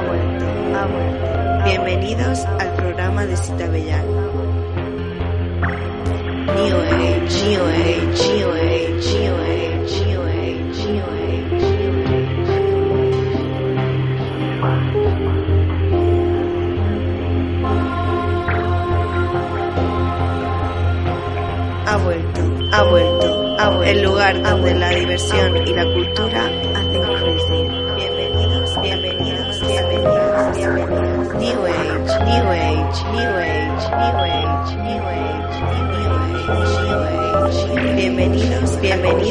Ha vuelto, ha vuelto. Bienvenidos al programa de Cita Bellán. New Age, New Age, New Age, New Age, New Age, New Age. Ha vuelto, ha vuelto, ha vuelto. El lugar donde la diversión New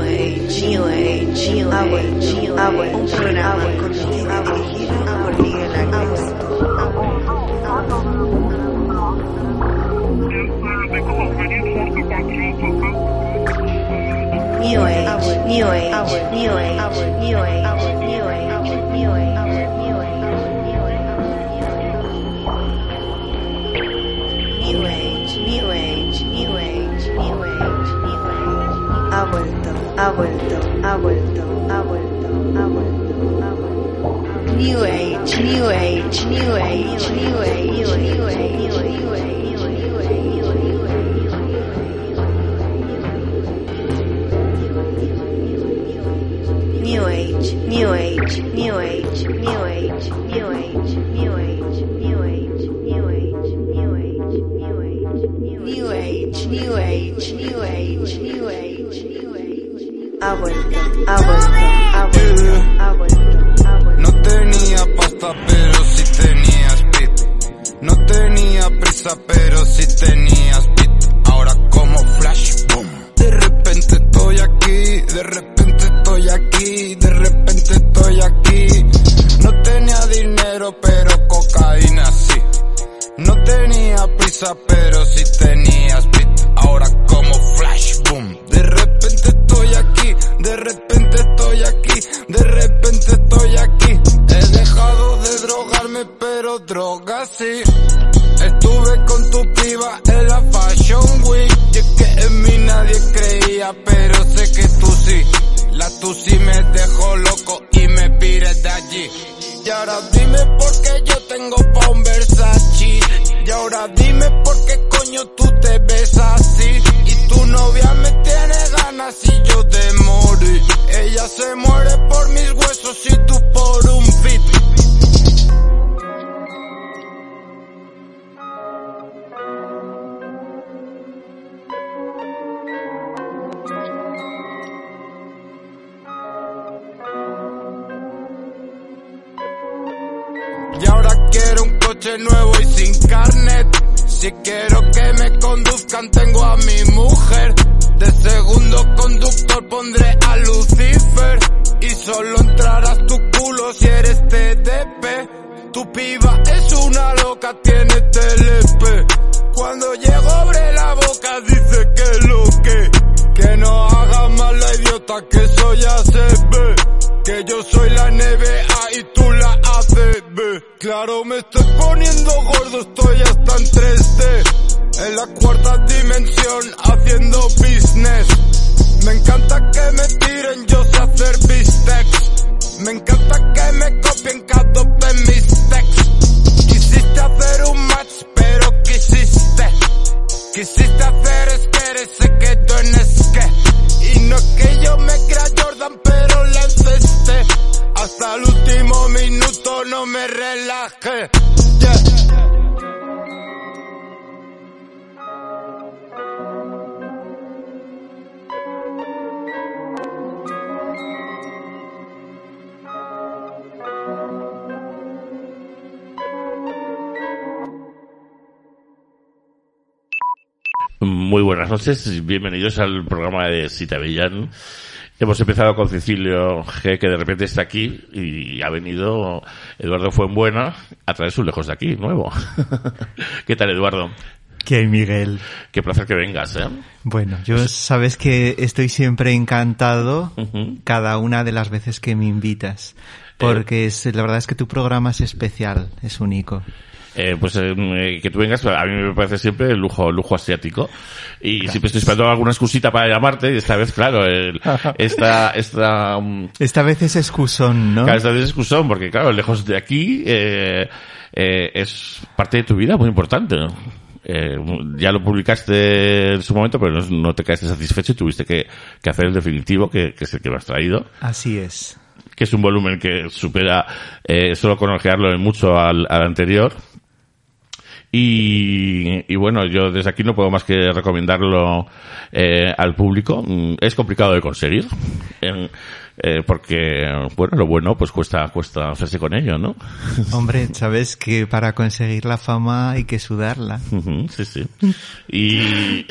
Age, New Age, New Age, New Age, New Age. vuelto, ha vuelto, ha vuelto, ha vuelto, ha vuelto. New Age, New Age, New Age, New Age. noches, bienvenidos al programa de Sitavellán. Hemos empezado con Cecilio G, que de repente está aquí y ha venido Eduardo Fuenbuena a traer sus lejos de aquí, nuevo. ¿Qué tal, Eduardo? ¿Qué hay, Miguel? Qué placer que vengas. ¿eh? Bueno, yo sabes que estoy siempre encantado cada una de las veces que me invitas, porque eh. la verdad es que tu programa es especial, es único eh, pues eh, que tú vengas, a mí me parece siempre el lujo, lujo asiático. Y siempre estoy esperando alguna excusita para llamarte, y esta vez, claro, el, esta, esta, um, Esta vez es excusón, ¿no? Claro, esta vez es excusón, porque claro, lejos de aquí eh, eh, es parte de tu vida muy importante. ¿no? Eh, ya lo publicaste en su momento, pero no, no te quedaste satisfecho y tuviste que, que hacer el definitivo, que, que es el que me has traído, Así es. que es un volumen que supera eh, solo con ojearlo en mucho al, al anterior. Y, y bueno, yo desde aquí no puedo más que recomendarlo eh, al público. Mm, Es complicado de conseguir, eh, porque, bueno, lo bueno pues cuesta, cuesta hacerse con ello, ¿no? Hombre, sabes que para conseguir la fama hay que sudarla. Sí, sí. Y,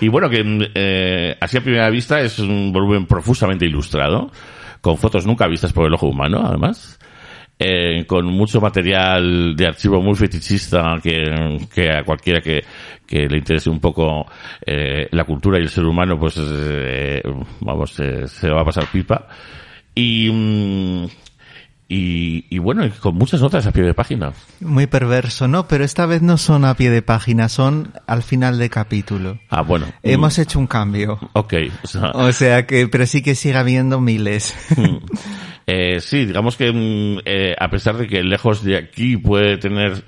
y bueno, que mm, eh, así a primera vista es un volumen profusamente ilustrado, con fotos nunca vistas por el ojo humano, además. Eh, con mucho material de archivo muy fetichista que, que a cualquiera que, que le interese un poco eh, la cultura y el ser humano, pues eh, vamos, eh, se va a pasar pipa. Y, mm, y, y bueno, y con muchas notas a pie de página. Muy perverso, ¿no? Pero esta vez no son a pie de página, son al final de capítulo. Ah, bueno. Hemos hecho un cambio. Ok, o sea, O sea que, pero sí que sigue habiendo miles. eh, sí, digamos que mm, eh, a pesar de que lejos de aquí puede tener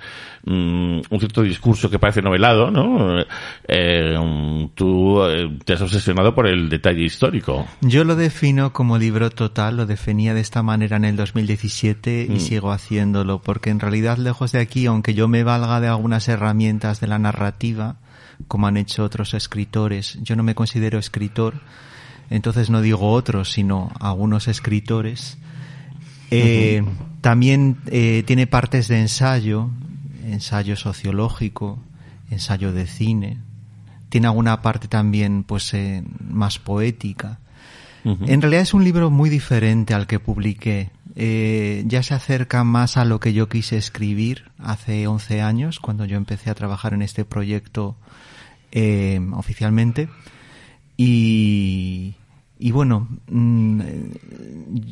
mm, un cierto discurso que parece novelado, ¿no? Eh, mm, tú eh, te has obsesionado por el detalle histórico. Yo lo defino como libro total, lo definía de esta manera en el 2017 y Mm. sigo haciéndolo, porque en realidad lejos de aquí, aunque yo me valga de algunas herramientas de la narrativa, como han hecho otros escritores, yo no me considero escritor, entonces no digo otros, sino algunos escritores. Eh, También eh, tiene partes de ensayo, ensayo sociológico, ensayo de cine. Tiene alguna parte también, pues, eh, más poética. En realidad es un libro muy diferente al que publiqué. Eh, ya se acerca más a lo que yo quise escribir hace 11 años, cuando yo empecé a trabajar en este proyecto eh, oficialmente. Y, y bueno, mm,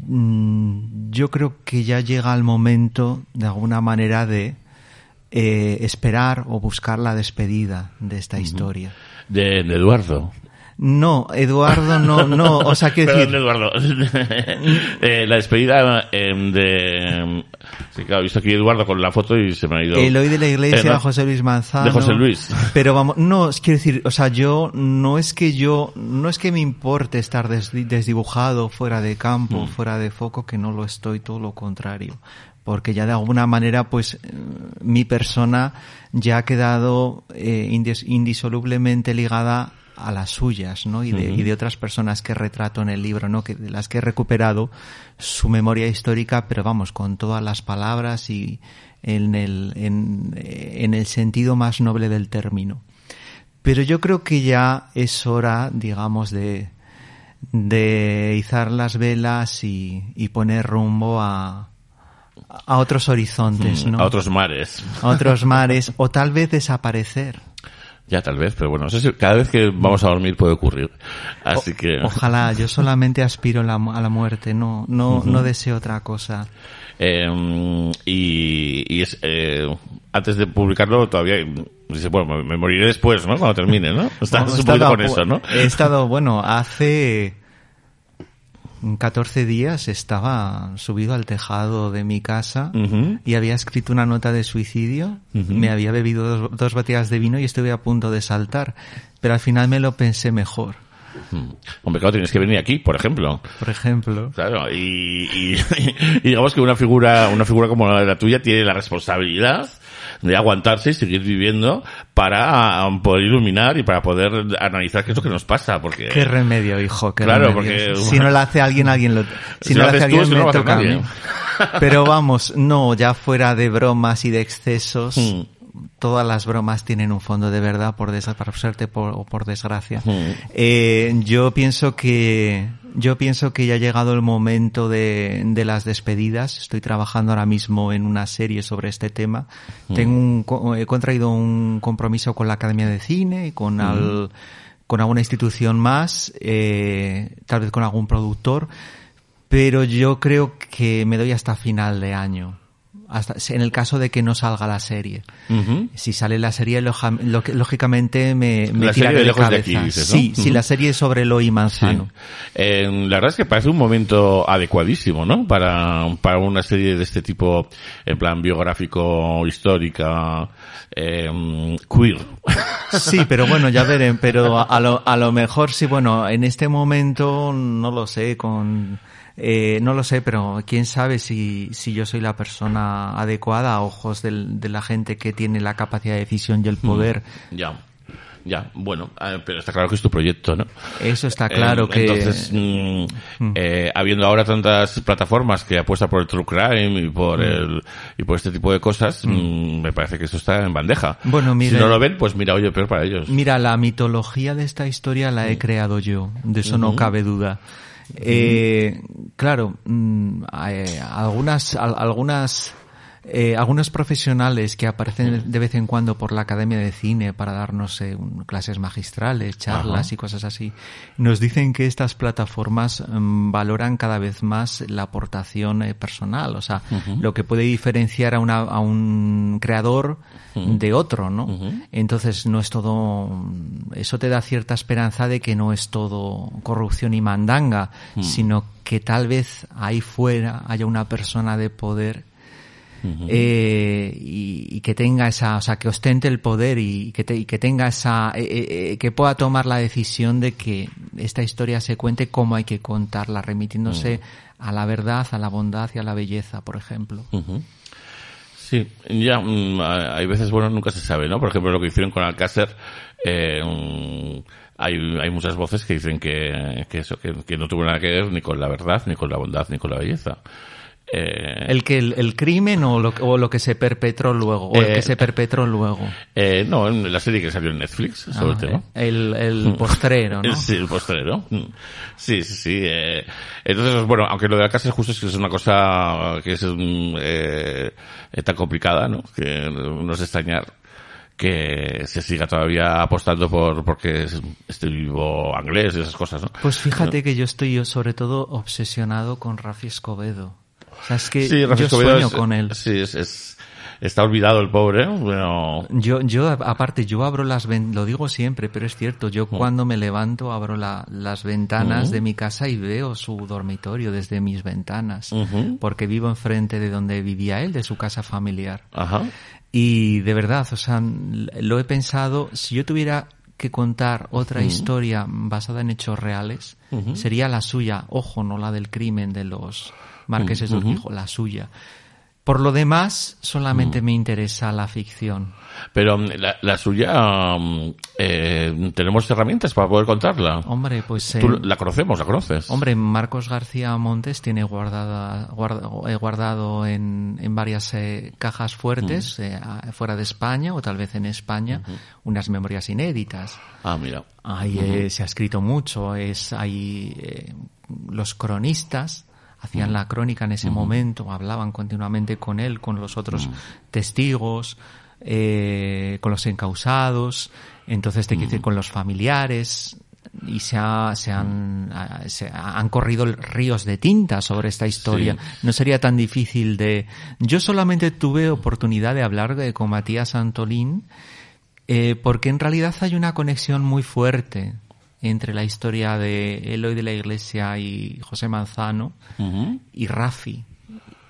mm, yo creo que ya llega el momento, de alguna manera, de eh, esperar o buscar la despedida de esta historia. De, de Eduardo. No, Eduardo, no, no, o sea, Perdón, decir, Eduardo. Eh, la despedida eh, de... Sí, claro, he visto aquí Eduardo con la foto y se me ha ido... Eloy de la Iglesia, Eh, no, José Luis Manzano. De José Luis. Pero vamos, no, quiero decir, o sea, yo, no es que yo, no es que me importe estar desdi- desdibujado, fuera de campo, Mm. fuera de foco, que no lo estoy, todo lo contrario. Porque ya de alguna manera, pues, eh, mi persona ya ha quedado eh, indis- indisolublemente ligada a las suyas, ¿no? Y de, y de otras personas que retrato en el libro, ¿no? Que de las que he recuperado su memoria histórica, pero vamos, con todas las palabras y en el, en, eh, en el sentido más noble del término. Pero yo creo que ya es hora, digamos, de, de izar las velas y, y poner rumbo a, a otros horizontes, ¿no? Mm, A otros mares. A otros mares, o tal vez desaparecer. Ya, tal vez, pero bueno, eso sí, cada vez que vamos a dormir puede ocurrir. Así que... Ojalá, yo solamente aspiro la a la muerte, no, no, no deseo otra cosa. Eh, y y es, eh, antes de publicarlo todavía dice, bueno, me, moriré después, ¿no? Cuando termine, ¿no? Estás Vamos, un poquito con eso, ¿no? He estado, bueno, hace 14 días estaba subido al tejado de mi casa y había escrito una nota de suicidio. Me había bebido dos, dos botellas de vino y estuve a punto de saltar. Pero al final me lo pensé mejor. Hombre, claro, tienes que venir aquí, por ejemplo. Por ejemplo. Claro, y, y- y digamos que una figura, una figura como la tuya tiene la responsabilidad de aguantarse y seguir viviendo para um, poder iluminar y para poder analizar qué es lo que nos pasa, porque Qué remedio, hijo, qué Claro, remedio. porque- Si no lo hace alguien, alguien lo... Si, no lo hace tú, alguien, no me toca a mí. Pero vamos, no, ya fuera de bromas y de excesos, Mm. todas las bromas tienen un fondo de verdad, por suerte por, o por desgracia. Mm. Eh, yo pienso que yo pienso que ya ha llegado el momento de, de las despedidas. Estoy trabajando ahora mismo en una serie sobre este tema. Tengo un, co- he contraído un compromiso con la Academia de Cine y con al- con alguna institución más, eh, tal vez con algún productor, pero yo creo que me doy hasta final de año. Hasta en el caso de que no salga la serie. Si sale la serie, loja- lo- lógicamente me, me La serie tiraré de Lejos de cabeza. aquí, dices, ¿no? Sí, sí, Ujú. la serie es sobre Eloy Sí. Manzano. Eh, la verdad es que parece un momento adecuadísimo, ¿no? Para, para una serie de este tipo, en plan biográfico, histórica, eh, queer. Sí, pero bueno, ya veré, pero a, a lo, a lo mejor sí, bueno, en este momento no lo sé, con, eh, no lo sé, pero quién sabe si, si yo soy la persona adecuada a ojos del- de la gente que tiene la capacidad de decisión y el poder. ya, ya, bueno, eh, pero está claro que es tu proyecto, ¿no? Eso está claro Eh, que... Entonces, mm, eh, habiendo ahora tantas plataformas que apuestan por el true crime y por el y por este tipo de cosas, mm, me parece que eso está en bandeja. Bueno, mira- si no lo ven, pues mira, oye, peor para ellos. Mira, la mitología de esta historia la he creado yo, de eso no cabe duda. Eh, claro, mm, eh, algunas, al- algunas, eh, algunos profesionales que aparecen de vez en cuando por la Academia de Cine para darnos eh, clases magistrales, charlas Ajá. y cosas así, nos dicen que estas plataformas mm, valoran cada vez más la aportación eh, personal, o sea, lo que puede diferenciar a, una, a un creador de otro, ¿no? Entonces no es todo, eso te da cierta esperanza de que no es todo corrupción y mandanga, sino que tal vez ahí fuera haya una persona de poder eh, y, y que tenga esa, o sea, que ostente el poder y que, te- y que tenga esa, eh, eh, eh, que pueda tomar la decisión de que esta historia se cuente como hay que contarla, remitiéndose a la verdad, a la bondad y a la belleza, por ejemplo. Sí, ya, mm, hay veces, bueno, nunca se sabe, ¿no? Por ejemplo, lo que hicieron con Alcácer, eh, mm, hay, hay muchas voces que dicen que, que eso, que, que no tuvo nada que ver ni con la verdad, ni con la bondad, ni con la belleza. Eh, El que el, el crimen o lo, o lo que se perpetró luego, o el Eh, que se perpetró luego. eh, no, en la serie que salió en Netflix sobre el Ah, tema. el, el postrero, ¿no? Sí, el postrero. Mm. Sí, sí, sí. eh, entonces, bueno, aunque lo de la casa es justo es que es una cosa que es mm, eh, eh, tan complicada, ¿no? Que no es extrañar que se siga todavía apostando por porque es este vivo inglés y esas cosas, ¿no? Pues fíjate que yo estoy yo sobre todo obsesionado con Rafi Escobedo. O sea, es que Sí, yo sueño es- con él. Sí, es, es- está olvidado el pobre. Bueno, Yo, yo, aparte, yo abro las lo digo siempre, pero es cierto, yo cuando me levanto abro la- las ventanas de mi casa y veo su dormitorio desde mis ventanas, porque vivo enfrente de donde vivía él, de su casa familiar. ajá. Y de verdad, o sea, lo he pensado, si yo tuviera que contar otra historia basada en hechos reales, sería la suya, ojo, no la del crimen de los marqueses de Urquijo, la suya. Por lo demás, solamente me interesa la ficción. Pero mm, la, la suya, mm, eh, tenemos herramientas para poder contarla. Hombre, pues... eh, Tú la conocemos, la conoces. Hombre, Marcos García Montes tiene guardada, guarda- eh, guardado en, en varias eh, cajas fuertes eh, fuera de España o tal vez en España unas memorias inéditas. Ah, mira. Ahí se ha escrito mucho, es eh, los cronistas hacían la crónica en ese momento, hablaban continuamente con él, con los otros testigos, eh, con los encausados, entonces te quiero decir con los familiares y se, ha- se han se han corrido ríos de tinta sobre esta historia. Sí. No sería tan difícil de. Yo solamente tuve oportunidad de hablar de- con Matías Antolín eh, porque en realidad hay una conexión muy fuerte entre la historia de Eloy de la Iglesia y José Manzano y Rafi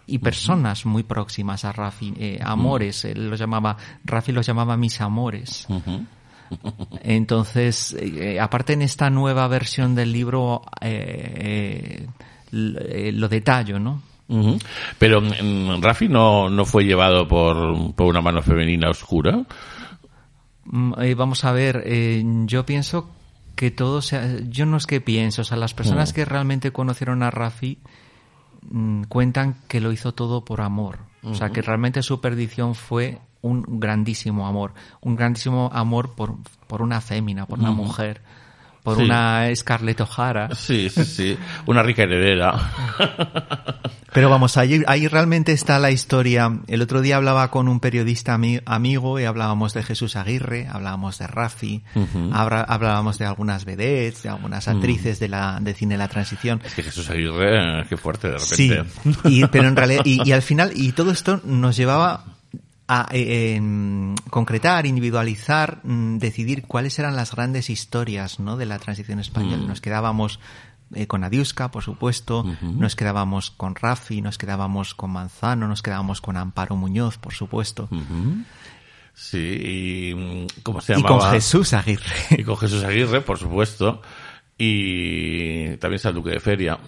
y personas muy próximas a Rafi, eh, amores, él los llamaba, Rafi los llamaba mis amores. Entonces, eh, aparte en esta nueva versión del libro eh, eh, eh, lo detallo, ¿no? Pero mm, Rafi no, no fue llevado por, por una mano femenina oscura. Mm, eh, vamos a ver, eh, yo pienso que todo sea, yo no es que pienso, o sea, las personas que realmente conocieron a Rafi mm, cuentan que lo hizo todo por amor, o sea, que realmente su perdición fue un grandísimo amor, un grandísimo amor por, por una fémina, por una mujer, por Sí. una Scarlett O'Hara. Sí, sí, sí. Una rica heredera. Pero vamos, ahí, ahí realmente está la historia. El otro día hablaba con un periodista ami- amigo y hablábamos de Jesús Aguirre, hablábamos de Rafi, habla- hablábamos de algunas vedettes, de algunas actrices de la, de cine de la transición. Es que Jesús Aguirre, qué fuerte de Sí, repente. y, pero en realidad, y, y al final, y todo esto nos llevaba a eh, concretar, individualizar, mm, decidir cuáles eran las grandes historias ¿no? de la transición española. Mm. Nos quedábamos eh, con Adiuska, por supuesto, nos quedábamos con Rafi, nos quedábamos con Manzano, nos quedábamos con Amparo Muñoz, por supuesto, Sí, y mm, ¿cómo se y llamaba? con Jesús Aguirre. Y con Jesús Aguirre, por supuesto. Y también está el Duque de Feria.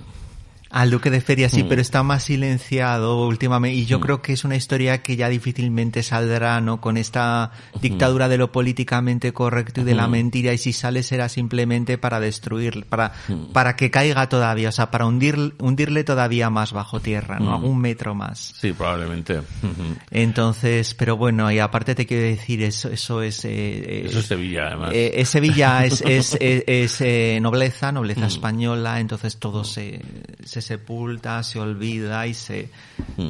Al Duque de Feria Mm. sí, pero está más silenciado últimamente y yo creo que es una historia que ya difícilmente saldrá, ¿no? Con esta dictadura de lo políticamente correcto y de la mentira y si sale será simplemente para destruir, para, para que caiga todavía, o sea, para hundir, hundirle todavía más bajo tierra, ¿no? Un metro más. Sí, probablemente. Entonces, pero bueno, y aparte te quiero decir, eso, eso es... eh, eh, Eso es Sevilla, además. eh, es Sevilla, es, es, es, es, eh, nobleza, nobleza española, entonces todo se, se sepulta, se olvida y se,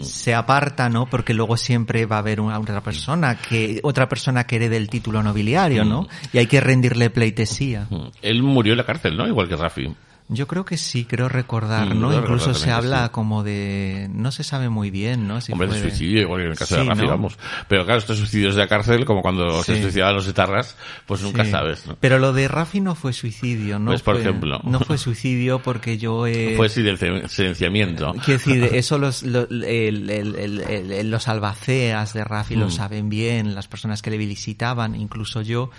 se aparta, ¿no? Porque luego siempre va a haber una, otra persona que, otra persona que herede el título nobiliario, ¿no? Y hay que rendirle pleitesía. Mm. Él murió en la cárcel, ¿no? Igual que Rafi. Yo creo que sí, creo recordar, Mm, ¿no? creo Incluso recordar se habla sí. como de, no se sabe muy bien, ¿no? Si Hombre, de fue de- suicidio, igual que en el caso Sí, de Rafi, ¿no? vamos. Pero claro, estos suicidios de la cárcel, como cuando se suicidaban los etarras, pues nunca sabes, ¿no? Pero lo de Rafi no fue suicidio, ¿no? Pues, por fue- ejemplo. No fue suicidio porque yo... eh, Fue silenci- silenciamiento. Quiero decir, eso los, lo- el- el- el- el- el- los albaceas de Rafi Mm. lo saben bien, las personas que le visitaban, incluso yo.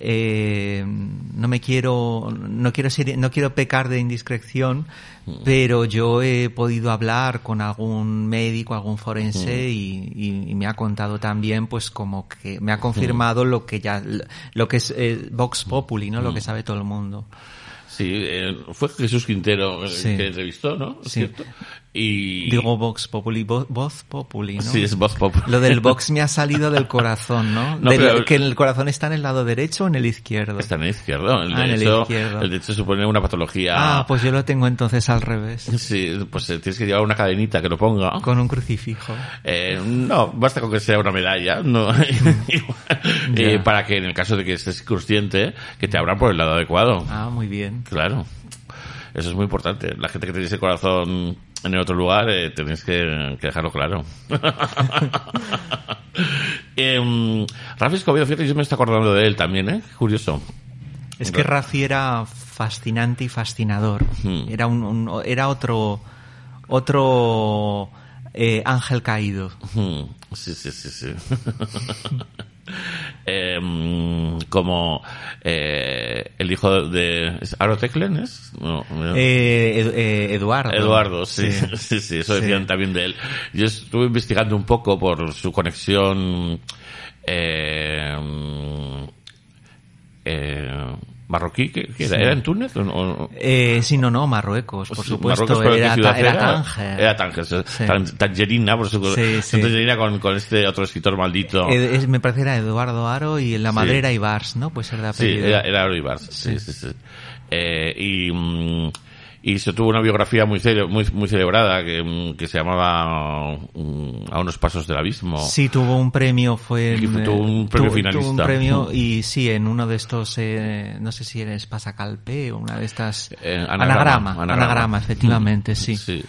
Eh, no me quiero, no quiero ser, no quiero pecar de indiscreción, Mm. pero yo he podido hablar con algún médico, algún forense Mm. y, y- y me ha contado también, pues como que me ha confirmado Mm. lo que ya, lo que es eh, Vox Populi, ¿no? Lo que sabe todo el mundo. Sí, eh, fue Jesús Quintero el Sí. que entrevistó, ¿no? ¿Es Sí. cierto? Y... Digo Vox Populi, vo- Voz Populi, ¿no? Sí, es voz pop. Lo del box me ha salido del corazón, ¿no? No, Del- pero- Que el corazón está en el lado derecho o en el izquierdo. Está en el izquierdo. El Ah, en el derecho, izquierdo. el derecho supone una patología. Ah, pues yo lo tengo entonces al revés. Sí, pues eh, tienes que llevar una cadenita que lo ponga. Con un crucifijo. Eh, no, basta con que sea una medalla, no, Eh, para que en el caso de que estés consciente, que te abran por el lado adecuado. Ah, muy bien. Claro, eso es muy importante. La gente que tenéis el corazón en el otro lugar, eh, tenéis que, que dejarlo claro. eh, Escobedo, fíjate, yo me estoy acordando de él también, ¿eh? Curioso. Es que Rafi era fascinante y fascinador. Hmm. Era un, un- era otro, otro eh, ángel caído. Hmm, Sí, sí, sí, sí. Em, como eh, el hijo de... ¿Es Aro Teclen? ¿Es? No, no. Eh, eh, Eduardo. Eduardo, sí, sí, sí, eso Sí. decían también de él. Yo estuve investigando un poco por su conexión eh, eh, marroquí, ¿qué, qué era? Sí. ¿Era en Túnez? o no? o- Eh, sí, no, no, Marruecos, por Sí, supuesto. Marruecos, pero ¿qué era, ta- era Tánger. Era Tánger, sí. Sí. Tan- Tangerina, por su Sí, sí. Tangerina con, con este otro escritor maldito. Eh, es- me parece era Eduardo Aro y la madre Sí. era Ibars, ¿no? Pues era de Sí, apellido. era, era Aro Ibarz, sí, sí, sí. Eh, y, mm, y se tuvo una biografía muy cele- muy, muy celebrada que, mm, que se llamaba mm, A unos pasos del abismo. Sí, tuvo un premio, fue en, tuvo eh, un premio tuvo- finalista. tuvo un premio y sí, en uno de estos, eh, no sé si eres Pasacalpe o una de estas... Eh, anagrama, anagrama, efectivamente, sí. Sí.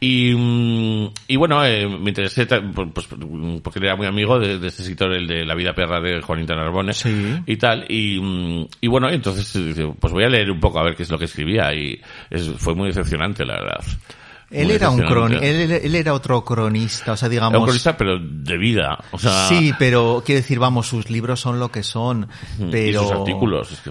Y, mm, y bueno, eh, me interesé, por- pues, porque era muy amigo de, de este escritor, el de La vida perra de Juanita Narbone. Sí. Y tal. Y, mm, y bueno, entonces, eh, pues voy a leer un poco a ver qué es lo que escribía. Y es- fue muy decepcionante, la verdad. Él era un decepcionante. él, él era otro cronista, o sea, digamos... Era un cronista, pero de vida. O sea, Sí, pero quiero decir, vamos, sus libros son lo que son, y pero... sus artículos. Es que.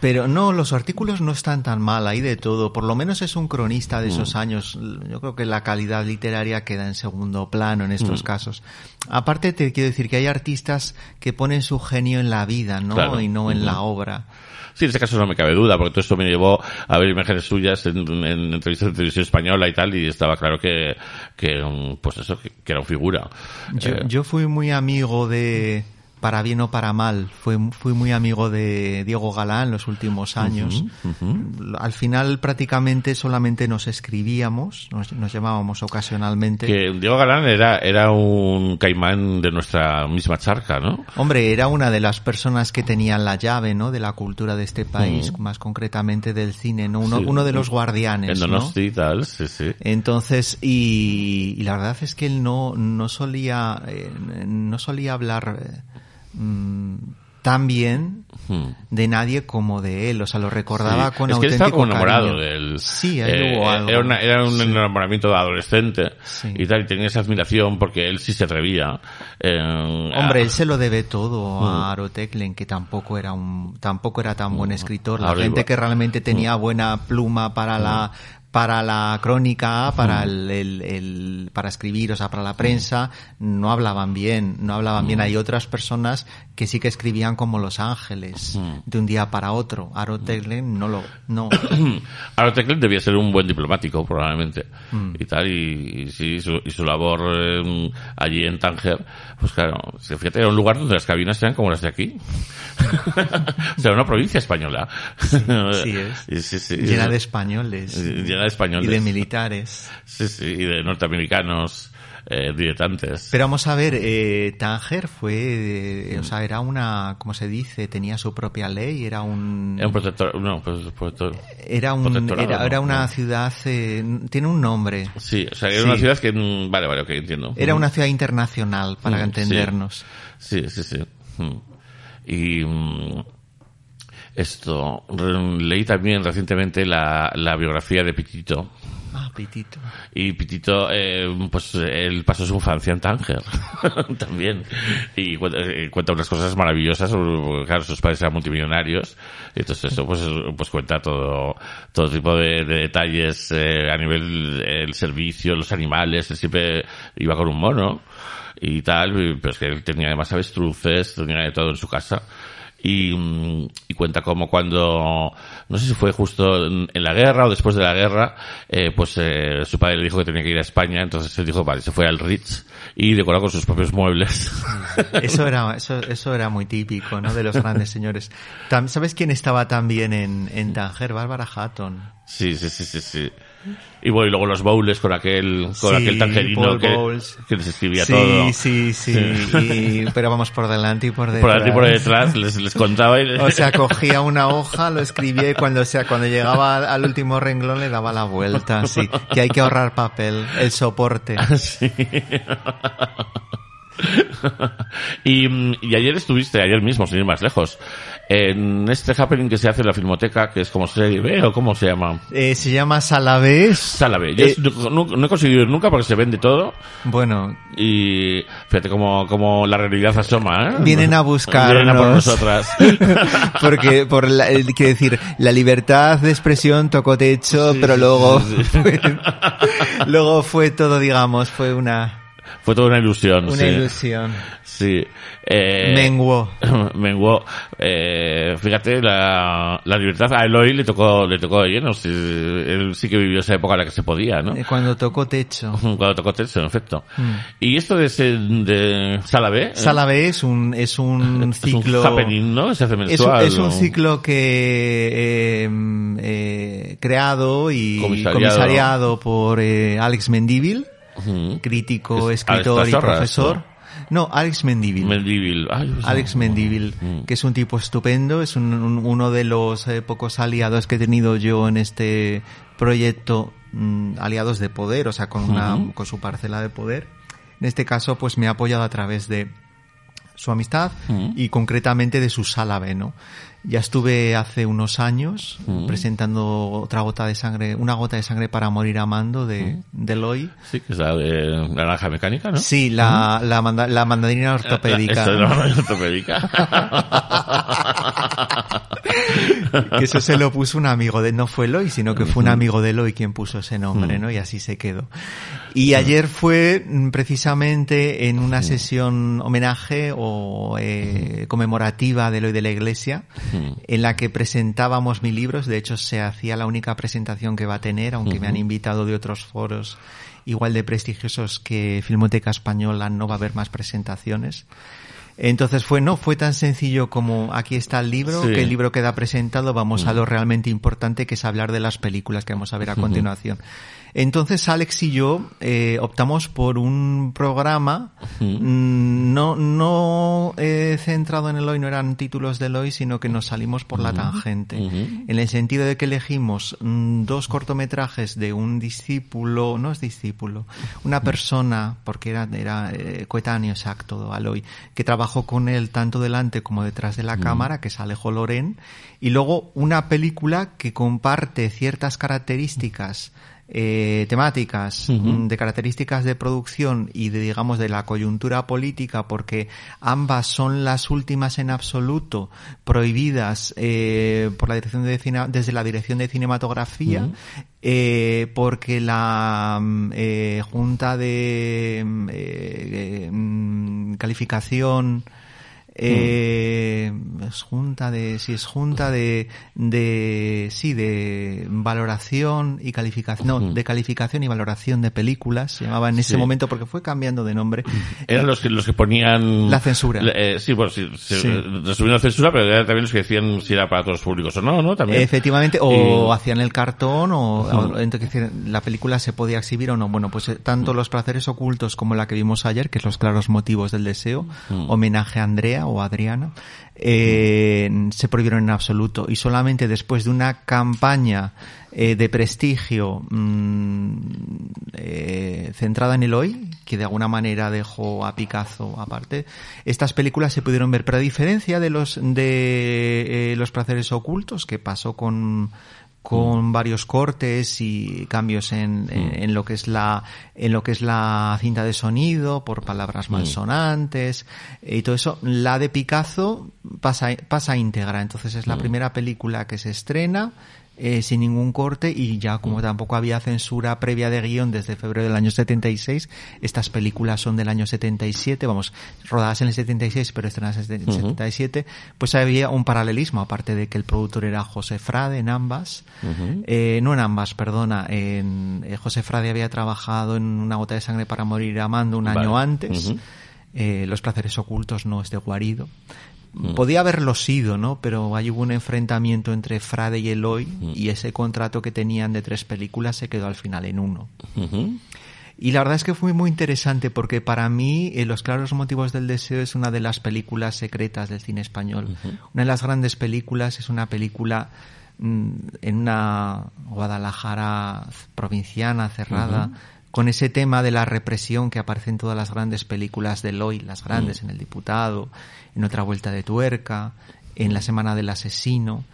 Pero no, los artículos no están tan mal, hay de todo. Por lo menos es un cronista de Mm. esos años. Yo creo que la calidad literaria queda en segundo plano en Mm. estos casos. Aparte te quiero decir que hay artistas que ponen su genio en la vida, ¿no? Claro. Y no en la obra. Sí, en este caso no me cabe duda, porque todo esto me llevó a ver imágenes suyas en, en entrevistas de televisión española y tal, y estaba claro que, que um, pues eso, que, que era un figura. Yo, Eh, yo fui muy amigo de, para bien o para mal. Fui, fui muy amigo de Diego Galán los últimos años. Al final prácticamente solamente nos escribíamos, nos, nos llamábamos ocasionalmente. Que Diego Galán era, era un caimán de nuestra misma charca, ¿no? Hombre, era una de las personas que tenían la llave, ¿no? De la cultura de este país, más concretamente del cine, ¿no? Uno, Sí. uno de los guardianes, En ¿no? Y tal, sí, sí. Entonces, y, y la verdad es que él no, no solía, eh, no solía hablar eh, mm, tan bien Hmm. de nadie como de él, o sea, lo recordaba Sí. con es que él auténtico estaba como enamorado cariño. de él. Sí, ahí Eh, hubo algo. Era, una- era un Sí. enamoramiento de adolescente Sí. y tal, y tenía esa admiración porque él sí se atrevía. eh, Hombre, a- él se lo debe todo Mm. a Aro Teclen, que tampoco era un, tampoco era tan buen escritor. La gente que realmente tenía buena pluma para la, para la crónica, para el, el- el- para escribir, o sea, para la prensa, no hablaban bien, no hablaban bien. Hay otras personas que sí que escribían como Los Ángeles, de un día para otro. Aro Teclen no lo, no. Aaron Teclen debía ser un buen diplomático, probablemente. Mm. Y tal, y, y sí, su, y su labor eh, allí en Tánger, pues claro, fíjate, era un lugar donde las cabinas eran como las de aquí. o sea, una provincia española. sí es. Y sí, sí, Llena de españoles. Llena de españoles. Y de militares. Sí, sí, y de norteamericanos eh, diletantes. Pero vamos a ver, eh, Tánger fue, eh, o sea, era una, ¿cómo se dice? Tenía su propia ley, era un, Era un protector, no, pues, protector. era un, protectorado, era, ¿no? era una No. ciudad, eh, tiene un nombre. Sí, o sea, era Sí. una ciudad que, mm, vale, vale, ok, entiendo. Era una ciudad internacional, para Mm, entendernos. Sí, sí, sí. Mm. Y mm, esto, leí también recientemente la, la biografía de Pitito. Ah, pitito. Y Pitito, eh, pues él pasó su infancia en Tánger también. Y cuenta, eh, cuenta unas cosas maravillosas. porque, Claro, sus padres eran multimillonarios. Y entonces eso pues, pues cuenta todo, todo tipo de, de detalles eh, a nivel el servicio, los animales. Él siempre iba con un mono y tal. Pero es que él tenía además avestruces, tenía de todo en su casa. Y, mm, y cuenta como cuando, no sé si fue justo en, en la guerra o después de la guerra, eh, pues eh, su padre le dijo que tenía que ir a España, entonces él dijo, vale, se fue al Ritz y decoró con sus propios muebles. Eso era, eso, eso era muy típico, ¿no? De los grandes señores. ¿Sabes quién estaba también en, en Tánger? Bárbara Hatton. sí, sí, sí, sí, sí. Y bueno, y luego los bowls con aquel, con Sí, aquel tangerino que, que les escribía sí, todo. sí, sí, y- pero vamos por delante y por detrás. Por delante y por detrás les, les contaba y O sea, cogía una hoja, lo escribía y cuando, o sea, cuando llegaba al, al último renglón le daba la vuelta, sí. Que hay que ahorrar papel, el soporte. Sí. y, mm, y ayer estuviste, ayer mismo, sin ir más lejos, en este happening que se hace en la Filmoteca, que es como se ve o cómo se llama. Eh, se llama Salavés. Sálave. Yo Eh, no, no he conseguido ir nunca porque se vende todo Bueno, y fíjate como, como la realidad asoma, ¿eh? Vienen a buscarnos. Vienen a por nosotras. porque por la, el- quiero decir, la libertad de expresión tocó techo, pero luego, sí, sí. Fue, luego fue todo, digamos, fue una, Fue toda una ilusión. una sí. ilusión. Sí. Eh, Menguó. Menguó. Eh, fíjate, la, la libertad a Eloy le tocó, le tocó de lleno. Sí, él sí que vivió esa época en la que se podía, ¿no? Eh, Cuando tocó techo. Cuando tocó Telso, en efecto. Mm. Y esto de, ese, de Sala B. es un, es un es ciclo. un happening, ¿no? Se hace Es, un- ciclo que eh, creado y Comisariado. comisariado, por eh, Alex Mendívil, Crítico, Es escritor y profesor. No, Alex. Ay, pues, Alex Mendívil, Mm. que es un tipo estupendo, es un- un- uno de los eh, pocos aliados que he tenido yo en este proyecto, mm, aliados de poder, o sea, con, una, con su parcela de poder. En este caso, pues me ha apoyado a través de su amistad Ujú. y concretamente de su sala B, ¿no? Ya estuve hace unos años Ujú. presentando otra gota de sangre, una gota de sangre para morir amando de, de Eloy. Sí, que es la de naranja mecánica, ¿no? Sí, la, la, manda- la mandarina ortopédica. La ortopédica. que eso se lo puso un amigo de no fue Eloy, sino que fue un amigo de Eloy quien puso ese nombre, ¿no? Y así se quedó. Y ayer fue mm, precisamente en una sesión homenaje o eh, conmemorativa de Eloy de la Iglesia, en la que presentábamos mis libros. De hecho, se hacía la única presentación que va a tener, aunque me han invitado de otros foros igual de prestigiosos que Filmoteca Española, no va a haber más presentaciones. Entonces fue, no fue tan sencillo como aquí está el libro, Sí. que el libro queda presentado, vamos a lo realmente importante que es hablar de las películas que vamos a ver a continuación. Entonces Alex y yo eh, optamos por un programa mm, no, no eh, centrado en el hoy, no eran títulos del hoy, sino que nos salimos por la tangente. En el sentido de que elegimos mm, dos cortometrajes de un discípulo, no es discípulo, una persona, porque era, era eh, coetáneo exacto al hoy, que trabajó con él tanto delante como detrás de la cámara, que es Alejo Loren, y luego una película que comparte ciertas características eh, temáticas mm, de características de producción y de digamos de la coyuntura política porque ambas son las últimas en absoluto prohibidas eh, por la dirección de cine- desde la dirección de cinematografía eh, porque la mm, eh, junta de mm, eh, mm, es junta de sí es junta de de sí de valoración y calificación no de calificación y valoración de películas se llamaba en ese Sí. momento porque fue cambiando de nombre Eran los que, los que ponían... La censura. Eh, sí, bueno, sí, sí, la censura, pero eran también los que decían si era para todos los públicos o no, ¿no? También. Efectivamente, o hacían el cartón, o, o- entonces la película se podía exhibir o no. Bueno, pues eh, tanto los placeres ocultos como la que vimos ayer, que es los claros motivos del deseo, homenaje a Andrea o Adriana, eh, se prohibieron en absoluto. Y solamente después de una campaña eh, de prestigio mm, eh, centrada en el hoy, que de alguna manera dejó a Picasso aparte, estas películas se pudieron ver. Pero a diferencia de los de los placeres ocultos, que pasó con con varios cortes y cambios en, en, en lo que es la en lo que es la cinta de sonido por palabras malsonantes eh, y todo eso la de Picasso pasa pasa íntegra. Entonces es la primera película que se estrena eh, sin ningún corte y ya como tampoco había censura previa de guion desde febrero del año 76, estas películas son del año 77, vamos, rodadas en el 76 pero estrenadas en el 77, pues había un paralelismo, aparte de que el productor era José Frade en ambas, eh, no en ambas, perdona, en eh, José Frade había trabajado en Una gota de sangre para morir amando un año antes, eh, Los placeres ocultos no es de Guarido. Mm. Podía haberlo sido, ¿no? Pero ahí hubo un enfrentamiento entre Frade y Eloy Mm. y ese contrato que tenían de tres películas se quedó al final en uno. Y la verdad es que fue muy interesante porque para mí eh, Los claros motivos del deseo es una de las películas secretas del cine español. Una de las grandes películas es una película mm, en una Guadalajara provinciana cerrada con ese tema de la represión que aparece en todas las grandes películas de Eloy, las grandes, en El Diputado, en Otra Vuelta de Tuerca, en La Semana del Asesino,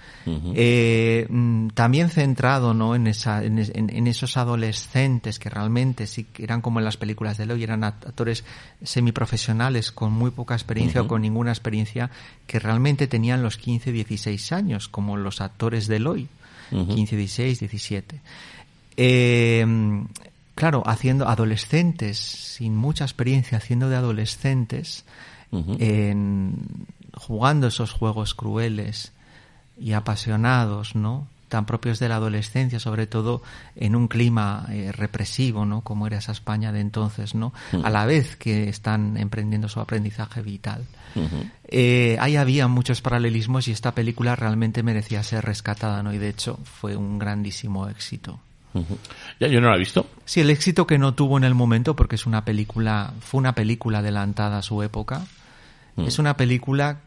eh, mm, también centrado ¿no? en, esa, en, es- en- en esos adolescentes que realmente sí que eran como en las películas de Eloy, eran act- actores semiprofesionales con muy poca experiencia o con ninguna experiencia, que realmente tenían los 15, 16 años, como los actores de Eloy, 15, 16, 17. Eh, claro, haciendo adolescentes, sin mucha experiencia, haciendo de adolescentes, en- jugando esos juegos crueles y apasionados, ¿no? tan propios de la adolescencia, sobre todo en un clima eh, represivo, ¿no? Como era esa España de entonces, ¿no? A la vez que están emprendiendo su aprendizaje vital. Eh, ahí había muchos paralelismos y esta película realmente merecía ser rescatada, ¿no? Y de hecho fue un grandísimo éxito. Ya, yo no la he visto. Sí, el éxito que no tuvo en el momento, porque es una película, fue una película adelantada a su época. Es una película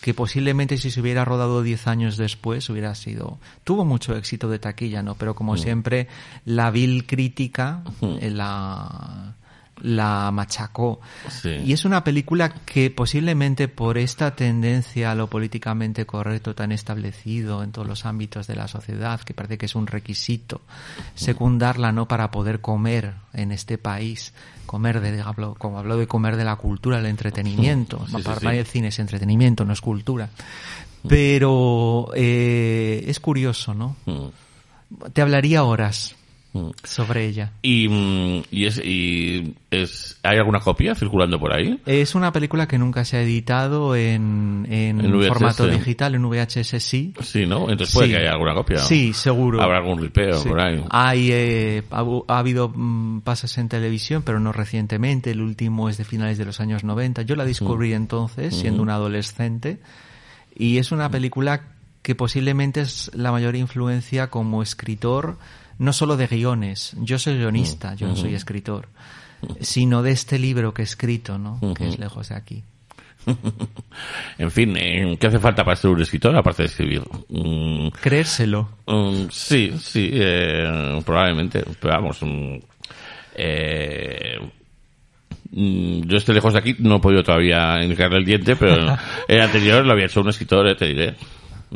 que posiblemente si se hubiera rodado 10 años después hubiera sido tuvo mucho éxito de taquilla no pero como siempre la vil crítica eh, la la machacó Sí. y es una película que posiblemente por esta tendencia a lo políticamente correcto tan establecido en todos los ámbitos de la sociedad que parece que es un requisito secundarla no para poder comer en este país comer de hablo- como hablo de comer de la cultura el entretenimiento Sí, para sí. el cine es entretenimiento no es cultura pero eh, es curioso no Mm. te hablaría horas sobre ella. Y, mm, y, es, y es, ¿hay alguna copia circulando por ahí? Es una película que nunca se ha editado en, en, formato digital, en VHS sí. Sí, ¿no? Entonces puede Sí. que haya alguna copia. Sí, seguro. Habrá algún ripeo Sí. por ahí. Hay, eh, ha, habido mm, pases en televisión, pero no recientemente. El último es de finales de los años 90. Yo la descubrí entonces, siendo un adolescente. Y es una película que posiblemente es la mayor influencia como escritor, no solo de guiones. Yo soy guionista, yo no soy escritor. Sino de este libro que he escrito, ¿no? Que es lejos de aquí. En fin, eh, ¿qué hace falta para ser un escritor aparte de escribir? Mm, Creérselo. mm, sí, sí, eh, probablemente. Pero vamos, mm, eh, yo estoy lejos de aquí, no he podido todavía indicarle el diente, pero el anterior lo había hecho un escritor, eh, te diré.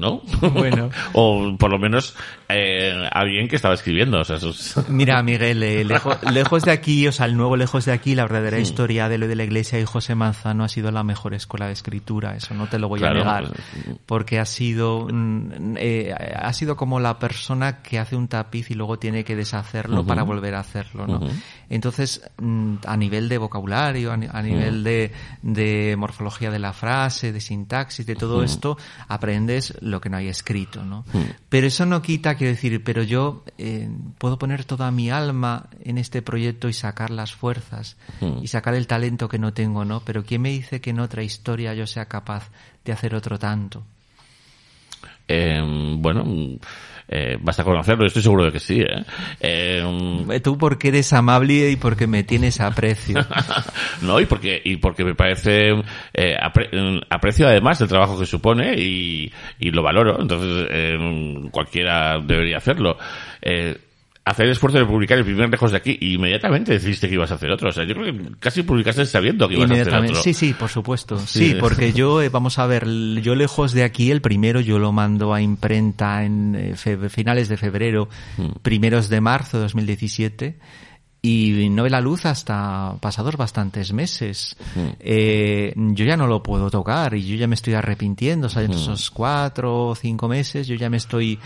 ¿No? Bueno. o por lo menos eh, alguien que estaba escribiendo. O sea, Mira, Miguel, eh, lejo- lejos de aquí, o sea, el nuevo lejos de aquí, la verdadera historia de lo de la iglesia y José Manzano ha sido la mejor escuela de escritura, eso no te lo voy Claro, a negar, pues, porque ha sido, mm, eh, ha sido como la persona que hace un tapiz y luego tiene que deshacerlo para volver a hacerlo, ¿no? Entonces, mm, a nivel de vocabulario, a, ni- a nivel de, de morfología de la frase, de sintaxis, de todo esto, aprendes lo que no hay escrito, ¿no? Pero eso no quita, quiero decir, pero yo eh, puedo poner toda mi alma en este proyecto y sacar las fuerzas y sacar el talento que no tengo, ¿no? Pero ¿quién me dice que en otra historia yo sea capaz de hacer otro tanto? eh, bueno, mm, eh, basta conocerlo, estoy seguro de que sí. ¿eh? Eh, mm, Eh, Tú porque eres amable y porque me tienes aprecio. no, y porque, y porque me parece, eh, apre- eh, aprecio además el trabajo que supone y, y lo valoro, entonces eh, cualquiera debería hacerlo. Eh, hacer el esfuerzo de publicar el primer lejos de aquí y inmediatamente decidiste que ibas a hacer otro. O sea, yo creo que casi publicaste sabiendo que ibas a hacer Inmediatamente. otro. Sí, sí, por supuesto. Sí. Sí, porque yo, eh, vamos a ver, yo lejos de aquí, el primero yo lo mando a imprenta en eh, finales de febrero, Mm. primeros de marzo de 2017. Y no ve la luz hasta pasados bastantes meses. Mm. Eh, yo ya no lo puedo tocar y yo ya me estoy arrepintiendo. O sea, Mm. en esos cuatro o cinco meses yo ya me estoy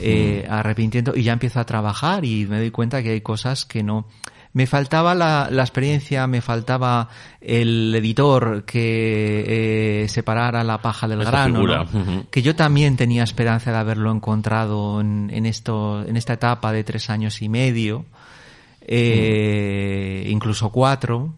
eh, Mm. arrepintiendo y ya empiezo a trabajar y me doy cuenta que hay cosas que no, me faltaba la, la experiencia, me faltaba el editor que eh, separara la paja del Esa grano, que yo también tenía esperanza de haberlo encontrado en, en esto, en esta etapa de tres años y medio, eh, incluso cuatro,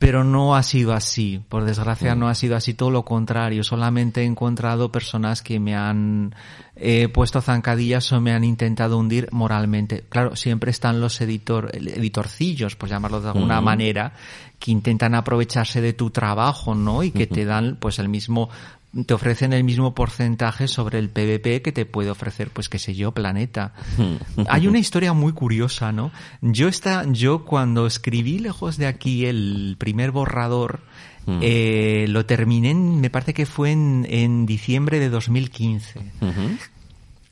pero no ha sido así. Por desgracia no ha sido así, todo lo contrario. Solamente he encontrado personas que me han eh, puesto zancadillas o me han intentado hundir moralmente. Claro, siempre están los editor, editorcillos, por llamarlo de alguna manera, que intentan aprovecharse de tu trabajo, ¿no? Y que te dan, pues, el mismo te ofrecen el mismo porcentaje sobre el PVP que te puede ofrecer, pues qué sé yo, Planeta. Hay una historia muy curiosa, ¿no? Yo esta, yo cuando escribí lejos de aquí el primer borrador, eh, lo terminé, en- me parece que fue en, en diciembre de 2015. Ujú.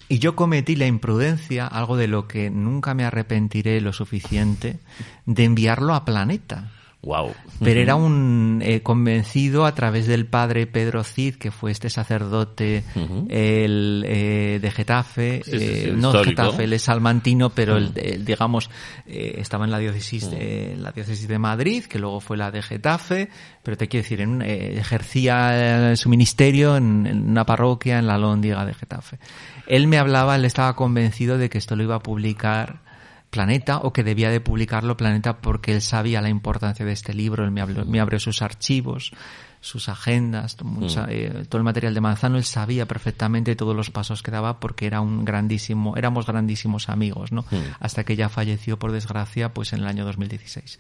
Y yo cometí la imprudencia, algo de lo que nunca me arrepentiré lo suficiente, de enviarlo a Planeta. Wow. Pero era un eh, convencido a través del padre Pedro Cid, que fue este sacerdote el, eh, de Getafe, Sí, sí, sí, eh, no histórico. Getafe, él es salmantino, pero el, el, digamos eh, estaba en la diócesis de, la diócesis de Madrid, que luego fue la de Getafe, pero te quiero decir, en eh, ejercía su ministerio en, en una parroquia en la Lóndiga de Getafe. Él me hablaba, él estaba convencido de que esto lo iba a publicar Planeta o que debía de publicarlo Planeta porque él sabía la importancia de este libro, él me, habló- me abrió sus archivos, sus agendas, mucha- eh, todo el material de Manzano, él sabía perfectamente todos los pasos que daba porque era un grandísimo, éramos grandísimos amigos, ¿no? Hasta que ya falleció por desgracia pues en el año 2016.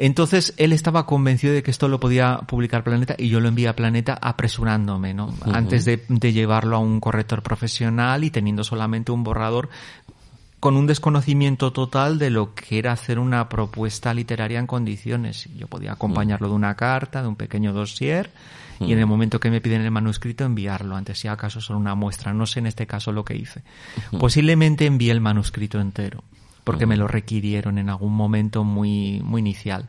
Entonces él estaba convencido de que esto lo podía publicar Planeta y yo lo envié a Planeta apresurándome, ¿no? Antes de, de llevarlo a un corrector profesional y teniendo solamente un borrador con un desconocimiento total de lo que era hacer una propuesta literaria en condiciones. Yo podía acompañarlo de una carta, de un pequeño dossier, y en el momento que me piden el manuscrito enviarlo, antes si acaso solo una muestra. No sé en este caso lo que hice. Posiblemente envié el manuscrito entero, porque me lo requirieron en algún momento muy, muy inicial.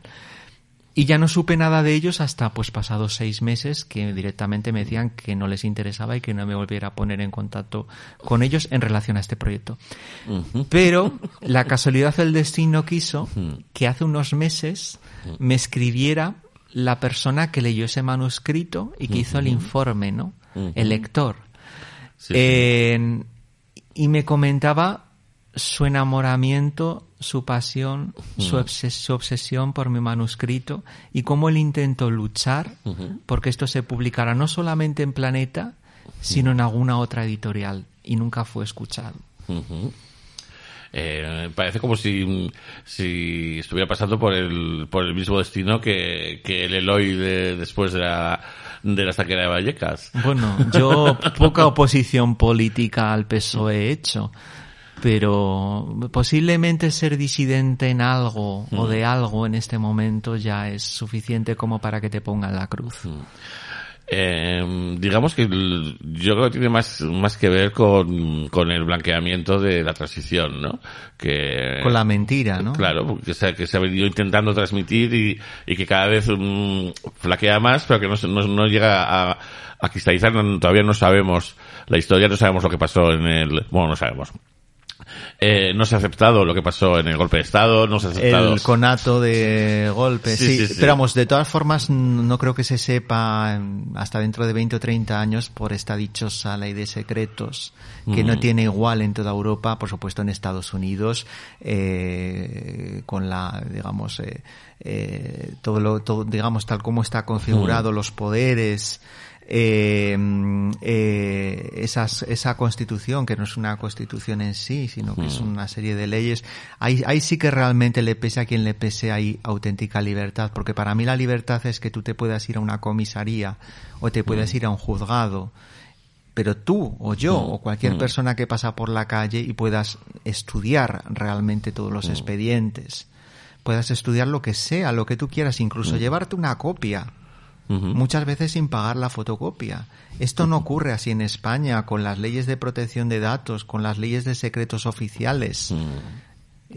Y ya no supe nada de ellos hasta pues pasados seis meses que directamente me decían que no les interesaba y que no me volviera a poner en contacto con ellos en relación a este proyecto. Pero la casualidad del destino quiso que hace unos meses me escribiera la persona que leyó ese manuscrito y que hizo el informe, ¿no? El lector. Sí, sí. En- y me comentaba su enamoramiento, su pasión, su, obses- su obsesión por mi manuscrito y cómo él intentó luchar porque esto se publicara no solamente en Planeta, sino en alguna otra editorial y nunca fue escuchado. Eh, parece como si, si estuviera pasando por el, por el mismo destino que, que el Eloy de- después de la, de la estaquera de Vallecas. Bueno, yo poca oposición política al PSOE he hecho, pero posiblemente ser disidente en algo o de algo en este momento ya es suficiente como para que te pongan la cruz. Eh, digamos que yo creo que tiene más, más que ver con, con el blanqueamiento de la transición, ¿no? Que, Con la mentira, ¿no? Claro, que se, que se ha venido intentando transmitir y, y que cada vez mm, flaquea más, pero que no, no, no llega a, a cristalizar. No- todavía no sabemos la historia, no sabemos lo que pasó en el... Bueno, no sabemos. Eh, no se ha aceptado lo que pasó en el golpe de Estado, no se ha aceptado... El conato de golpe, Sí, sí, sí, sí. Pero vamos, de todas formas, no creo que se sepa mm, hasta dentro de 20 o 30 años por esta dichosa ley de secretos, que no tiene igual en toda Europa, por supuesto en Estados Unidos, eh, con la, digamos, eh, eh, todo lo, todo, digamos, tal como está configurado, los poderes, eh, eh, esas, esa constitución, que no es una constitución en sí, sino que es una serie de leyes, ahí, ahí sí que realmente le pese a quien le pese, hay auténtica libertad, porque para mí la libertad es que tú te puedas ir a una comisaría o te puedas ir a un juzgado, pero tú o yo o cualquier persona que pasa por la calle y puedas estudiar realmente todos los expedientes, puedas estudiar lo que sea, lo que tú quieras, incluso llevarte una copia Muchas veces sin pagar la fotocopia. Esto no ocurre así en España con las leyes de protección de datos, con las leyes de secretos oficiales.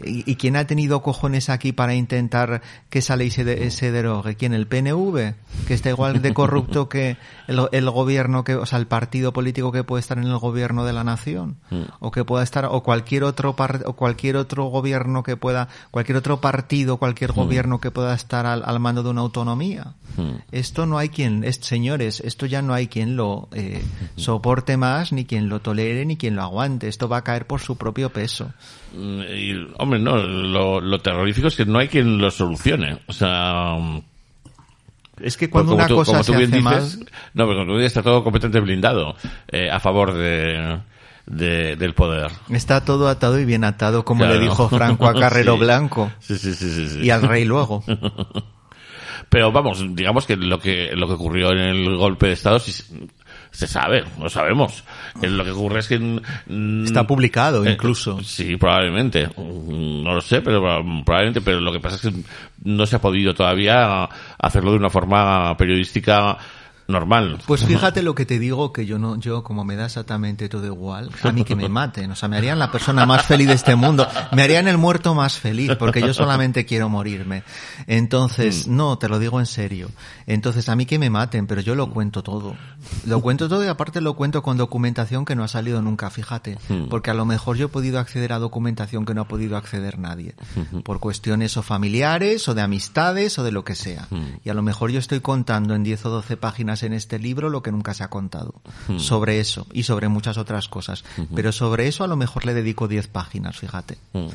¿Y, y quién ha tenido cojones aquí para intentar que esa ley se, de- se derogue? ¿Quién? ¿El PNV? Que está igual de corrupto que el, el gobierno, que, o sea, el partido político que puede estar en el gobierno de la nación. O que pueda estar, o cualquier otro par- o cualquier otro gobierno que pueda, cualquier otro partido, cualquier gobierno que pueda estar al, al mando de una autonomía. Esto no hay quien, es, señores, esto ya no hay quien lo eh, soporte más, ni quien lo tolere, ni quien lo aguante. Esto va a caer por su propio peso. Y, hombre, no, lo, lo terrorífico es que no hay quien lo solucione. O sea, Es que cuando una tú- cosa como tú se bien hace dices, mal, No, pero como tú está todo completamente blindado eh, a favor de, de- del poder. está todo atado y bien atado, como Claro. le dijo Franco a Carrero Sí. Blanco Sí, sí, sí, sí, sí. y al rey luego. Pero vamos, digamos que lo que lo que ocurrió en el golpe de Estado se- sabe, lo sabemos. Eh, Lo que ocurre es que mm, Está publicado eh, incluso. Sí, probablemente. Mm, No lo sé, pero proba- probablemente. Pero lo que pasa es que no se ha podido todavía hacerlo de una forma periodística normal. Pues fíjate lo que te digo, que yo no, yo como me da exactamente todo igual, a mí que me maten, o sea, me harían la persona más feliz de este mundo, me harían el muerto más feliz, porque yo solamente quiero morirme. Entonces, no, te lo digo en serio. Entonces, a mí que me maten, pero yo lo cuento todo. Lo cuento todo y aparte lo cuento con documentación que no ha salido nunca, fíjate, porque a lo mejor yo he podido acceder a documentación que no ha podido acceder nadie, por cuestiones o familiares, o de amistades, o de lo que sea. Y a lo mejor yo estoy contando en 10 o 12 páginas en este libro lo que nunca se ha contado sobre eso y sobre muchas otras cosas. Pero sobre eso a lo mejor le dedico 10 páginas, fíjate. Mm.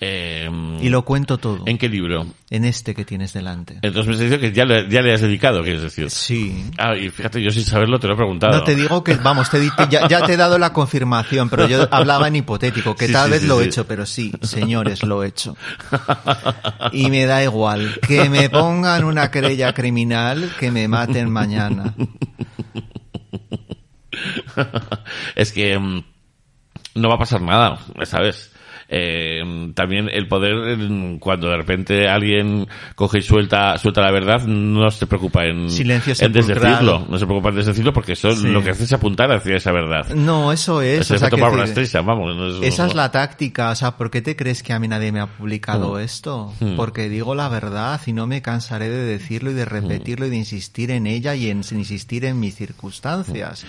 Eh, Y lo cuento todo ¿En qué libro? en este que tienes delante. Entonces me has dicho que ya le, ya le has dedicado, quieres decir. Sí. Ah, y fíjate, yo sin saberlo te lo he preguntado. No te digo que, vamos, te, te- ya, ya te he dado la confirmación, pero yo hablaba en hipotético, que Sí, tal sí, vez sí, lo he hecho, pero sí, señores, lo he hecho. Y me da igual, que me pongan una querella criminal, que me maten mañana. es que mm, no va a pasar nada, ¿sabes? Eh, también el poder, cuando de repente alguien coge y suelta, suelta la verdad, no se preocupa en, Silencio en desdecirlo. No se preocupa en desdecirlo porque eso Sí. lo que hace es apuntar hacia esa verdad. No, eso es. Ese o sea, que vamos. no es- Esa es la táctica, o sea, ¿por qué te crees que a mí nadie me ha publicado Mm. esto? Mm. Porque digo la verdad y no me cansaré de decirlo y de repetirlo y de insistir en ella y en insistir en mis circunstancias.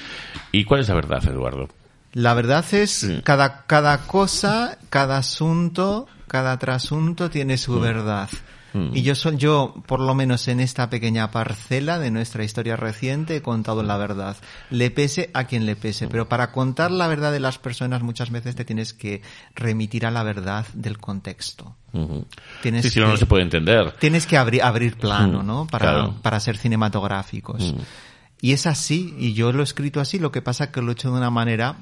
¿Y cuál es la verdad, Eduardo? La verdad es Sí. cada cada cosa, cada asunto, cada trasunto tiene su verdad. Mm. Y yo soy yo, por lo menos en esta pequeña parcela de nuestra historia reciente, he contado la verdad. Le pese a quien le pese. Pero para contar la verdad de las personas muchas veces te tienes que remitir a la verdad del contexto. Sí, si no, no que- se puede entender. Tienes que abrir, abrir plano, Mm, ¿no? Para, claro. para ser cinematográficos. Mm. Y es así, y yo lo he escrito así, lo que pasa es que lo he hecho de una manera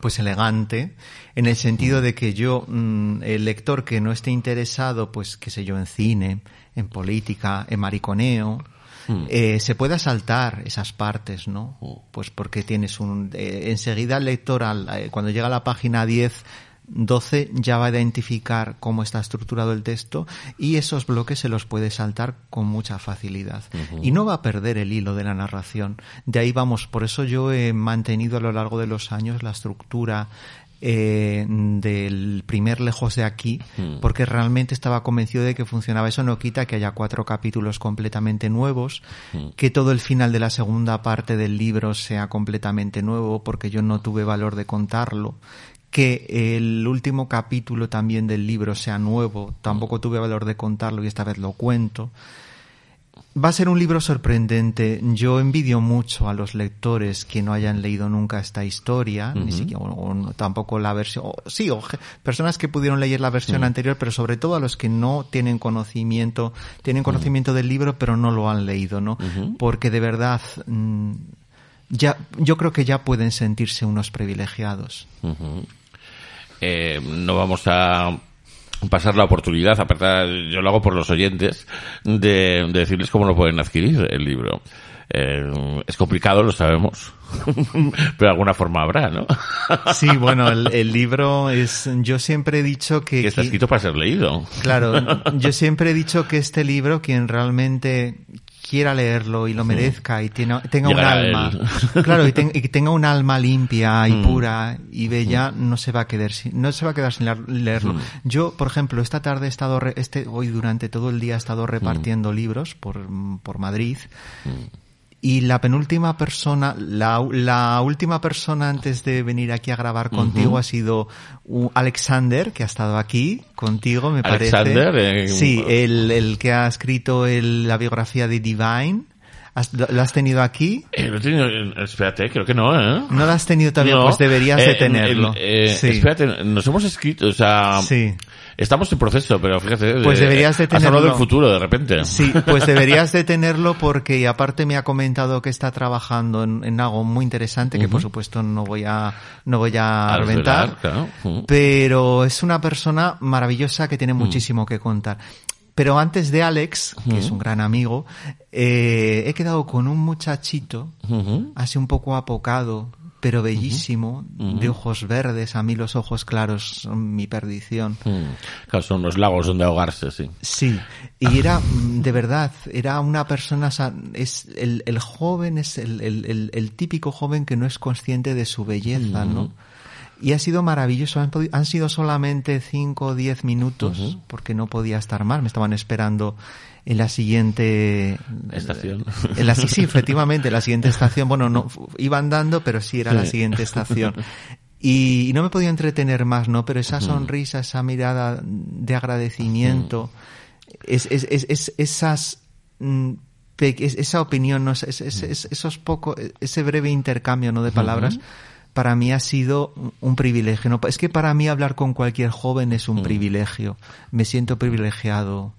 pues elegante, en el sentido de que yo, mm, el lector que no esté interesado, pues qué sé yo, en cine, en política, en mariconeo, Mm. eh, se pueda saltar esas partes, ¿no? Pues porque tienes un... eh, enseguida el lector, al- eh, cuando llega a la página 10, 12, ya va a identificar cómo está estructurado el texto y esos bloques se los puede saltar con mucha facilidad. Y no va a perder el hilo de la narración. De ahí vamos, por eso yo he mantenido a lo largo de los años la estructura eh, del primer lejos de aquí, Mm. porque realmente estaba convencido de que funcionaba. Eso no quita que haya cuatro capítulos completamente nuevos, Mm. que todo el final de la segunda parte del libro sea completamente nuevo, porque yo no tuve valor de contarlo, que el último capítulo también del libro sea nuevo, tampoco tuve valor de contarlo y esta vez lo cuento. Va a ser un libro sorprendente. Yo envidio mucho a los lectores que no hayan leído nunca esta historia, ni siquiera, o, tampoco la versión, o- sí, o personas que pudieron leer la versión anterior, pero sobre todo a los que no tienen conocimiento, tienen conocimiento del libro, pero no lo han leído, ¿no? Porque de verdad, mm, ya, yo creo que ya pueden sentirse unos privilegiados. Eh, no vamos a pasar la oportunidad, aparte yo lo hago por los oyentes, de, de decirles cómo lo pueden adquirir el libro. Eh, es complicado, lo sabemos, pero alguna forma habrá, ¿no? Sí, bueno, el, el libro es, yo siempre he dicho que, que está escrito para ser leído. Claro, yo siempre he dicho que este libro, quien realmente quiera leerlo y lo merezca y tiene- tenga un Llegará alma, claro, y, ten- y tenga un alma limpia y Mm. pura y bella, no se va a quedar sin, no se va a quedar sin leer- leerlo. Mm. Yo, por ejemplo, esta tarde he estado, re- este, hoy durante todo el día he estado Mm. repartiendo libros por, por Madrid. Y la penúltima persona, la, la última persona antes de venir aquí a grabar contigo ha sido uh, Alexander, que ha estado aquí contigo, me parece. Alexander, eh, sí, el, el que ha escrito el- la biografía de Divine. ¿Has- ¿Lo lo has tenido aquí? Eh, lo he tenido- eh, espérate, creo que no, ¿eh? No lo has tenido todavía, No, pues deberías de eh, tenerlo. eh, Sí. Espérate, nos hemos escrito, o sea, Sí. estamos en proceso, pero fíjate, Pues eh, deberías de has hablado tenerlo. del futuro de repente. Sí, pues deberías de tenerlo porque aparte me ha comentado que está trabajando en, en algo muy interesante que por supuesto no voy a no voy a, A reventar, pero es una persona maravillosa que Mm. tiene muchísimo que contar. Pero antes de Alex, que es un gran amigo, eh, he quedado con un muchachito Ujú. así un poco apocado, pero bellísimo, de ojos verdes. A mí los ojos claros son mi perdición. Claro, son los lagos donde ahogarse, sí. Sí, y era, mm, de verdad, era una persona, es el, el joven es el, el- el- el típico joven que no es consciente de su belleza, ¿no? Y ha sido maravilloso, han, han sido solamente 5 o 10 minutos, porque no podía estar más, me estaban esperando en la siguiente Estación. En la, sí, sí, efectivamente, la siguiente estación, bueno, no, iba andando, pero sí era la siguiente estación. Y, y no me podía entretener más, ¿no? Pero esa sonrisa, esa mirada de agradecimiento, es, es, es, es- esas, mm, esa opinión, ¿no? Es- es- es- es- esos poco, ese breve intercambio, ¿no? De palabras, para mí ha sido un privilegio. ¿no? Es que para mí hablar con cualquier joven es un privilegio. Me siento privilegiado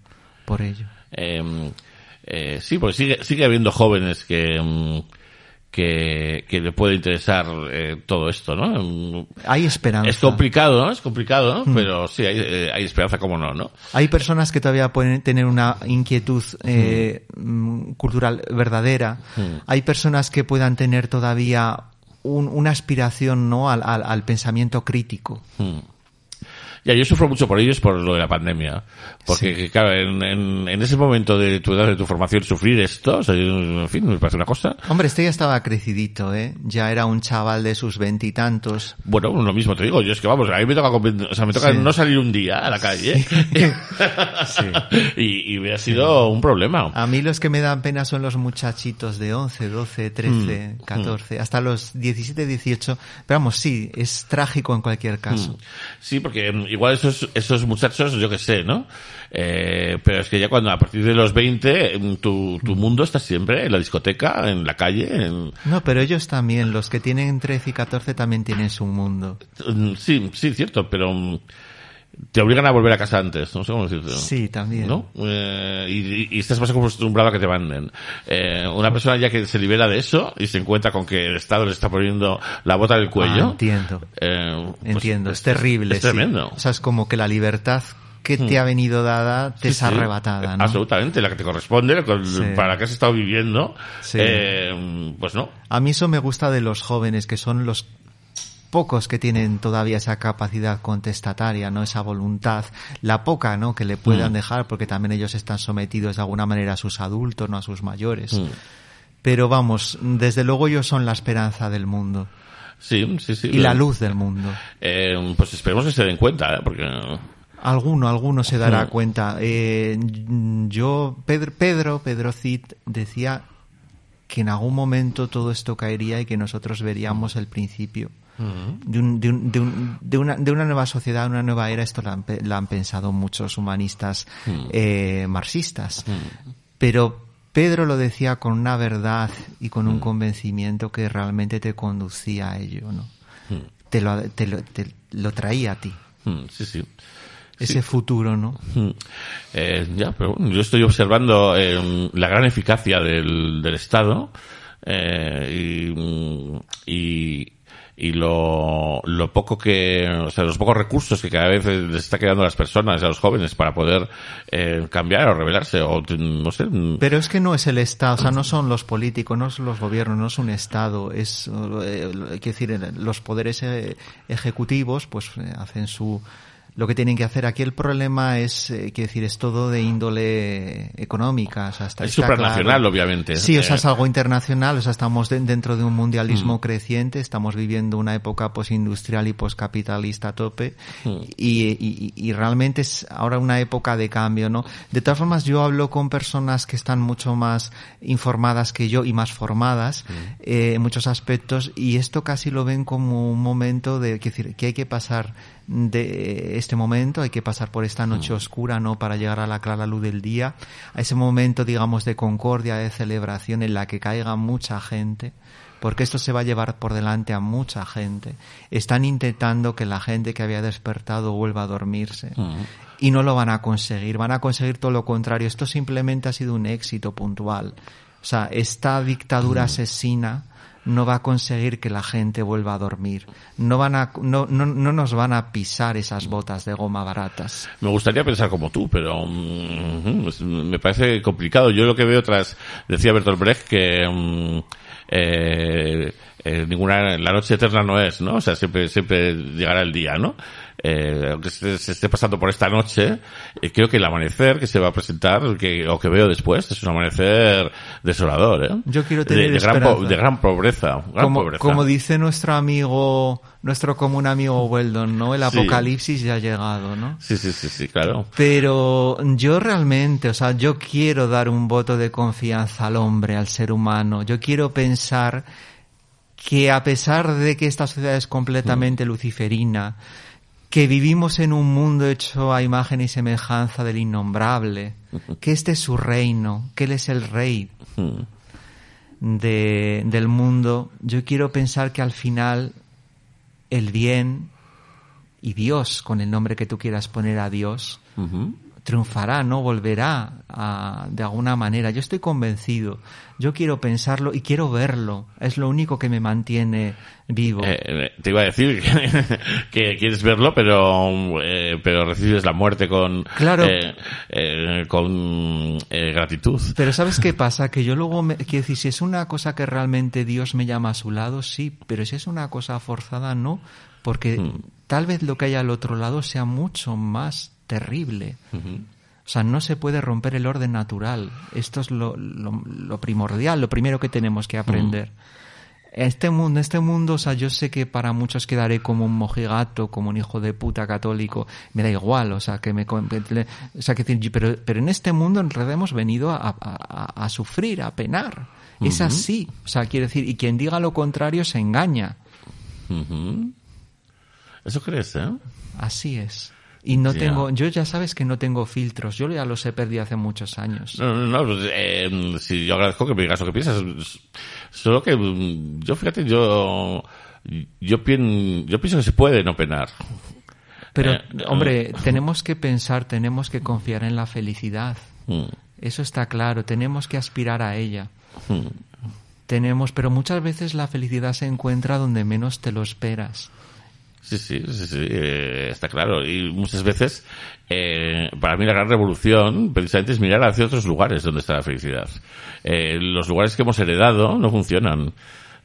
por ello. Eh, eh, sí, porque sigue, sigue habiendo jóvenes que, mm, que, que le puede interesar eh, todo esto, ¿no? Mm, Hay esperanza. Es complicado, ¿no? Es complicado, Mm. pero sí, hay, eh, hay esperanza, como no, ¿no? Hay personas que todavía pueden tener una inquietud eh, mm, cultural verdadera. Mm. Hay personas que puedan tener todavía un- una aspiración ¿no? al, al- al pensamiento crítico. Mm. Ya, yo sufro mucho por ellos por lo de la pandemia. Porque, claro, en, en, en, ese momento de tu edad, de tu formación, sufrir esto, o sea, en fin, me parece una cosa. Hombre, este ya estaba crecidito, ¿eh? Ya era un chaval de sus veintitantos. Bueno, lo mismo te digo, yo es que vamos, a mí me toca, o sea, me toca Sí. no salir un día a la calle. y, y me ha sido un problema. A mí los que me dan pena son los muchachitos de 11, 12, 13, Mm, 14, hasta los 17, 18. Pero vamos, sí, es trágico en cualquier caso. Sí, porque mm, igual esos, esos muchachos, yo que sé, ¿no? Eh, pero es que ya cuando a partir de los 20, mm, tu, tu mundo está siempre en la discoteca, en la calle, en... No, pero ellos también, los que tienen 13 y 14 también tienen su mundo. Mm, Sí, sí, cierto, pero mm, te obligan a volver a casa antes, no sé cómo decirlo. Sí, también. ¿No? Eh, y, y estás más acostumbrado a que te manden. Eh, una persona ya que se libera de eso y se encuentra con que el Estado le está poniendo la bota del cuello. Ah, entiendo. eh, pues Entiendo, es terrible. Es sí. tremendo. O sea, es como que la libertad que te ha venido dada te Sí, es sí. arrebatada, ¿no? Absolutamente, la que te corresponde, con- Sí. para la que has estado viviendo, Sí. eh, pues no. A mí eso me gusta de los jóvenes, que son los pocos que tienen todavía esa capacidad contestataria, ¿no? Esa voluntad, la poca, ¿no? Que le puedan Mm. dejar, porque también ellos están sometidos de alguna manera a sus adultos, no a sus mayores. Mm. Pero vamos, desde luego ellos son la esperanza del mundo Sí, sí, sí. y la luz del mundo. Eh, pues esperemos que se den cuenta, ¿eh? porque Alguno, alguno se dará Mm. cuenta. Eh, yo, Pedro, Pedro, Pedro Cid decía que en algún momento todo esto caería y que nosotros veríamos el principio de, un- de un- de un- de una, de una nueva sociedad, una nueva era. Esto lo han, lo han pensado muchos humanistas eh, marxistas. Pero Pedro lo decía con una verdad y con un convencimiento que realmente te conducía a ello, ¿no? Te lo, te lo, te lo traía a ti. Mm, sí, sí. Ese futuro, ¿no? Mm. Eh, ya, pero bueno, yo estoy observando eh, la gran eficacia del, del Estado eh, y, mm, y, y lo, lo poco que, o sea, los pocos recursos que cada vez les está quedando a las personas, a los jóvenes, para poder eh, cambiar o rebelarse, o no sé. mm, Pero es que no es el Estado, o sea, no son los políticos, no son los gobiernos, no es un Estado, es, eh, que decir, los poderes eh, ejecutivos, pues eh, hacen su, lo que tienen que hacer. Aquí el problema es, eh, que decir, es todo de índole económica, o sea, está, Es supranacional, claro. obviamente. Sí, o sea, Eh, es algo internacional, o sea, estamos de- dentro de un mundialismo Mm. creciente, estamos viviendo una época posindustrial y poscapitalista a tope, Mm. y, y- y realmente es ahora una época de cambio, ¿no? De todas formas, yo hablo con personas que están mucho más informadas que yo y más formadas Mm. eh, en muchos aspectos, y esto casi lo ven como un momento de, que decir, que hay que pasar de este momento, hay que pasar por esta noche oscura, ¿no? Para llegar a la clara luz del día, a ese momento, digamos, de concordia, de celebración en la que caiga mucha gente, porque esto se va a llevar por delante a mucha gente. Están intentando que la gente que había despertado vuelva a dormirse. Y no lo van a conseguir, van a conseguir todo lo contrario. Esto simplemente ha sido un éxito puntual. O sea, esta dictadura asesina no va a conseguir que la gente vuelva a dormir. No van a, no, no, no nos van a pisar esas botas de goma baratas. Me gustaría pensar como tú, pero mm, me parece complicado. Yo lo que veo tras, decía Bertolt Brecht que mm, eh, eh, ninguna, la noche eterna no es, ¿no? O sea, siempre, siempre llegará el día, ¿no? Eh, aunque se, se esté pasando por esta noche, eh, creo que el amanecer que se va a presentar, que, o que veo después, es un amanecer desolador, ¿eh? Yo quiero tener de, de gran, po- de gran pobreza, gran Como, pobreza. como dice nuestro amigo, nuestro común amigo Weldon, ¿no? El Sí. apocalipsis ya ha llegado, ¿no? Sí, sí, sí, sí, claro. Pero yo realmente, o sea, yo quiero dar un voto de confianza al hombre, al ser humano. Yo quiero pensar que a pesar de que esta sociedad es completamente luciferina, que vivimos en un mundo hecho a imagen y semejanza del innombrable, que este es su reino, que él es el rey Mm. de, del mundo, yo quiero pensar que al final el bien y Dios, con el nombre que tú quieras poner a Dios. Triunfará, ¿no? Volverá a- de alguna manera. Yo estoy convencido. Yo quiero pensarlo y quiero verlo. Es lo único que me mantiene vivo. Eh, eh, te iba a decir que, quieres verlo, pero eh, pero recibes la muerte con Claro. eh, con gratitud. Pero ¿sabes qué pasa? Que yo luego, me, quiero decir, si es una cosa que realmente Dios me llama a su lado, sí, pero si es una cosa forzada, no, porque Mm. tal vez lo que hay al otro lado sea mucho más terrible. O sea, no se puede romper el orden natural. Esto es lo, lo, lo primordial, lo primero que tenemos que aprender. Este mundo, este mundo, o sea, yo sé que para muchos quedaré como un mojigato, como un hijo de puta católico, me da igual, o sea, que me, o sea, que, pero, pero en este mundo en realidad hemos venido a, a, a sufrir, a penar. Es así, o sea, quiere decir, y quien diga lo contrario se engaña. ¿Eso crees, eh? Así es. Y no tengo, yo ya sabes que no tengo filtros, yo ya los he perdido hace muchos años. No, no, no, pues, eh, si yo agradezco que me digas lo que piensas, solo que mm, yo fíjate, yo, yo, pienso, yo pienso que se puede no penar. Pero, eh, hombre, tenemos que pensar, tenemos que confiar en la felicidad. Mm. Eso está claro, tenemos que aspirar a ella. Mm. Tenemos, pero muchas veces la felicidad se encuentra donde menos te lo esperas. Sí, sí, sí, sí eh, está claro. Y muchas veces, eh, para mí la gran revolución precisamente es mirar hacia otros lugares donde está la felicidad. Eh, los lugares que hemos heredado no funcionan.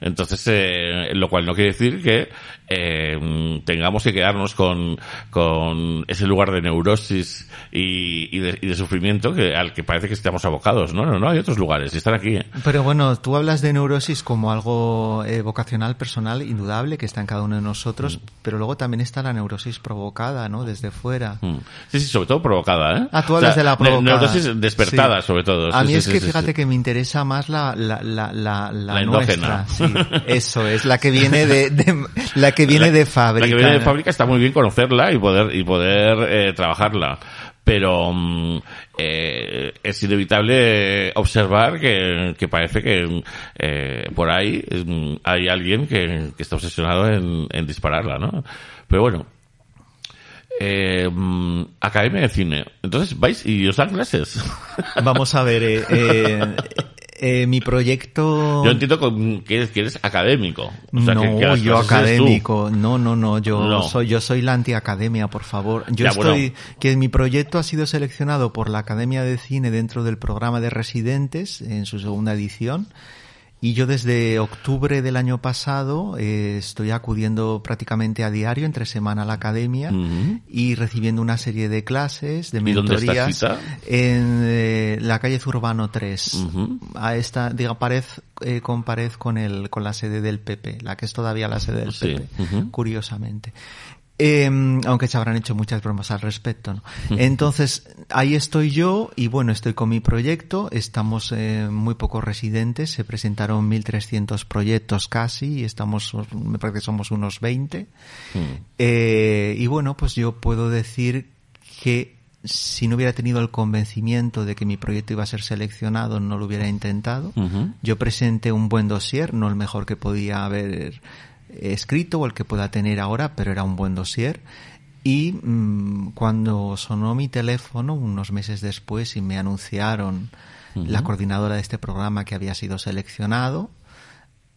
Entonces, eh, lo cual no quiere decir que eh, tengamos que quedarnos con, con ese lugar de neurosis y, y, de, y, de, sufrimiento que, al que parece que estamos abocados. No, no, no, hay otros lugares y están aquí. ¿eh? Pero bueno, tú hablas de neurosis como algo eh, vocacional, personal, indudable, que está en cada uno de nosotros, mm. pero luego también está la neurosis provocada, ¿no? Desde fuera. Mm. Sí, sí, sobre todo provocada, ¿eh? Ah, tú hablas o sea, de la provocada. Neurosis despertada, sí. sobre todo. A mí sí, es que fíjate que me interesa más la, la, la, la, la endógena. Sí, eso es, la que viene de, de la que viene la, de fábrica. La que viene de fábrica está muy bien conocerla y poder, y poder eh, trabajarla. Pero mm, eh, es inevitable observar que, que parece que eh, por ahí mm, hay alguien que, que está obsesionado en, en, dispararla, ¿no? Pero bueno, eh, Academia de Cine. Entonces, ¿vais y os dan clases? Vamos a ver, eh, eh, eh, mi proyecto. Yo entiendo que eres, que eres académico. O sea, no, que, que yo académico. No, no, no. Yo no. soy, yo soy la antiacademia, por favor. Yo ya, estoy, bueno. que mi proyecto ha sido seleccionado por la Academia de Cine dentro del programa de residentes en su segunda edición. Y yo desde octubre del año pasado eh, estoy acudiendo prácticamente a diario, entre semana a la academia, uh -huh. y recibiendo una serie de clases, de mentorías. ¿Y dónde en eh, la calle Zurbano 3. Uh -huh. A esta, diga, pared, eh, con pared con el, con la sede del PP, la que es todavía la sede del sí. PP, uh -huh. curiosamente. Eh, aunque se habrán hecho muchas bromas al respecto. ¿no? Entonces, ahí estoy yo y bueno, estoy con mi proyecto. Estamos eh, muy pocos residentes. Se presentaron 1.300 proyectos casi y estamos, me parece que somos unos 20. Mm. Eh, y bueno, pues yo puedo decir que si no hubiera tenido el convencimiento de que mi proyecto iba a ser seleccionado, no lo hubiera intentado. Uh -huh. Yo presenté un buen dossier, no el mejor que podía haber escrito o el que pueda tener ahora, pero era un buen dossier. Y mmm, cuando sonó mi teléfono, unos meses después, y me anunciaron uh -huh. la coordinadora de este programa que había sido seleccionado,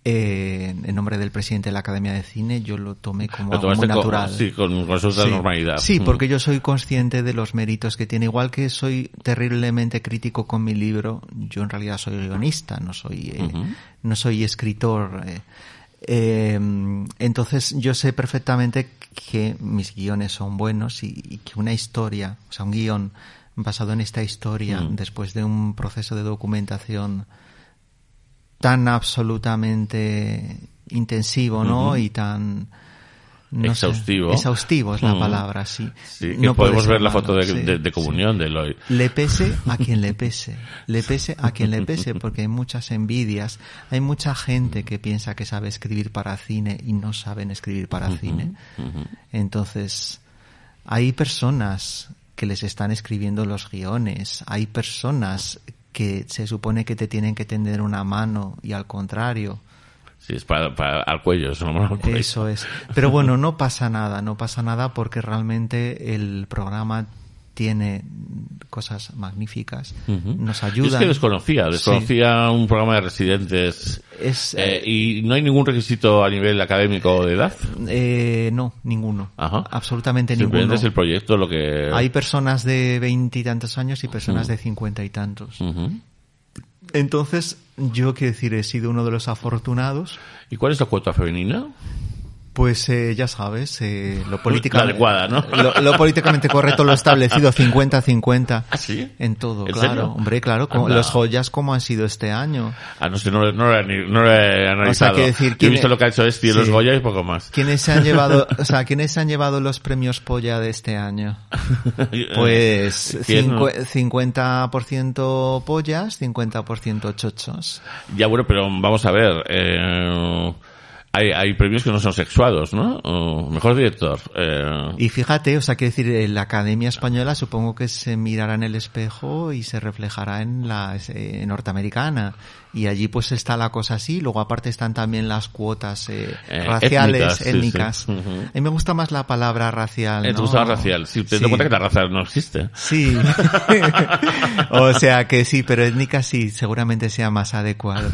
eh, en nombre del presidente de la Academia de Cine, yo lo tomé como lo algo muy natural. Con, sí, con, con absoluta sí. normalidad. Sí, porque yo soy consciente de los méritos que tiene. Igual que soy terriblemente crítico con mi libro, yo en realidad soy guionista, no soy, eh, uh -huh. no soy escritor. Eh, eh, entonces yo sé perfectamente que mis guiones son buenos y, y, que una historia, o sea, un guion basado en esta historia, mm. después de un proceso de documentación tan absolutamente intensivo, ¿no? Uh -huh. Y tan no exhaustivo. Sé, exhaustivo es la -huh. palabra, sí. Sí, que no podemos ver la foto de, sí, de, de comunión sí. de Eloy. Le pese a quien le pese. Le pese a quien le pese, porque hay muchas envidias. Hay mucha gente que piensa que sabe escribir para cine y no saben escribir para uh -huh. cine. Entonces, hay personas que les están escribiendo los guiones. Hay personas que se supone que te tienen que tender una mano y al contrario. Sí, es para, para al cuello, eso, no es. Pero bueno, no pasa nada, no pasa nada porque realmente el programa tiene cosas magníficas, uh -huh. nos ayuda. Es que desconocía, desconocía sí. un programa de residentes es, eh, y no hay ningún requisito a nivel académico de edad. Eh, no, ninguno, Ajá. absolutamente Simplemente ninguno. es el proyecto lo que. Hay personas de veintitantos años y personas uh -huh. de cincuenta y tantos. Uh -huh. Entonces, yo quiero decir, he sido uno de los afortunados. ¿Y cuál es la cuota femenina? Pues eh, ya sabes, eh, lo, política- La adecuada, ¿no? lo, lo políticamente correcto lo establecido 50-50 ¿Ah, sí? en todo, ¿En claro. serio? Hombre, claro, como- los joyas como han sido este año. Ah, no sé, no, no, lo he, no lo he analizado. quiero decir, Yo he ¿quién visto es- lo que ha hecho este y los Sí. Goya y poco más. ¿Quiénes se han llevado, o sea, quiénes se han llevado los premios Polla de este año? Pues ¿Quién no? cincu- 50% pollas, 50% chochos. Ya bueno, pero vamos a ver. Eh, hay, hay premios que no son sexuados, ¿no? O mejor director. Eh, Y fíjate, o sea, quiero decir, eh, la Academia Española supongo que se mirará en el espejo y se reflejará en la norteamericana. Y allí pues está la cosa así. Luego aparte están también las cuotas eh, Eh, raciales, étnicas, sí. A mí me gusta más la palabra racial. eh, ¿no? ¿Te gusta racial? Sí, te Sí. cuenta que la raza no existe. Sí. o sea que sí, pero étnica sí, seguramente sea más adecuado.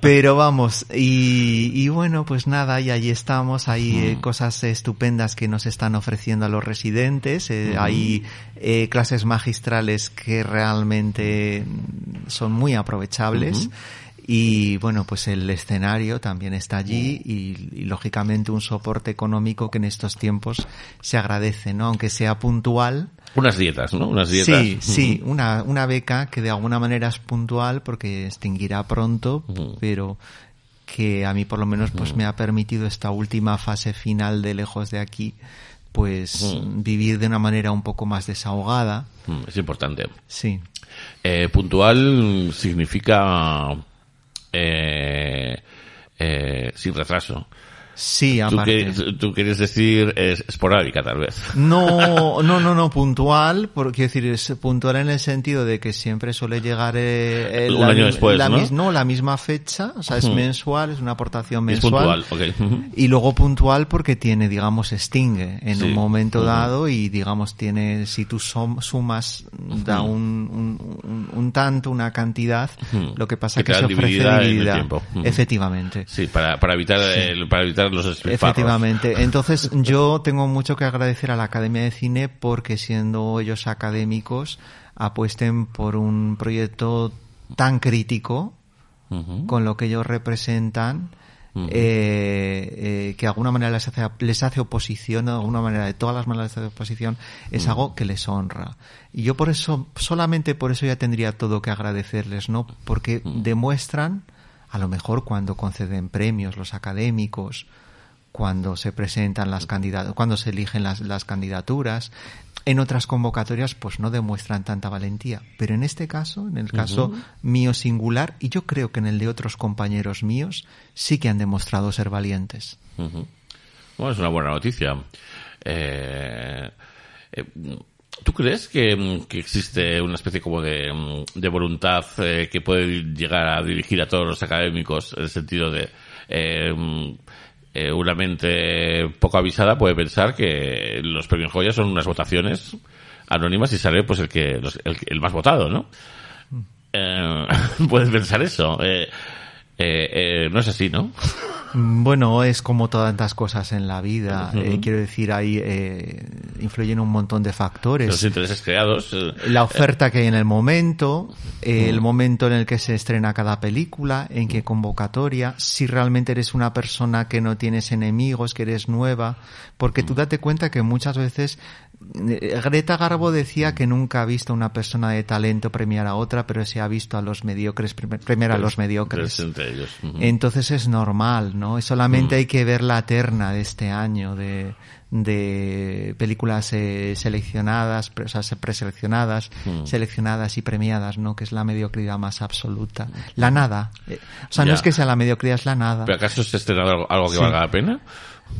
Pero vamos, y, y bueno, pues nada, y allí estamos, hay eh, cosas estupendas que nos están ofreciendo a los residentes, eh, hay eh, clases magistrales que realmente son muy aprovechables. Y bueno, pues el escenario también está allí y, y, lógicamente un soporte económico que en estos tiempos se agradece, ¿no? Aunque sea puntual. Unas dietas, ¿no? Unas dietas. Sí, sí, una, una beca que de alguna manera es puntual porque extinguirá pronto, pero que a mí por lo menos pues me ha permitido esta última fase final de lejos de aquí pues vivir de una manera un poco más desahogada. Es importante. Sí. Eh, puntual significa eh, eh, sin retraso. Sí, Tú, aparte. que- tú quieres decir es esporádica, tal vez. No, no, no, no, puntual, porque quiero decir, es puntual en el sentido de que siempre suele llegar eh, eh, Un la, año después, la ¿no? mis- no, la misma fecha, o sea, es Ujú. mensual, es una aportación Es mensual. puntual, ok. Ujú. Y luego puntual porque tiene, digamos, extingue en Sí. un momento Ujú. dado y, digamos, tiene, si tú som- sumas, da un, un, un- tanto, una cantidad, lo que pasa Que que, se ofrece dividida en el tiempo. Efectivamente. Sí, para, para evitar el, para evitar los. Efectivamente. Entonces, yo tengo mucho que agradecer a la Academia de Cine porque siendo ellos académicos, apuesten por un proyecto tan crítico con lo que ellos representan, eh, eh, que de alguna manera les hace, les hace oposición, de alguna manera, de todas las maneras les hace oposición, es algo que les honra. Y yo por eso, solamente por eso ya tendría todo que agradecerles, ¿no? Porque demuestran, a lo mejor cuando conceden premios los académicos, cuando se presentan las candidaturas, cuando se eligen las, las candidaturas, en otras convocatorias pues no demuestran tanta valentía. Pero en este caso, en el caso mío singular, y yo creo que en el de otros compañeros míos, sí que han demostrado ser valientes. Bueno, es una buena noticia. Eh, eh, ¿Tú crees que, que existe una especie como de, mm, de voluntad eh, que puede llegar a dirigir a todos los académicos en el sentido de eh, mm, eh, una mente poco avisada puede pensar que los premios Joya son unas votaciones anónimas y sale pues el que los- el, el más votado, ¿no? Eh, puedes pensar eso. Eh, no es así, ¿no? Mm, Bueno, es como tantas cosas en la vida. Eh, quiero decir, ahí eh, influyen un montón de factores. Los intereses creados. eh, la oferta que hay en el momento, eh, el momento en el que se estrena cada película, en qué convocatoria, si realmente eres una persona que no tienes enemigos, que eres nueva, porque tú date cuenta que muchas veces eh, Greta Garbo decía que nunca ha visto a una persona de talento premiar a otra, pero se ha visto a los mediocres prem- premiar a los mediocres. entre ellos. Ujú. Entonces es normal, ¿no? Solamente hay que ver la terna de este año de, de películas eh, seleccionadas, pre- o sea, se- preseleccionadas, seleccionadas y premiadas, ¿no? Que es la mediocridad más absoluta. La nada. Eh, o sea, Ya. no es que sea la mediocridad, es la nada. ¿Pero acaso se ha estrenado algo, algo que Sí. valga la pena?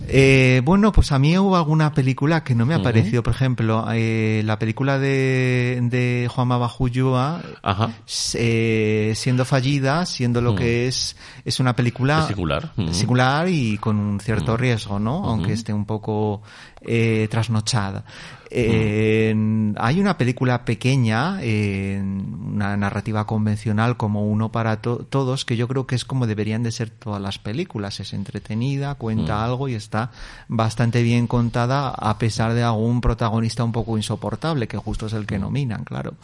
Eh, bueno, pues a mí hubo alguna película que no me ha parecido. Por ejemplo, eh, la película de, de Juanma Bajulloa, eh, siendo fallida, siendo lo que es, es una película Es singular. Singular y con un cierto riesgo, ¿no? Aunque esté un poco eh, trasnochada. Eh, Hay una película pequeña, eh, una narrativa convencional como Uno para to- Todos, que yo creo que es como deberían de ser todas las películas. Es entretenida, cuenta algo y está bastante bien contada a pesar de algún protagonista un poco insoportable, que justo es el que nominan, claro.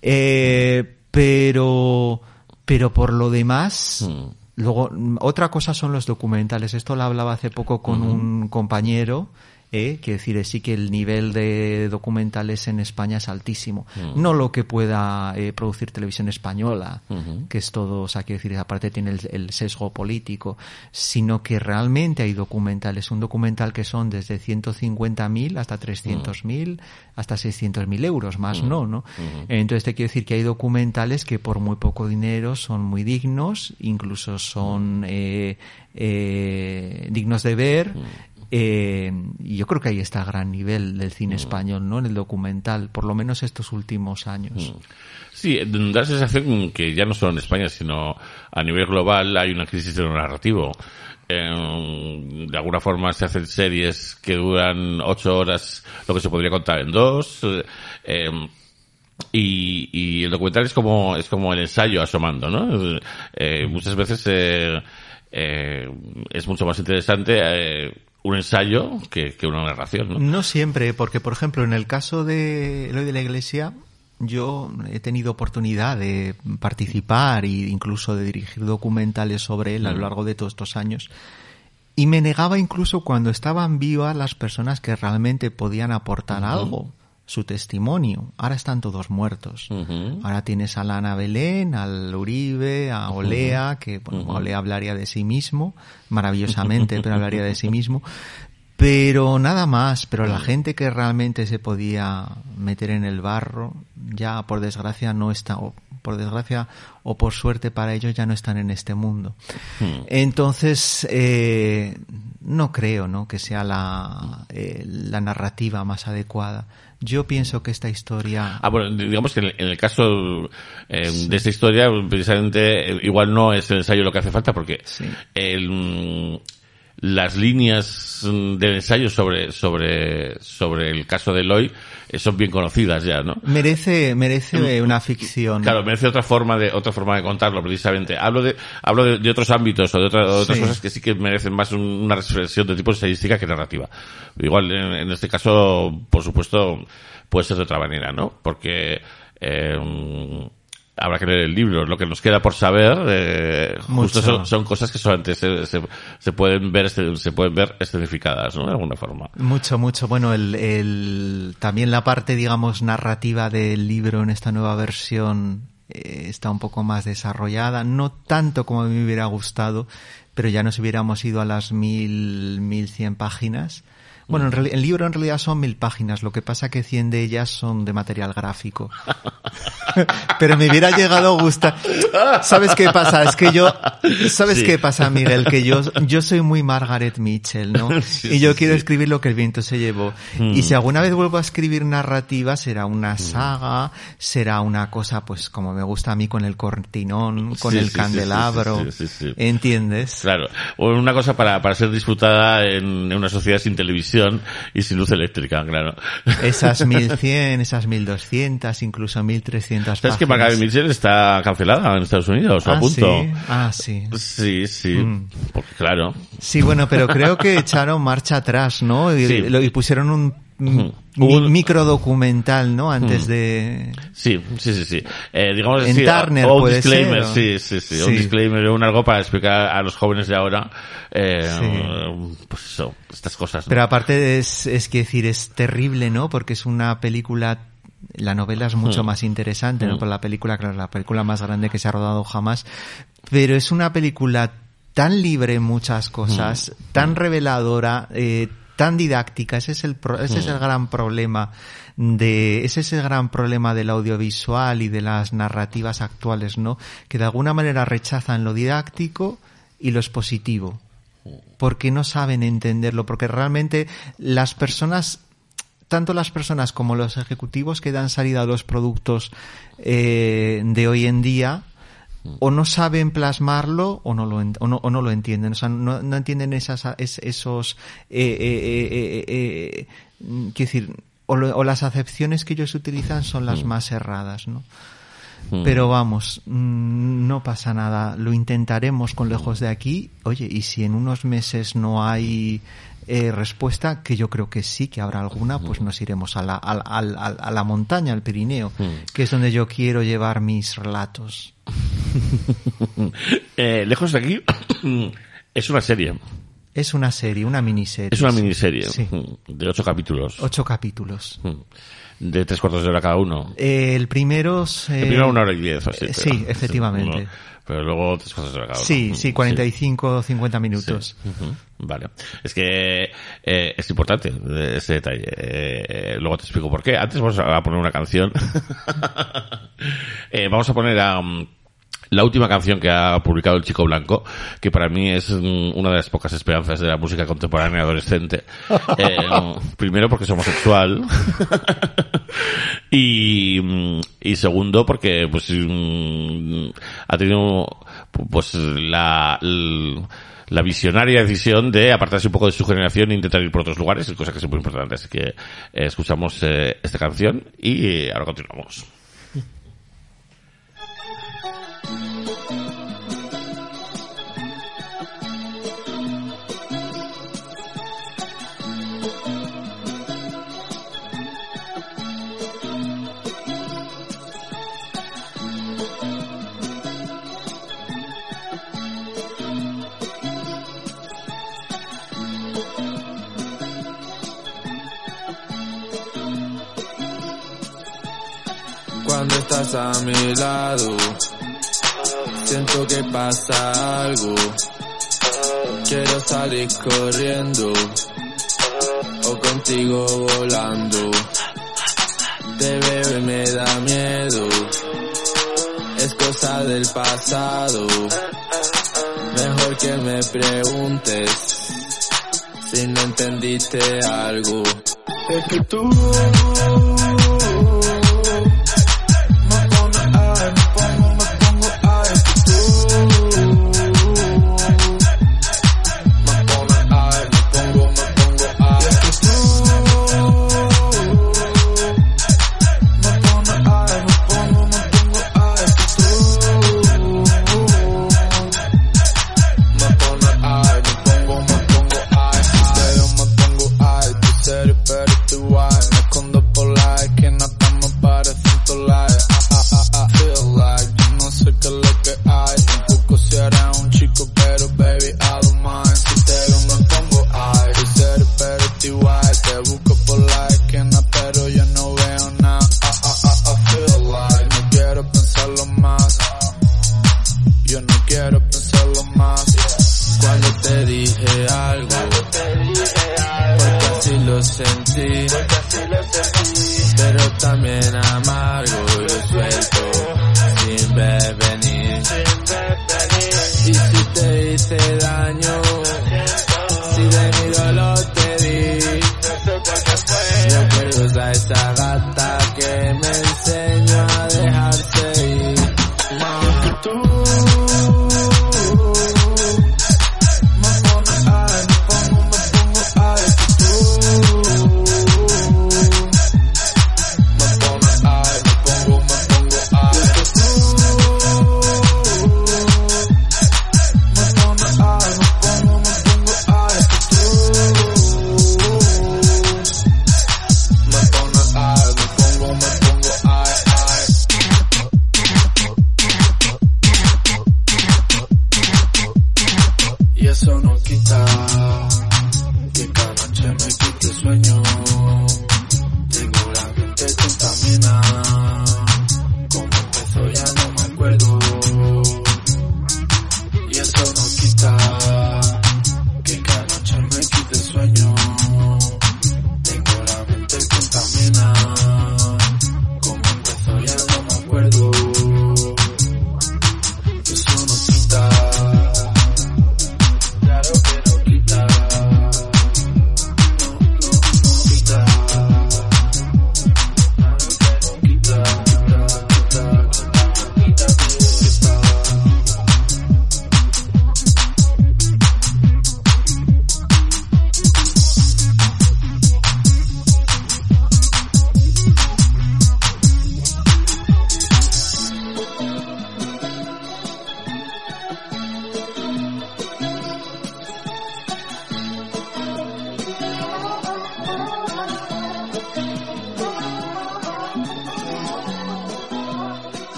Eh, pero, pero por lo demás, Mm. Luego, mm, otra cosa son los documentales. Esto lo hablaba hace poco con un compañero ¿eh? Quiero decir, sí que el nivel de documentales en España es altísimo. Mm. No lo que pueda eh, producir televisión española, que es todo, o sea, quiero decir, aparte tiene el, el sesgo político, sino que realmente hay documentales. Un documental que son desde 150.000 hasta 300.000, hasta 600.000 euros, más no, ¿no? Entonces te quiero decir que hay documentales que por muy poco dinero son muy dignos, incluso son eh, eh, dignos de ver. Eh, y yo creo que ahí está el gran nivel del cine español, ¿no? En el documental, por lo menos estos últimos años. Sí, da la sensación que ya no solo en España, sino a nivel global hay una crisis de lo narrativo. Eh, de alguna forma se hacen series que duran ocho horas, lo que se podría contar en dos. eh, y, y el documental es como es como el ensayo asomando, ¿no? Eh, muchas veces eh, eh, es mucho más interesante eh, un ensayo que, que una narración, ¿no? No siempre, porque por ejemplo en el caso de Eloy de la Iglesia, yo he tenido oportunidad de participar e incluso de dirigir documentales sobre él a lo largo de todos estos años. Y me negaba incluso cuando estaban vivas las personas que realmente podían aportar algo, su testimonio. Ahora están todos muertos. Ahora tienes a Lana Belén, al Uribe, a Olea, que bueno, Olea hablaría de sí mismo, maravillosamente, pero hablaría de sí mismo. Pero nada más, pero la gente que realmente se podía meter en el barro, ya por desgracia no está, o por desgracia o por suerte para ellos ya no están en este mundo. Entonces, eh, no creo ¿no? que sea la, eh, la narrativa más adecuada. Yo pienso que esta historia... Ah, bueno, digamos que en el, caso eh, de esta historia, precisamente, eh, igual no es el ensayo lo que hace falta, porque Sí. el, las líneas mm, del ensayo sobre, sobre, sobre el caso de Eloy eh, son bien conocidas ya, ¿no? Merece, merece una ficción. Claro, merece otra forma de otra forma de contarlo precisamente. Hablo de hablo de, de otros ámbitos o de, otra- otras Sí. cosas que sí que merecen más un- una reflexión de tipo estadística que narrativa. Igual en, en este caso, por supuesto, puede ser de otra manera, ¿no? Porque eh, habrá que leer el libro. Lo que nos queda por saber, eh, justo son, son cosas que solamente se, se, se pueden ver este- se pueden ver escenificadas, ¿no? De alguna forma. Mucho, mucho. Bueno, el, el, también la parte, digamos, narrativa del libro en esta nueva versión eh, está un poco más desarrollada. No tanto como me hubiera gustado, pero ya nos hubiéramos ido a las mil, mil cien páginas. Bueno, en el libro en realidad son mil páginas, lo que pasa que 100 de ellas son de material gráfico. Pero me hubiera llegado a gustar. ¿Sabes qué pasa? Es que yo, ¿sabes Sí. qué pasa, Miguel? Que yo, yo soy muy Margaret Mitchell, ¿no? Sí, y yo sí, quiero escribir lo que el viento se llevó. Y si alguna vez vuelvo a escribir narrativa, será una saga, será una cosa, pues, como me gusta a mí, con el cortinón, con el candelabro. ¿Entiendes? Claro, o una cosa para, para ser disfrutada en, en una sociedad sin televisión y sin luz eléctrica, claro. Esas 1100, esas 1200, incluso 1300 ¿Sabes que. Margaret Mitchell está cancelada en Estados Unidos? o a ah, punto. sí. Ah, sí. Sí, sí, Mm. porque claro. Sí, bueno, pero creo que echaron marcha atrás, ¿no? Y, Sí. lo- y pusieron un Un- micro documental, ¿no? Antes de... Sí, sí, sí, sí. Eh, digamos En sí, Turner o un puede disclaimer, ser, ¿o? sí, sí, Sí. un disclaimer, un algo para explicar a los jóvenes de ahora, eh, Sí. pues eso, estas cosas. ¿no? Pero aparte es, es que decir, es terrible, ¿no? Porque es una película, la novela es mucho Hmm. más interesante, ¿no? Hmm. Por la película, claro, la película más grande que se ha rodado jamás. Pero es una película tan libre en muchas cosas, Hmm. tan reveladora, eh, tan didáctica. Ese es el, pro- ese es el Hmm. gran problema de, ese es el gran problema del audiovisual y de las narrativas actuales, ¿no? Que de alguna manera rechazan lo didáctico y lo expositivo porque no saben entenderlo, porque realmente las personas, tanto las personas como los ejecutivos que dan salida a los productos eh, de hoy en día, o no saben plasmarlo o no lo, o no, o no lo entienden, o sea, no, no entienden esas, es- esos, eh, eh, eh, eh, mm, quiero decir, o, lo- o las acepciones que ellos utilizan son las más erradas, ¿no? Mm. Pero vamos, mm, no pasa nada. Lo intentaremos con lejos de aquí. Oye, y si en unos meses no hay eh, respuesta, que yo creo que sí, que habrá alguna, pues nos iremos a la, al- al- al- a la montaña, al Pirineo, Mm. que es donde yo quiero llevar mis relatos. Eh, lejos de aquí es una serie. Es una serie, una miniserie. Es una miniserie Sí. de ocho capítulos. Ocho capítulos. De tres cuartos de hora cada uno. Eh, el primero... se- El primero una hora y diez. Así, sí, efectivamente. Uno- pero luego hora cada uno. Sí, sí, 45 50 minutos. Ujú, Vale. Es que eh, es importante eh, ese detalle. Eh, luego te explico por qué. Antes vamos a poner una canción. Eh, vamos a poner a... mm, la última canción que ha publicado el Chico Blanco, que para mí es mm, una de las pocas esperanzas de la música contemporánea adolescente. Eh, primero porque es homosexual. y, mm, y segundo porque pues mm, ha tenido pues la, la visionaria decisión de apartarse un poco de su generación e intentar ir por otros lugares, cosa que es muy importante. Así que eh, escuchamos eh, esta canción y eh, ahora continuamos. Estás a mi lado, siento que pasa algo. Quiero salir corriendo o contigo volando. Te veo y me da miedo. Es cosa del pasado. Mejor que me preguntes si no entendiste algo. Es que tú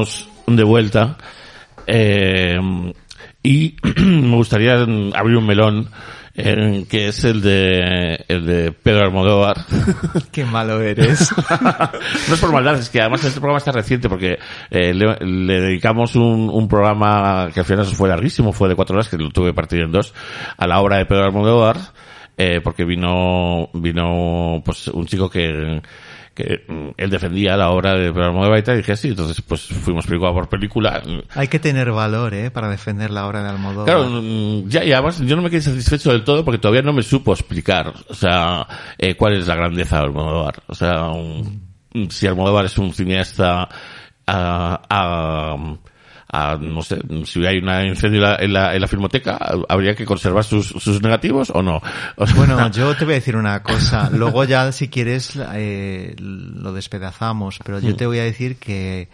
estamos de vuelta. Eh, y me gustaría abrir un melón eh, que es el de el de Pedro Almodóvar. Qué malo eres. no es por maldad, es que además este programa está reciente porque eh, le, le dedicamos un, un programa que al final fue larguísimo, fue de cuatro horas, que lo tuve partido en dos, a la obra de Pedro Almodóvar, eh, porque vino, vino pues un chico que que mm, él defendía la obra de Almodóvar y tal, y dije sí, entonces pues fuimos película por película. Hay que tener valor, ¿eh? Para defender la obra de Almodóvar. Claro, mm, ya, y además yo no me quedé satisfecho del todo porque todavía no me supo explicar, o sea, eh, cuál es la grandeza de Almodóvar. O sea, mm, si Almodóvar es un cineasta a, a, a, no sé, si hay un incendio en la, en la, en la filmoteca, ¿habría que conservar sus, sus negativos o no? O sea, Bueno, yo te voy a decir una cosa. Luego ya, si quieres, eh, lo despedazamos. Pero yo te voy a decir que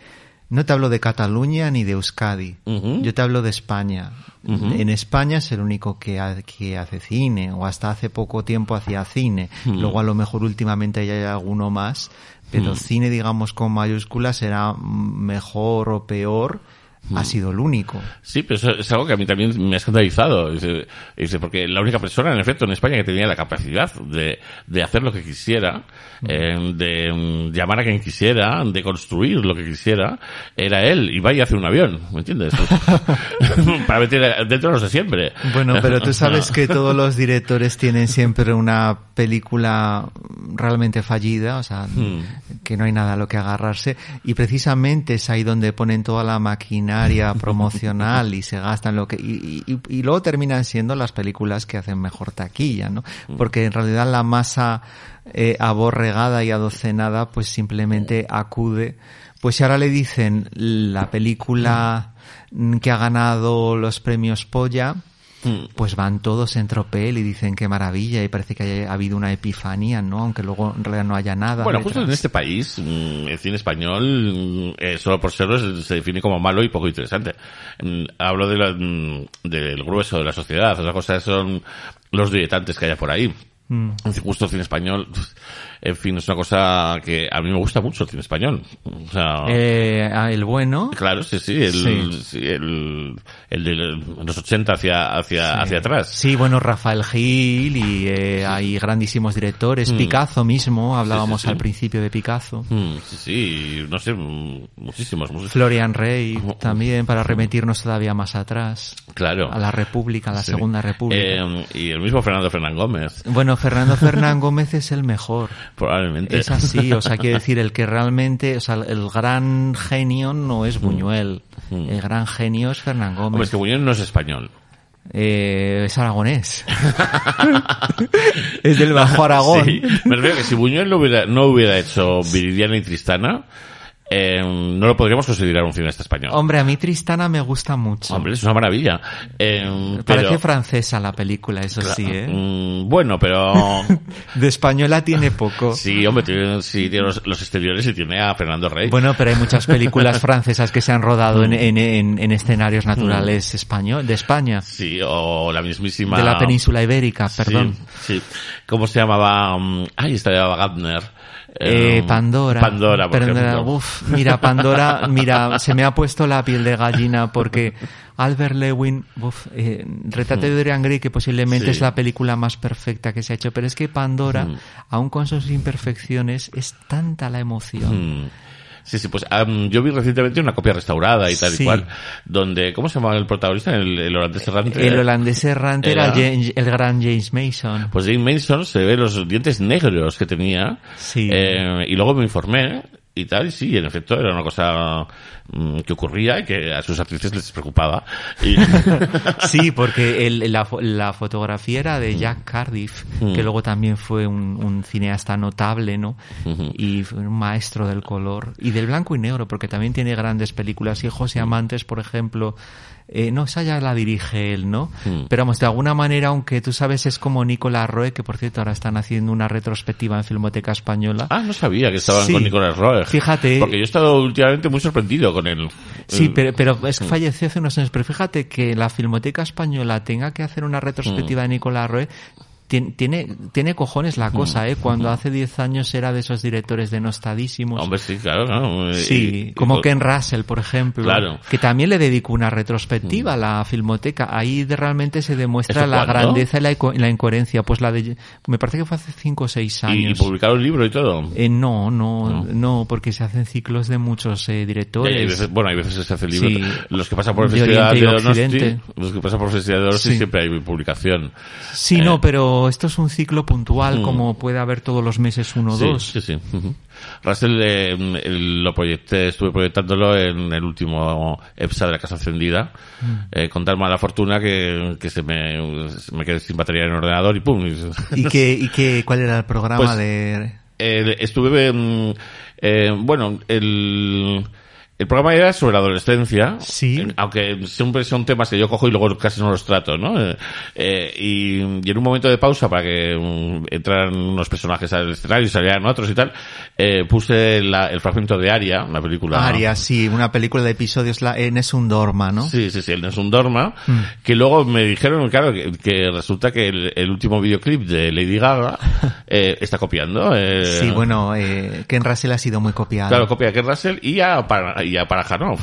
no te hablo de Cataluña ni de Euskadi. Yo te hablo de España. En España es el único que, ha- que hace cine, o hasta hace poco tiempo hacía cine. Luego a lo mejor últimamente ya hay alguno más. Pero cine, digamos, con mayúsculas será mejor o peor. Ha sido el único. Sí, pero eso es algo que a mí también me ha escandalizado. Dice, porque la única persona, en efecto, en España que tenía la capacidad de, de hacer lo que quisiera, eh, de mm, llamar a quien quisiera, de construir lo que quisiera, era él. Y vaya a hacer un avión, ¿me entiendes? Para meter dentro de los de siempre. Bueno, pero tú sabes que todos los directores tienen siempre una película realmente fallida, o sea, que no hay nada a lo que agarrarse. Y precisamente es ahí donde ponen toda la maquinaria promocional y se gastan lo que... Y, y- y luego terminan siendo las películas que hacen mejor taquilla, ¿no? Porque en realidad la masa eh, aborregada y adocenada pues simplemente acude. Pues si ahora le dicen la película mm, que ha ganado los premios Polla, pues van todos en tropel y dicen qué maravilla y parece que haya habido una epifanía, ¿no? Aunque luego en realidad no haya nada. Bueno, justo en este país, mm, el cine español, mm, eh, solo por serlo, se, define como malo y poco interesante. Mm, Hablo de la- mm, del grueso de la sociedad. Otra cosa son los diletantes que haya por ahí. Mm. Justo el cine español, en fin, es una cosa que a mí me gusta mucho el cine español. O sea, Eh, ah, el bueno. claro, sí, sí, el, Sí. sí, el, el de los 80 hacia, hacia, Sí. hacia atrás. Sí, bueno, Rafael Gil y eh, hay grandísimos directores. Picasso mismo, hablábamos Mm. sí, sí. al principio de Picasso. Mm, sí, sí, no sé, mm, muchísimos, muchísimos. Florian Rey también, para remitirnos todavía más atrás. Claro. A la República, a la Sí. Segunda República. Eh, y el mismo Fernando Fernán Gómez, Bueno, Fernando Fernán Gómez es el mejor. Probablemente. Es así, o sea, quiero decir, el que realmente, o sea, el gran genio no es Buñuel. El gran genio es Fernán Hombre, es Gómez. que Buñuel no es español. Eh, es aragonés. es del Bajo Aragón. Sí, me refiero que si Buñuel no hubiera, no hubiera hecho Viridiana y Tristana, eh, no lo podríamos considerar un cineasta español. Hombre, a mí Tristana me gusta mucho. Hombre, es una maravilla. Eh, Parece pero- francesa la película, eso sí, ¿eh? Mm, bueno, pero... De española tiene poco. Sí, hombre, tiene, sí, tiene los, los exteriores y tiene a Fernando Rey. Bueno, pero hay muchas películas francesas que se han rodado en, en, en- en escenarios naturales español, de España, Sí, o la mismísima... de la península ibérica, perdón. Sí, sí. ¿Cómo se llamaba? Mm, Ay, esta llamaba Gardner. Eh, Eh, Pandora. Pandora, por Pandora, uf, mira, Pandora, mira, se me ha puesto la piel de gallina porque Albert Lewin, uf, eh, Retrato de Dorian Gray, que posiblemente Sí. es la película más perfecta que se ha hecho, pero es que Pandora, aun con sus imperfecciones, es tanta la emoción. Mm. Sí, sí, pues am, yo vi recientemente una copia restaurada y tal Sí. y cual, donde, ¿cómo se llamaba el protagonista? El, el holandés errante. El holandés errante era, Era- James- el gran James Mason. Pues Jane Mason se ve los dientes negros que tenía. Sí. Eh, y luego me informé y tal, y sí, en efecto era una cosa que ocurría y que a sus actrices les preocupaba. Y, Sí, porque el- la, la fotografía era de Jack Cardiff, que luego también fue un, un cineasta notable, ¿no? Y fue un maestro del color. Y del blanco y negro, porque también tiene grandes películas. Y José Amantes, por ejemplo, eh, no, esa ya la dirige él, ¿no? Pero vamos, de alguna manera, aunque tú sabes, es como Nicolás Roe, que por cierto ahora están haciendo una retrospectiva en Filmoteca Española. ah, no sabía que estaban Sí. con Nicolás Roeg. Fíjate. Porque yo he estado últimamente muy sorprendido con él. Sí, Eh, pero, pero es que falleció hace unos años. Pero fíjate que la Filmoteca Española tenga que hacer una retrospectiva de Nicolás Roe Tien- Tiene, tiene cojones la cosa, ¿eh? Cuando hace 10 años era de esos directores denostadísimos. Hombre, sí, claro, ¿no? Sí, como Ken Russell, por ejemplo, Claro. que también le dedicó una retrospectiva a la filmoteca. Ahí de- realmente se demuestra ¿Eso la cuándo? grandeza y la, la incoherencia. Pues la de, me parece que fue hace 5 o 6 y, y años. publicaron libro y todo. Eh, no, no, no, porque se hacen ciclos de muchos eh, Y hay directores. veces- bueno, hay veces que se hace libro. Sí. Los que pasan por el De Festival de y Donosti, los que pasan por el Festival de Donosti Sí. siempre hay publicación. Sí, Eh, no, pero esto es un ciclo puntual, Mm. como puede haber todos los meses uno o sí, dos. Sí, sí. Russell eh, el- lo proyecté, estuve proyectándolo en el último EPSA de la Casa Encendida, Mm. eh, con tal mala fortuna que, que se, me, se me quedé sin batería en el ordenador y pum. ¿Y, qué, y qué, cuál era el programa Pues, de...? Eh, estuve, mm, eh, bueno, el, el programa era sobre la adolescencia. Sí. eh, Aunque siempre son temas que yo cojo y luego casi no los trato, ¿no? Eh, eh, y, y en un momento de pausa para que mm, entraran unos personajes al escenario y salieran otros y tal, eh, puse la- el fragmento de Aria, una película. Aria, sí, una película de episodios la, Es un Dorma, ¿no? Sí, sí, sí, el Nelson Dorma, Mm. que luego me dijeron, claro, que, que resulta que el, el último videoclip de Lady Gaga eh, está copiando. eh, Sí, bueno, eh, Ken Russell ha sido muy copiado. Claro, copia a Ken Russell y a, para, y a Parajanov.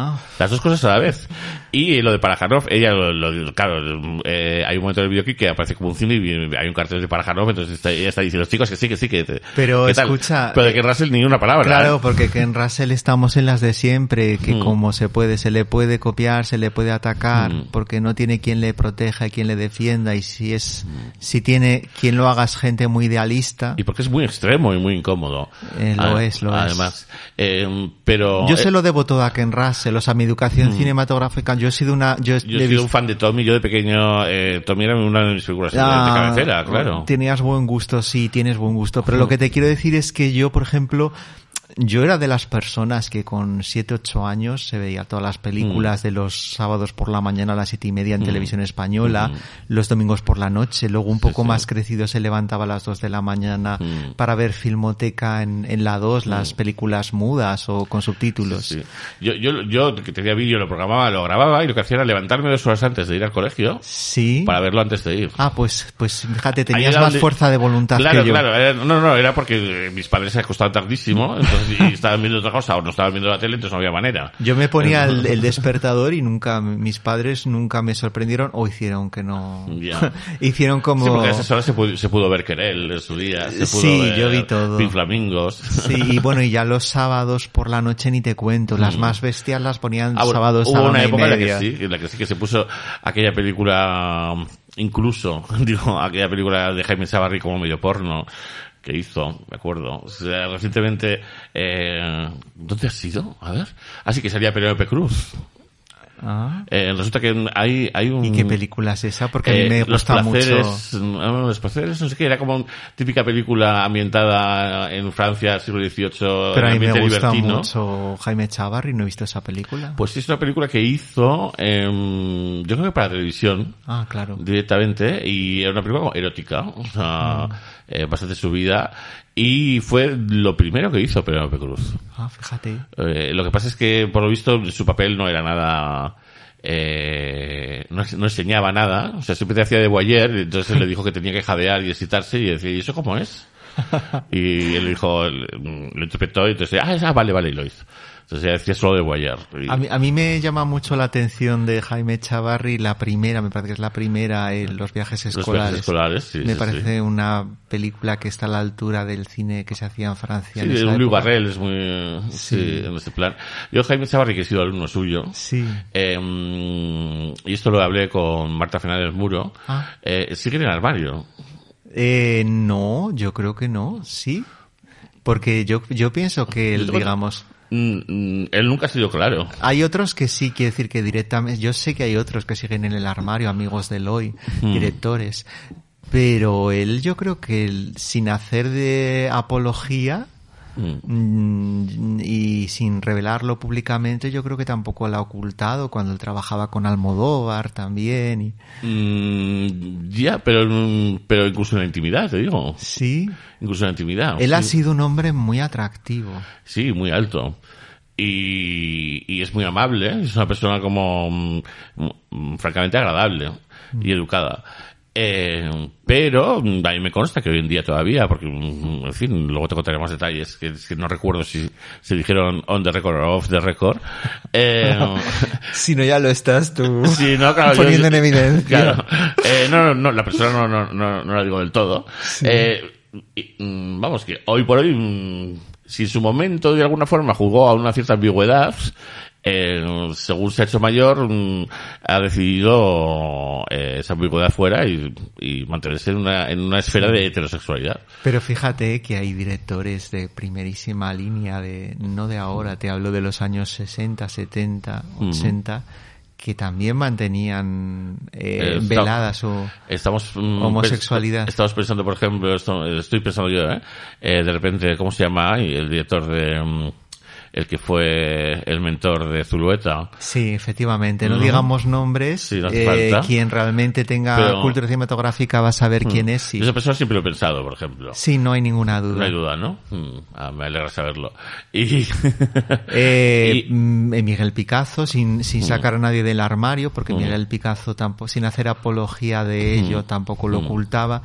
Ah, Las dos cosas a la vez. Y lo de Parajanov, ella, lo, lo- claro, eh, hay un momento del videoclip que aparece como un cine y hay un cartel de Parajanov, entonces está, ella está diciendo, chicos, que sí, que sí, que... Pero ¿qué tal?". escucha, Pero de Ken Russell ni una palabra. Claro, ¿eh? porque Ken Russell estamos en las de siempre, que Mm. como se puede, se le puede copiar, se le puede atacar, Mm. porque no tiene quien le proteja, quien le defienda, y si es, Mm. si tiene quien lo haga es gente muy idealista. Y porque es muy extremo y muy incómodo. Eh, lo Adem- es, lo es. Además, eh, pero... Yo eh, se lo debo todo a Ken Russell, o sea, mi educación cinematográfica, yo he sido una, yo, Yo he sido visto- un fan de Tommy, yo de pequeño, eh, Tommy era una de mis figuras de cabecera, claro. Tenías buen gusto, sí, tienes buen gusto. Pero lo que te quiero decir es que yo, por ejemplo, yo era de las personas que con 7, 8 años se veía todas las Mm. películas de los sábados por la mañana a las siete y media en televisión española, los domingos por la noche, luego un poco Mm. sí. más crecido se levantaba a las 2 de la mañana Mm. para ver Filmoteca en, en la 2, las películas mudas o con subtítulos. Sí. Yo, yo, yo que tenía vídeo, lo programaba, lo grababa y lo que hacía era levantarme dos horas antes de ir al colegio Sí. para verlo antes de ir. Ah, pues, pues fíjate, tenías más donde- fuerza de voluntad Claro, que yo. claro. era- no, no, era porque mis padres se acostaban tardísimo entonces, y estaban viendo otra cosa o no estaban viendo la tele, entonces no había manera. Yo me ponía el, el despertador y nunca, mis padres nunca me sorprendieron o hicieron que no. Hicieron como. Sí, porque a esas horas se pudo, se pudo ver Querel en su día. Se pudo Sí, ver yo vi todo. Pink Flamingos. Sí, y bueno, y ya los sábados por la noche ni te cuento. Las más bestias las ponían Ah, bueno, sábados a hubo la una época en la que sí, en la que sí que se puso aquella película, um, incluso, digo, aquella película de Jaime Sabarri como medio porno que hizo, me acuerdo. O sea, recientemente, eh, ¿dónde ha sido? A ver. Así que salía Penélope Cruz. Ah, Eh, resulta que hay, hay un... ¿Y qué película es esa? Porque a mí Eh, me los gusta mucho. placeres, ah, los placeres, no sé qué, era como una típica película ambientada en Francia, siglo XVIII, Pero a mí me gusta libertino. mucho Jaime Chavarri, no he visto esa película. Pues sí, es una película que hizo, em, yo creo que para televisión, ah, claro. directamente, y era una película como erótica, o sea, Mm. eh, bastante subida, y fue lo primero que hizo Penélope Cruz. Ah, fíjate. Eh, lo que pasa es que, por lo visto, su papel no era nada... Eh, no, no enseñaba nada, o sea, siempre te hacía de boyer, entonces le dijo que tenía que jadear y excitarse, y decía, ¿y eso cómo es? Y él dijo, lo interpretó, y entonces, ah, ah, vale, vale, y lo hizo. Entonces ella decía solo de. Y- A mí, a mí me llama mucho la atención de Jaime Chavarri la primera, me parece que es la primera, eh, Los viajes Los escolares. viajes escolares, sí, me sí, parece sí. una película que está a la altura del cine que se hacía en Francia. Sí, en Luis. Barrel es muy, sí, en ese plan. Yo, Jaime Chavarri, que he sido alumno suyo, Sí. eh, y esto lo hablé con Marta Fernández Muro, Ah. eh, sigue en el armario. Eh, no, yo creo que no, sí. Porque yo, yo pienso que, Bueno, digamos, Mm, mm, él nunca ha sido claro. hay otros que sí, quiere decir que directamente, yo sé que hay otros que siguen en el armario, amigos de Eloy, Hmm. directores, pero él yo creo que él, sin hacer de apología, Mm. Y sin revelarlo públicamente yo creo que tampoco la ha ocultado cuando él trabajaba con Almodóvar también y Mm, ya, pero, mm, pero incluso en la intimidad, te digo. sí Incluso en la intimidad. él ha sido un hombre muy atractivo Sí, muy alto. Y, y es muy amable, es una persona como mm, mm, francamente agradable y educada. Eh, pero mm, a mí me consta que hoy en día todavía, porque, mm, en fin, luego te contaré más detalles, que, que no recuerdo si se dijeron on the record o off the record. Eh, Si no, ya lo estás tú Sí, no, claro, yo- poniendo en evidencia. Claro. Eh, no, no, no, la persona no, no, no, no la digo del todo. Eh, y, mm, vamos, que hoy por hoy, si en su momento de alguna forma jugó a una cierta ambigüedad, eh, según se ha hecho mayor, mm, ha decidido eh, esa ambigüedad fuera y, y mantenerse en una, en una esfera de heterosexualidad. Pero fíjate que hay directores de primerísima línea, de no de ahora, te hablo de los años 60, 70, 80, que también mantenían eh, Eh, está- veladas o... Estamos mm, Homosexualidad. pens- Estamos pensando, por ejemplo, esto, estoy pensando yo, ¿eh? Eh, de repente, ¿cómo se llama? El director de mm, el que fue el mentor de Zulueta. Sí, efectivamente. No Ujú. digamos nombres. Sí, no eh, quien realmente tenga Pero- cultura cinematográfica va a saber quién es. Sí. Esa persona siempre lo he pensado, por ejemplo. Sí, no hay ninguna duda. No hay duda, ¿no? Mm, ah, me alegra saberlo. Y, Eh, y- mm, eh, Miguel Picazo, sin, sin sacar a nadie del armario, porque Mm. Miguel Picazo tampoco, sin hacer apología de ello, tampoco lo ocultaba.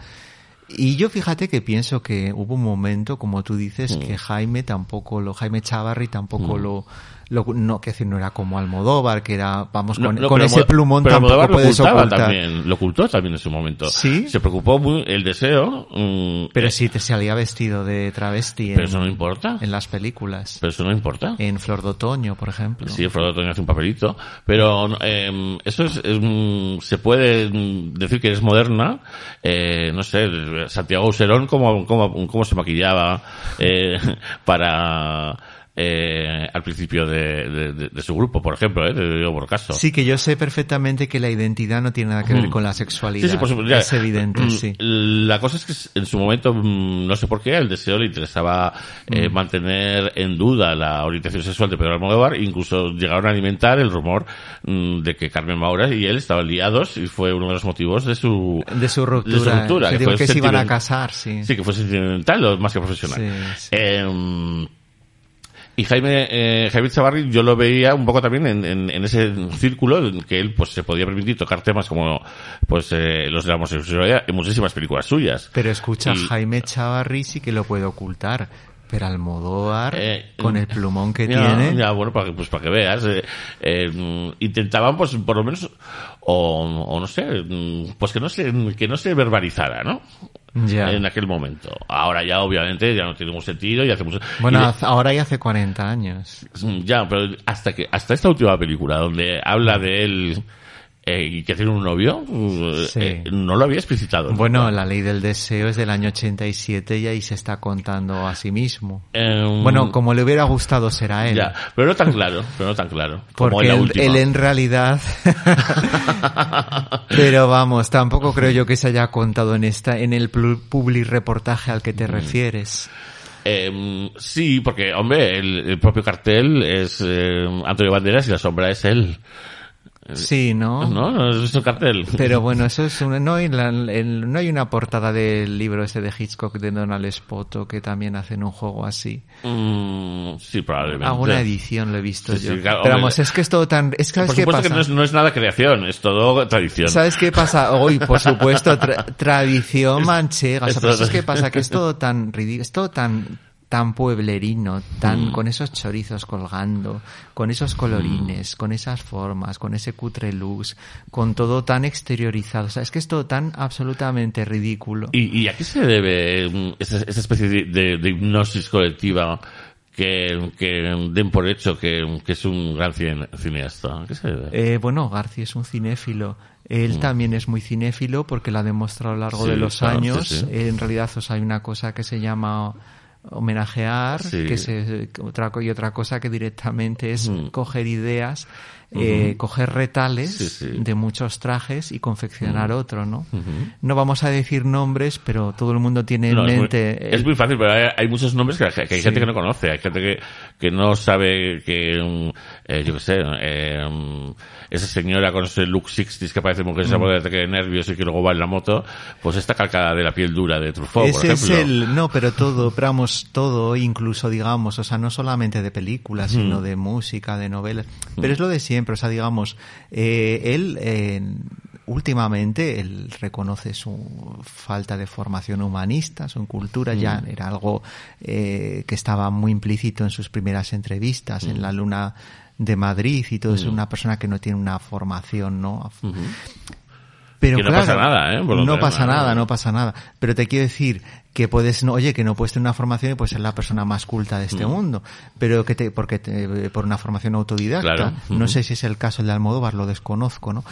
Y yo fíjate que pienso que hubo un momento, como tú dices, que Jaime tampoco lo, Jaime Chavarri tampoco lo, lo, no, que decir, no era como Almodóvar, que era, vamos, No, con, no, con pero ese plumón pero tampoco lo puedes ocultar. También, lo ocultó también en su momento. ¿Sí? Se preocupó muy el deseo. mm, Pero eh, sí te salía vestido de travesti en, Pero eso no importa. en las películas. Pero eso no importa. En Flor de Otoño, por ejemplo. Sí, Frodo Toño hace un papelito, pero eh, eso es, es, mm, se puede mm, decir que es moderna. Eh, no sé, Santiago Userón, cómo, cómo, cómo se maquillaba eh, para eh, al principio de, de- de- de su grupo, por ejemplo, eh, te digo por caso. Sí, que yo sé perfectamente que la identidad no tiene nada que ver Mm. con la sexualidad. Sí, sí, por supuesto. Es evidente, Mm, sí. La cosa es que en su momento, mm, no sé por qué, el deseo le interesaba eh, Mm. mantener en duda la orientación sexual de Pedro Almodóvar. Incluso llegaron a alimentar el rumor mm, de que Carmen Maura y él estaban liados y fue uno de los motivos de su, De su ruptura. de su ruptura, que digo que se iban a casar, sí. Sí, que fue sentimental más que profesional. Sí, sí. Eh, y Jaime, eh, Jaime Chavarri yo lo veía un poco también en, en- en ese círculo en que él pues se podía permitir tocar temas como pues eh, los de la homosexualidad en muchísimas películas suyas. Pero escucha, Y- Jaime Chavarri sí que lo puede ocultar. Pero Almodóvar, Eh, con el plumón que ya, tiene... Ya, bueno, para que, pues para que veas. eh, eh, intentaban, pues, por lo menos, o, o no sé, pues que no se, que no se verbalizara, ¿no? Ya. En aquel momento. Ahora ya, obviamente, ya no tiene ningún sentido y hace mucho... Bueno, y de- ahora ya hace 40 años. Ya, pero hasta que hasta esta última película donde habla de él eh, y que tiene un novio, eh, Sí. eh, no lo había explicitado. Bueno, la ley del deseo es del año 87 y ahí se está contando a sí mismo. Em, Bueno, como le hubiera gustado ser a él. ya, pero no tan claro, pero no tan claro. como Porque en la él, él en realidad... Pero vamos, tampoco creo yo que se haya contado en esta, en el public reportaje al que te refieres. Em, sí, porque, hombre, el, el propio cartel es eh, Antonio Banderas y la sombra es él. Sí, ¿no? ¿No? ¿No has visto el cartel? Pero bueno, eso es una, no, hay la- el- no hay una portada del libro este de Hitchcock de Donald Spoto que también hacen un juego así. Mm, sí, probablemente. Alguna edición lo he visto Sí, yo. sí, claro, Pero vamos, es que es todo tan, es que ¿sabes Por qué supuesto pasa? que no es, no es nada creación, es todo tradición. ¿Sabes qué pasa? Hoy, por supuesto, tra- tradición manchega. O sea, es pero todo- ¿sabes qué pasa? Que es todo tan ridículo, es todo tan, tan pueblerino, tan, Mm. con esos chorizos colgando, con esos Mm. colorines, con esas formas, con ese cutre luz, con todo tan exteriorizado. O sea, es que es todo tan absolutamente ridículo. ¿Y, y a qué se debe mm, esa, esa especie de, de- de hipnosis colectiva que, que den por hecho que, que es un gran cine- cineasta? ¿A qué se debe? Eh, bueno, García es un cinéfilo. Él también es muy cinéfilo porque lo ha demostrado a lo largo Mm. Sí, de los claro, años. sí, sí. En realidad, o sea, hay una cosa que se llama homenajear, Sí. que se, otra, co- y otra cosa que directamente es Mm. coger ideas, eh, coger retales Sí, sí. de muchos trajes y confeccionar otro, ¿no? No vamos a decir nombres, pero todo el mundo tiene en No, es, muy, mente... es el- muy fácil, pero hay, hay muchos nombres que, que hay Sí. gente que no conoce, hay gente que, que no sabe que, mm, eh, yo qué sé, eh, mm, esa señora con ese look 60s que parece mujer Mm. se pone de ataque de nervios y que luego va en la moto, pues está calcada de la piel dura de Truffaut, por Ese es ejemplo. el, no, pero todo, pero vamos, todo, incluso digamos, o sea, no solamente de películas, sino de música, de novelas, pero es lo de siempre, o sea, digamos, eh, él, últimamente él reconoce su falta de formación humanista, su cultura, ya Mm. era algo eh, que estaba muy implícito en sus primeras entrevistas, Mm. en la Luna de Madrid y todo, es una persona que no tiene una formación, ¿no? Pero Que no claro, pasa nada, ¿eh? No pasa nada, no pasa nada. Pero te quiero decir que puedes, no, oye, que no puedes tener una formación y puedes ser la persona más culta de este mundo. Pero que te, porque te, por una formación autodidacta. Claro. No sé si es el caso el de Almodóvar, lo desconozco, ¿no?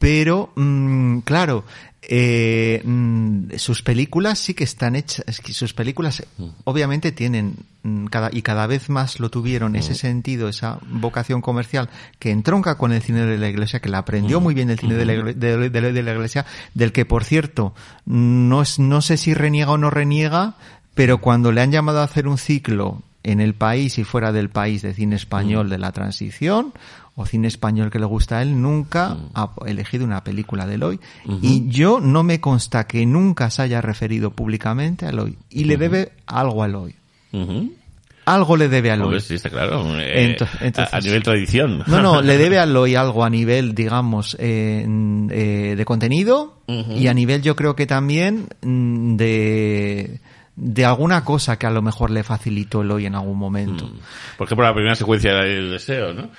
Pero, mm, claro, eh, mm, sus películas sí que están hechas, es que sus películas obviamente tienen mm, cada, y cada vez más lo tuvieron ese sentido, esa vocación comercial que entronca con el cine de la iglesia, que la aprendió muy bien el cine de, la, igle- de- de- de la iglesia, del que por cierto, no, es- no sé si reniega o no reniega, pero cuando le han llamado a hacer un ciclo en el país y fuera del país de cine español de la transición o cine español que le gusta a él, nunca ha elegido una película de Eloy. Y yo no me consta que nunca se haya referido públicamente a Eloy. Y le debe algo a Eloy. Algo le debe a sí, está claro. Eh, entonces- a, a nivel tradición. No, no, le debe a Eloy algo a nivel, digamos, eh, mm, eh, de contenido y a nivel yo creo que también mm, de, de alguna cosa que a lo mejor le facilitó Eloy en algún momento. Por ejemplo, la primera secuencia era el deseo, ¿no?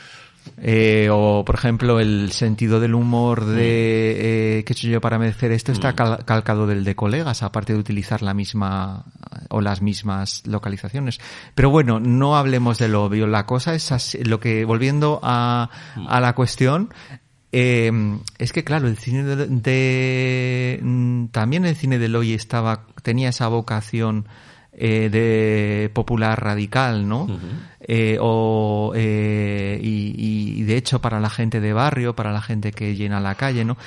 Eh, o, por ejemplo, el sentido del humor de eh, que he yo para merecer esto está cal- calcado del de colegas, aparte de utilizar la misma o las mismas localizaciones. Pero bueno, no hablemos de lo obvio. La cosa es así, lo que, volviendo a, a la cuestión, eh, es que claro, el cine de, de- mm, también el cine de Loy estaba, tenía esa vocación eh, de popular radical, ¿no? Eh, o, eh, y, y de hecho para la gente de barrio, para la gente que llena la calle, ¿no?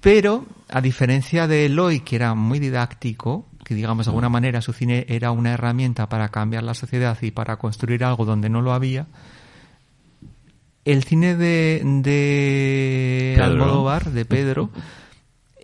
Pero, a diferencia de Eloy, que era muy didáctico, que digamos de alguna manera su cine era una herramienta para cambiar la sociedad y para construir algo donde no lo había, el cine de, de. Almodóvar, de Pedro,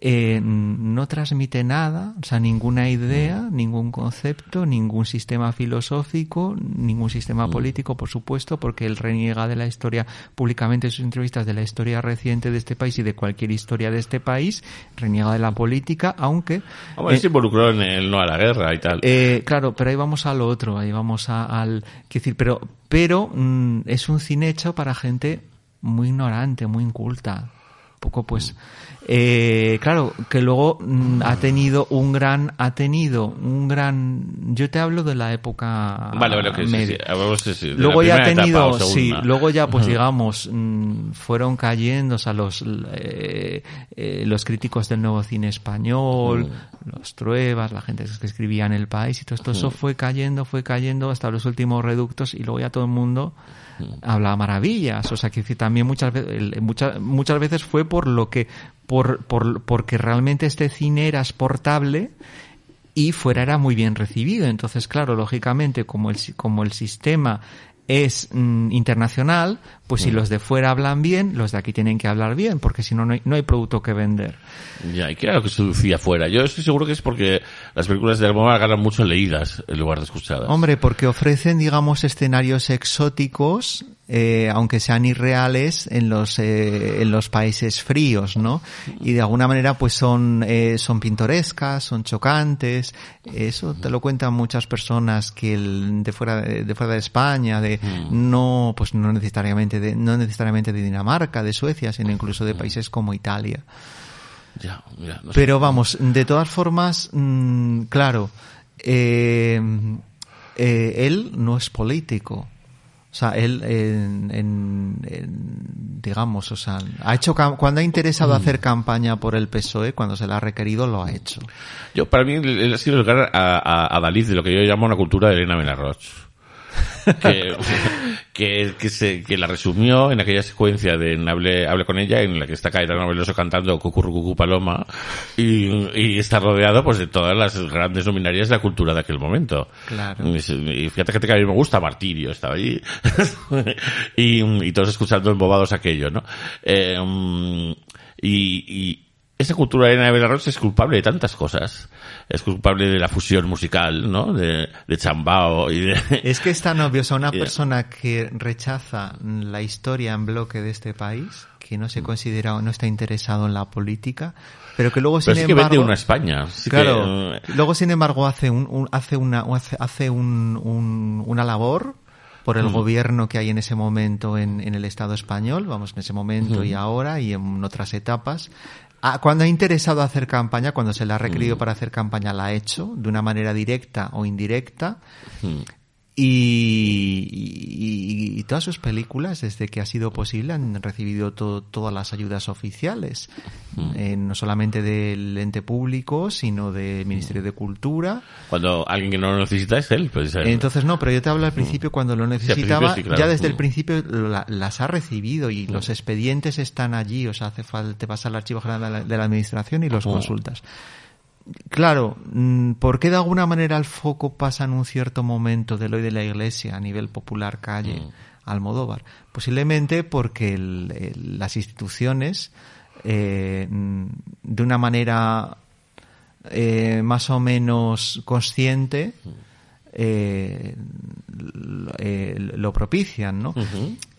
eh, no transmite nada, o sea, ninguna idea, ningún concepto, ningún sistema filosófico, ningún sistema político, por supuesto, porque él reniega de la historia públicamente en sus entrevistas de la historia reciente de este país y de cualquier historia de este país, reniega de la política, aunque Hombre, eh, se involucró en el no a la guerra y tal. eh, claro, pero ahí vamos a lo otro, ahí vamos a- al, quiero decir, pero, pero mm, es un cine hecho para gente muy ignorante, muy inculta, un poco pues, eh, claro, que luego mm, ha tenido un gran, ha tenido un gran, yo te hablo de la época vale, vale, ok, sí, media. sí. Sí, sí, Luego ya ha tenido, sí, luego ya pues digamos mm, fueron cayendo, o sea, los eh, eh, los críticos del nuevo cine español, los truebas, la gente que escribía en el país y todo esto, eso fue cayendo, fue cayendo hasta los últimos reductos y luego ya todo el mundo hablaba maravillas, o sea, que también muchas muchas, veces fue por lo que, por, por, porque realmente este cine era exportable y fuera era muy bien recibido. Entonces, claro, lógicamente, como el, como el sistema es mm, internacional, pues si los de fuera hablan bien, los de aquí tienen que hablar bien, porque si no, no hay, no hay producto que vender. Ya, ¿y qué era lo que seducía afuera? Yo estoy seguro que es porque las películas de Almodóvar ganan mucho en leídas en lugar de escuchadas. Hombre, porque ofrecen, digamos, escenarios exóticos, eh, aunque sean irreales, en los, eh, en los países fríos, ¿no? Y de alguna manera, pues son, eh, son pintorescas, son chocantes. Eso te lo cuentan muchas personas que el, de fuera de, fuera de España, de no, pues no necesariamente de, no necesariamente de Dinamarca, de Suecia, sino incluso de países como Italia. Ya, ya, no sé. Pero vamos, de todas formas, mm, claro, eh, eh, él no es político. O sea, él, en, en- en- digamos, o sea, ha hecho cuando ha interesado hacer campaña por el PSOE, cuando se le ha requerido, lo ha hecho. Yo, para mí, él ha sido el lugar a, a, a Dalí de lo que yo llamo una cultura de Elena Benarroch. Que, que, que, se, que la resumió en aquella secuencia de Hable, Hable con ella, en la que está Caetano Veloso cantando Cucurru Cucú Paloma, y, y está rodeado pues de todas las grandes luminarias de la cultura de aquel momento. Claro. Y, y fíjate que a mí me gusta Martirio, estaba allí. y, y todos escuchando embobados aquello, ¿no? Eh, y, y, esa cultura de Elena Belarroch es culpable de tantas cosas. Es culpable de la fusión musical, ¿no? De, de chambao y de... Es que es tan obvio, o sea, una persona que rechaza la historia en bloque de este país, que no se considera o no está interesado en la política, pero que luego, Pero sin sí que embargo... vende una España. sí que, claro, eh, luego sin embargo hace un, un- hace una hace, hace un, un- una labor por Mm. el gobierno que hay en ese momento en, en el Estado español, vamos, en ese momento Mm. y ahora y en otras etapas. Ah, Cuando ha interesado hacer campaña, cuando se le ha requerido Mm. para hacer campaña, la ha hecho de una manera directa o indirecta. mm. Y, y- y todas sus películas, desde que ha sido posible, han recibido to- todas las ayudas oficiales, eh, no solamente del ente público, sino del Ministerio de Cultura. Cuando alguien que no lo necesita es él. Pues, eh, Entonces, no, pero yo te hablo al principio cuando lo necesitaba, sí, claro. ya desde el Mm. principio la- las ha recibido y los expedientes están allí, o sea, hace falta, te vas al archivo general de la, de la administración y los consultas. Claro, mm, ¿por qué de alguna manera el foco pasa en un cierto momento del hoy de la iglesia a nivel popular calle Mm. Almodóvar? Posiblemente porque el- el- las instituciones, eh, mm, de una manera eh, más o menos consciente, eh, lo, eh, lo propician, ¿no?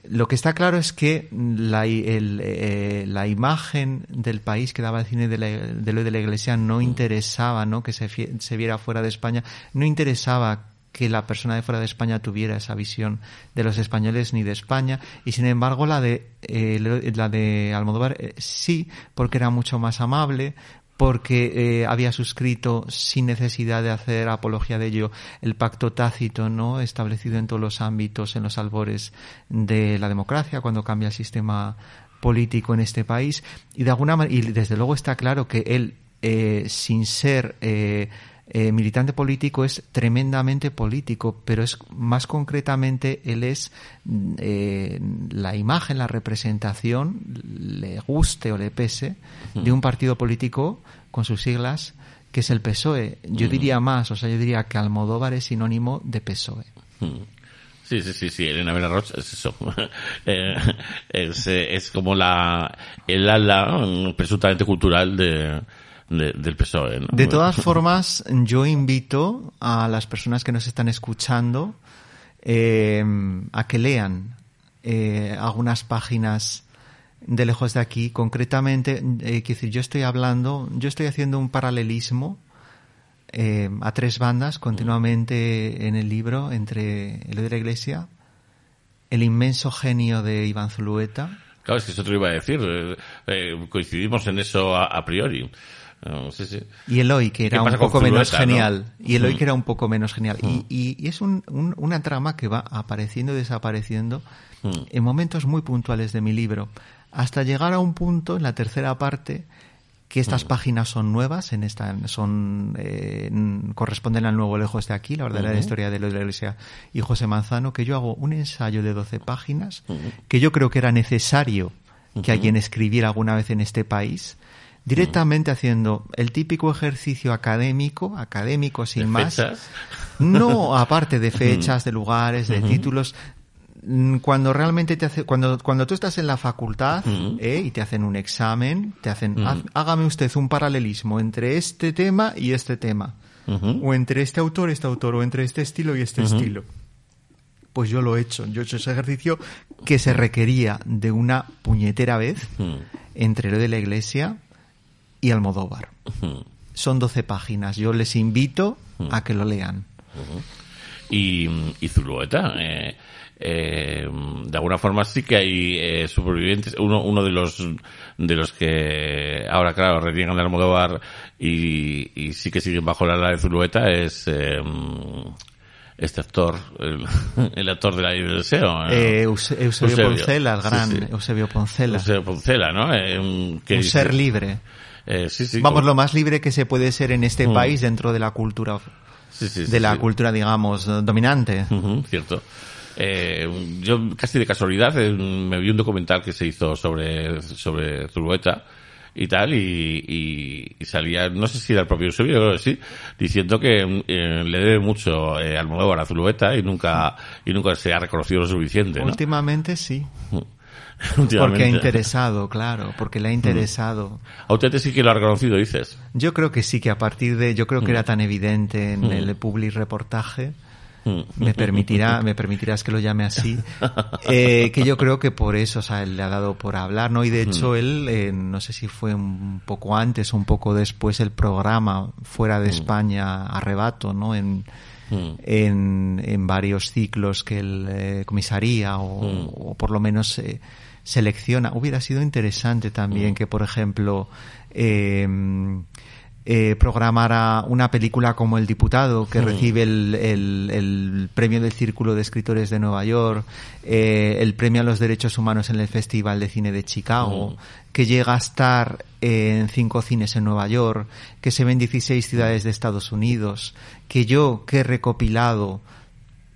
Lo que está claro es que la, el, eh, la imagen del país que daba el cine de, la, de lo de la iglesia no interesaba, ¿no? Que se, viera fuera de España, no interesaba que la persona de fuera de España tuviera esa visión de los españoles ni de España. Y sin embargo la de eh, la de Almodóvar eh, sí porque era mucho más amable porque eh, había suscrito sin necesidad de hacer apología de ello el pacto tácito no establecido en todos los ámbitos en los albores de la democracia cuando cambia el sistema político en este país. Y de alguna y desde luego está claro que él eh, sin ser eh, eh, militante político es tremendamente político, pero es más concretamente él es mm, eh, la imagen, la representación, le guste o le pese, de un partido político con sus siglas que es el PSOE. Yo diría más, o sea, yo diría que Almodóvar es sinónimo de PSOE. Mm. Sí, sí, sí, sí, Elena Belarroch es eso. Eh, es, eh, es como la, el ala mm, presuntamente cultural de, de- del PSOE. ¿no? De todas formas, yo invito a las personas que nos están escuchando eh, a que lean eh, algunas páginas de lejos de aquí. Concretamente, eh, decir, yo estoy hablando, yo estoy haciendo un paralelismo eh, a tres bandas continuamente en el libro entre el de la Iglesia, el inmenso genio de Iván Zulueta, Claro, es que eso te lo iba a decir. eh, eh, coincidimos en eso a, a priori. Eh, sí, sí. Y Eloy, que era ¿Qué un poco menos no? genial. Y Eloy, Mm. que era un poco menos genial. Y, y- y es un- un- una trama que va apareciendo y desapareciendo Mm. en momentos muy puntuales de mi libro. Hasta llegar a un punto, en la tercera parte, que estas Mm. páginas son nuevas, en esta, son, eh, corresponden al nuevo lejos de aquí, la verdadera Ujú. historia de la Iglesia y José Manzano, que yo hago un ensayo de 12 páginas, que yo creo que era necesario que alguien escribiera alguna vez en este país, directamente haciendo el típico ejercicio académico, académico sin ¿De más. fechas? No, aparte de fechas, de lugares, de títulos. mm, Cuando realmente te hace, cuando, cuando tú estás en la facultad. ¿eh? y te hacen un examen, te hacen, Ujú. "Haz- hágame usted un paralelismo entre este tema y este tema. O entre este autor, este autor, o entre este estilo y este estilo. Pues yo lo he hecho. Yo he hecho ese ejercicio que se requería de una puñetera vez entre lo de la iglesia y Almodóvar. Mm. Son 12 páginas. Yo les invito a que lo lean. y, y Zulueta. Eh, eh, de alguna forma sí que hay eh, supervivientes. Uno, uno de los de los que ahora, claro, reniegan de Almodóvar y, y sí que siguen bajo la ala de Zulueta es eh, este actor, el, el actor de la Isla del Deseo. Eh, Eusebio, Eusebio. Poncela, el Sí, gran sí. Eusebio Poncela. Eusebio Poncela, ¿no? Eh, un- que un dice- ser libre. Eh, sí, sí, Vamos, como- lo más libre que se puede ser en este Mm. país dentro de la cultura, sí, de la cultura, digamos, dominante. Cierto. Eh, yo casi de casualidad eh, me vi un documental que se hizo sobre, sobre Zulueta y tal, y, y- y salía, no sé si era el propio Eusebio, creo que sí, diciendo que eh, le debe mucho eh, Almodóvar a Zulueta y nunca, y nunca se ha reconocido lo suficiente, ¿no? Últimamente sí. Porque ha interesado, claro, porque le ha interesado. A usted sí que lo ha reconocido, dices. Yo creo que sí, que a partir de, yo creo que era tan evidente en Mm. el public reportaje, Mm. me permitirá, me permitirás que lo llame así, eh, que yo creo que por eso, o sea, él le ha dado por hablar, ¿no? Y de hecho él, eh, no sé si fue un poco antes o un poco después el programa fuera de España, Arrebato, ¿no? En, Mm. en, en varios ciclos que él eh, comisaría o, Mm. o por lo menos eh, selecciona. Hubiera sido interesante también que, por ejemplo, eh, eh, programara una película como El Diputado, que recibe el, el- el premio del Círculo de Escritores de Nueva York, eh, el premio a los derechos humanos en el Festival de Cine de Chicago, que llega a estar en cinco cines en Nueva York, que se ve en 16 ciudades de Estados Unidos, que yo, que he recopilado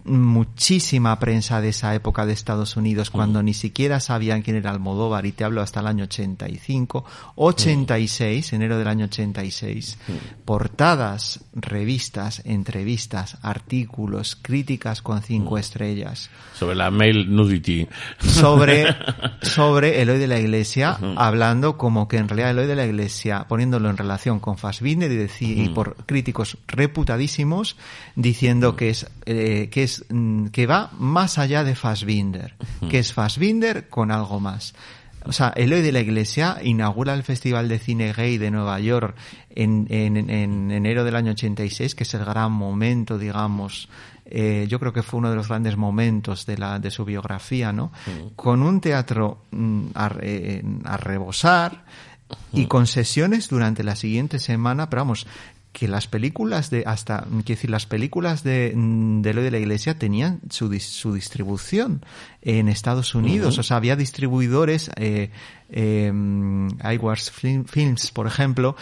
muchísima prensa de esa época de Estados Unidos cuando ni siquiera sabían quién era Almodóvar y te hablo hasta el año 85, 86, enero del año 86, portadas, revistas, entrevistas, artículos, críticas con cinco estrellas. Sobre la male nudity. sobre, sobre Eloy de la Iglesia, hablando como que en realidad Eloy de la Iglesia, poniéndolo en relación con Fassbinder y por críticos reputadísimos, diciendo que es, eh, que es, mm, que va más allá de Fassbinder, que es Fassbinder con algo más. O sea, Eloy de la Iglesia inaugura el Festival de Cine Gay de Nueva York en, en, en enero del año 86, que es el gran momento, digamos, eh, yo creo que fue uno de los grandes momentos de, la, de su biografía, ¿no? Con un teatro mm, a, a rebosar y con sesiones durante la siguiente semana, pero vamos, que las películas de hasta quiero decir las películas de mm, de Eloy de la Iglesia tenían su dis- su distribución en Estados Unidos. O sea había distribuidores eh, eh, iWars Film- Films por ejemplo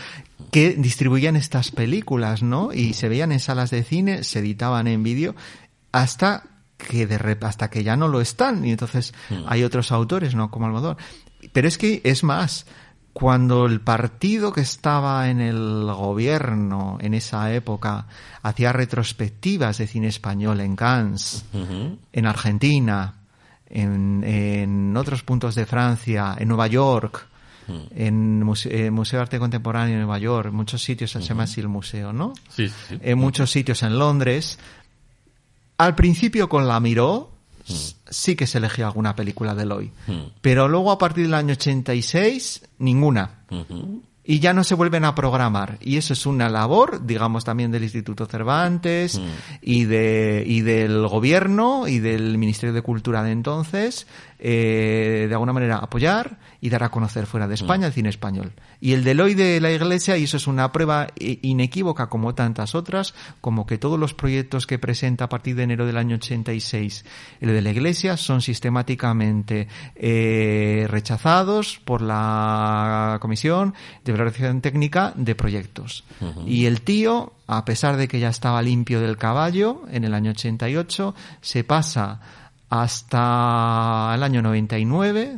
que distribuían estas películas no y se veían en salas de cine se editaban en vídeo hasta que de rep- hasta que ya no lo están. Y entonces hay otros autores no como Almodóvar. Pero es que es más cuando el partido que estaba en el gobierno en esa época hacía retrospectivas de cine español en Cannes, en Argentina, en, en otros puntos de Francia, en Nueva York, en Muse- eh, Museo de Arte Contemporáneo de Nueva York, muchos sitios, se llama así el museo, ¿no? Sí, sí. en muchos sitios en Londres. Al principio con la Miró s- sí que se elegía alguna película de Eloy, pero luego a partir del año 86 ninguna. Y ya no se vuelven a programar. Y eso es una labor, digamos, también del Instituto Cervantes y, de, y del gobierno y del Ministerio de Cultura de entonces, eh, de alguna manera apoyar y dar a conocer fuera de España el cine español. Y el de Eloy de la Iglesia, y eso es una prueba i- inequívoca como tantas otras, como que todos los proyectos que presenta a partir de enero del año 86 el de la Iglesia son sistemáticamente eh, rechazados por la Comisión de Valoración Técnica de Proyectos. Y el tío, a pesar de que ya estaba limpio del caballo en el año 88, se pasa hasta el año 99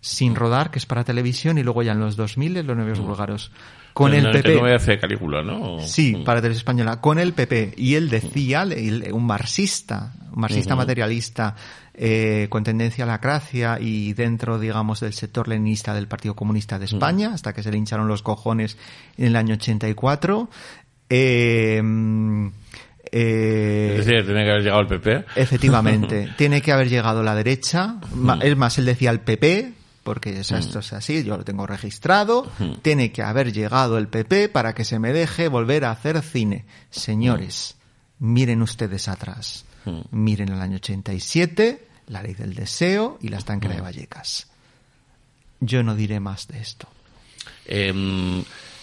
sin rodar, que es para televisión, y luego ya en los 2000 los novios búlgaros. Con En el PP. 99 hace Calígula, ¿no? Sí, Mm. para Televisión Española, con el PP. Y él decía, él- un marxista, un marxista materialista, eh, con tendencia a la cracia y dentro, digamos, del sector leninista del Partido Comunista de España, hasta que se le hincharon los cojones en el año 84. Eh, mm, eh, Es decir, tiene que haber llegado el PP. Efectivamente, tiene que haber llegado la derecha. Ma- Es más, él decía el PP, porque o sea, esto es así, yo lo tengo registrado. Tiene que haber llegado el PP para que se me deje volver a hacer cine. Señores, miren ustedes atrás. Miren el año 87, la ley del deseo y la estanquera de Vallecas. Yo no diré más de esto. Eh,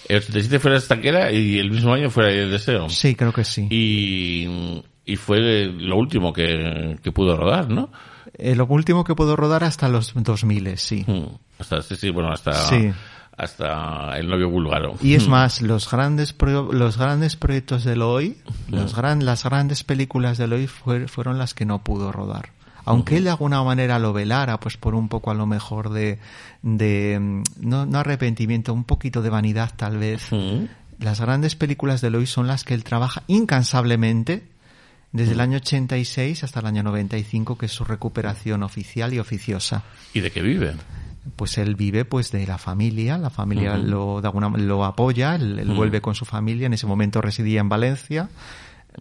el 87 fue la estanquera y el mismo año fue el deseo. Sí, creo que sí. Y, y fue lo último que, que pudo rodar, ¿no? Eh, lo último que puedo rodar hasta los 2000, sí. Mm. Hasta, sí, sí, bueno, hasta, Sí. hasta el novio búlgaro. Y es más, los grandes pro- los grandes proyectos de Eloy, los gran, las grandes películas de Eloy fue- fueron las que no pudo rodar. Aunque él de alguna manera lo velara, pues por un poco a lo mejor de, de mm, no, no arrepentimiento, un poquito de vanidad tal vez. Las grandes películas de Eloy son las que él trabaja incansablemente desde el año 86 hasta el año 95, que es su recuperación oficial y oficiosa. ¿Y de qué vive? Pues él vive pues de la familia, la familia lo, de alguna, lo apoya, él, él vuelve con su familia, en ese momento residía en Valencia,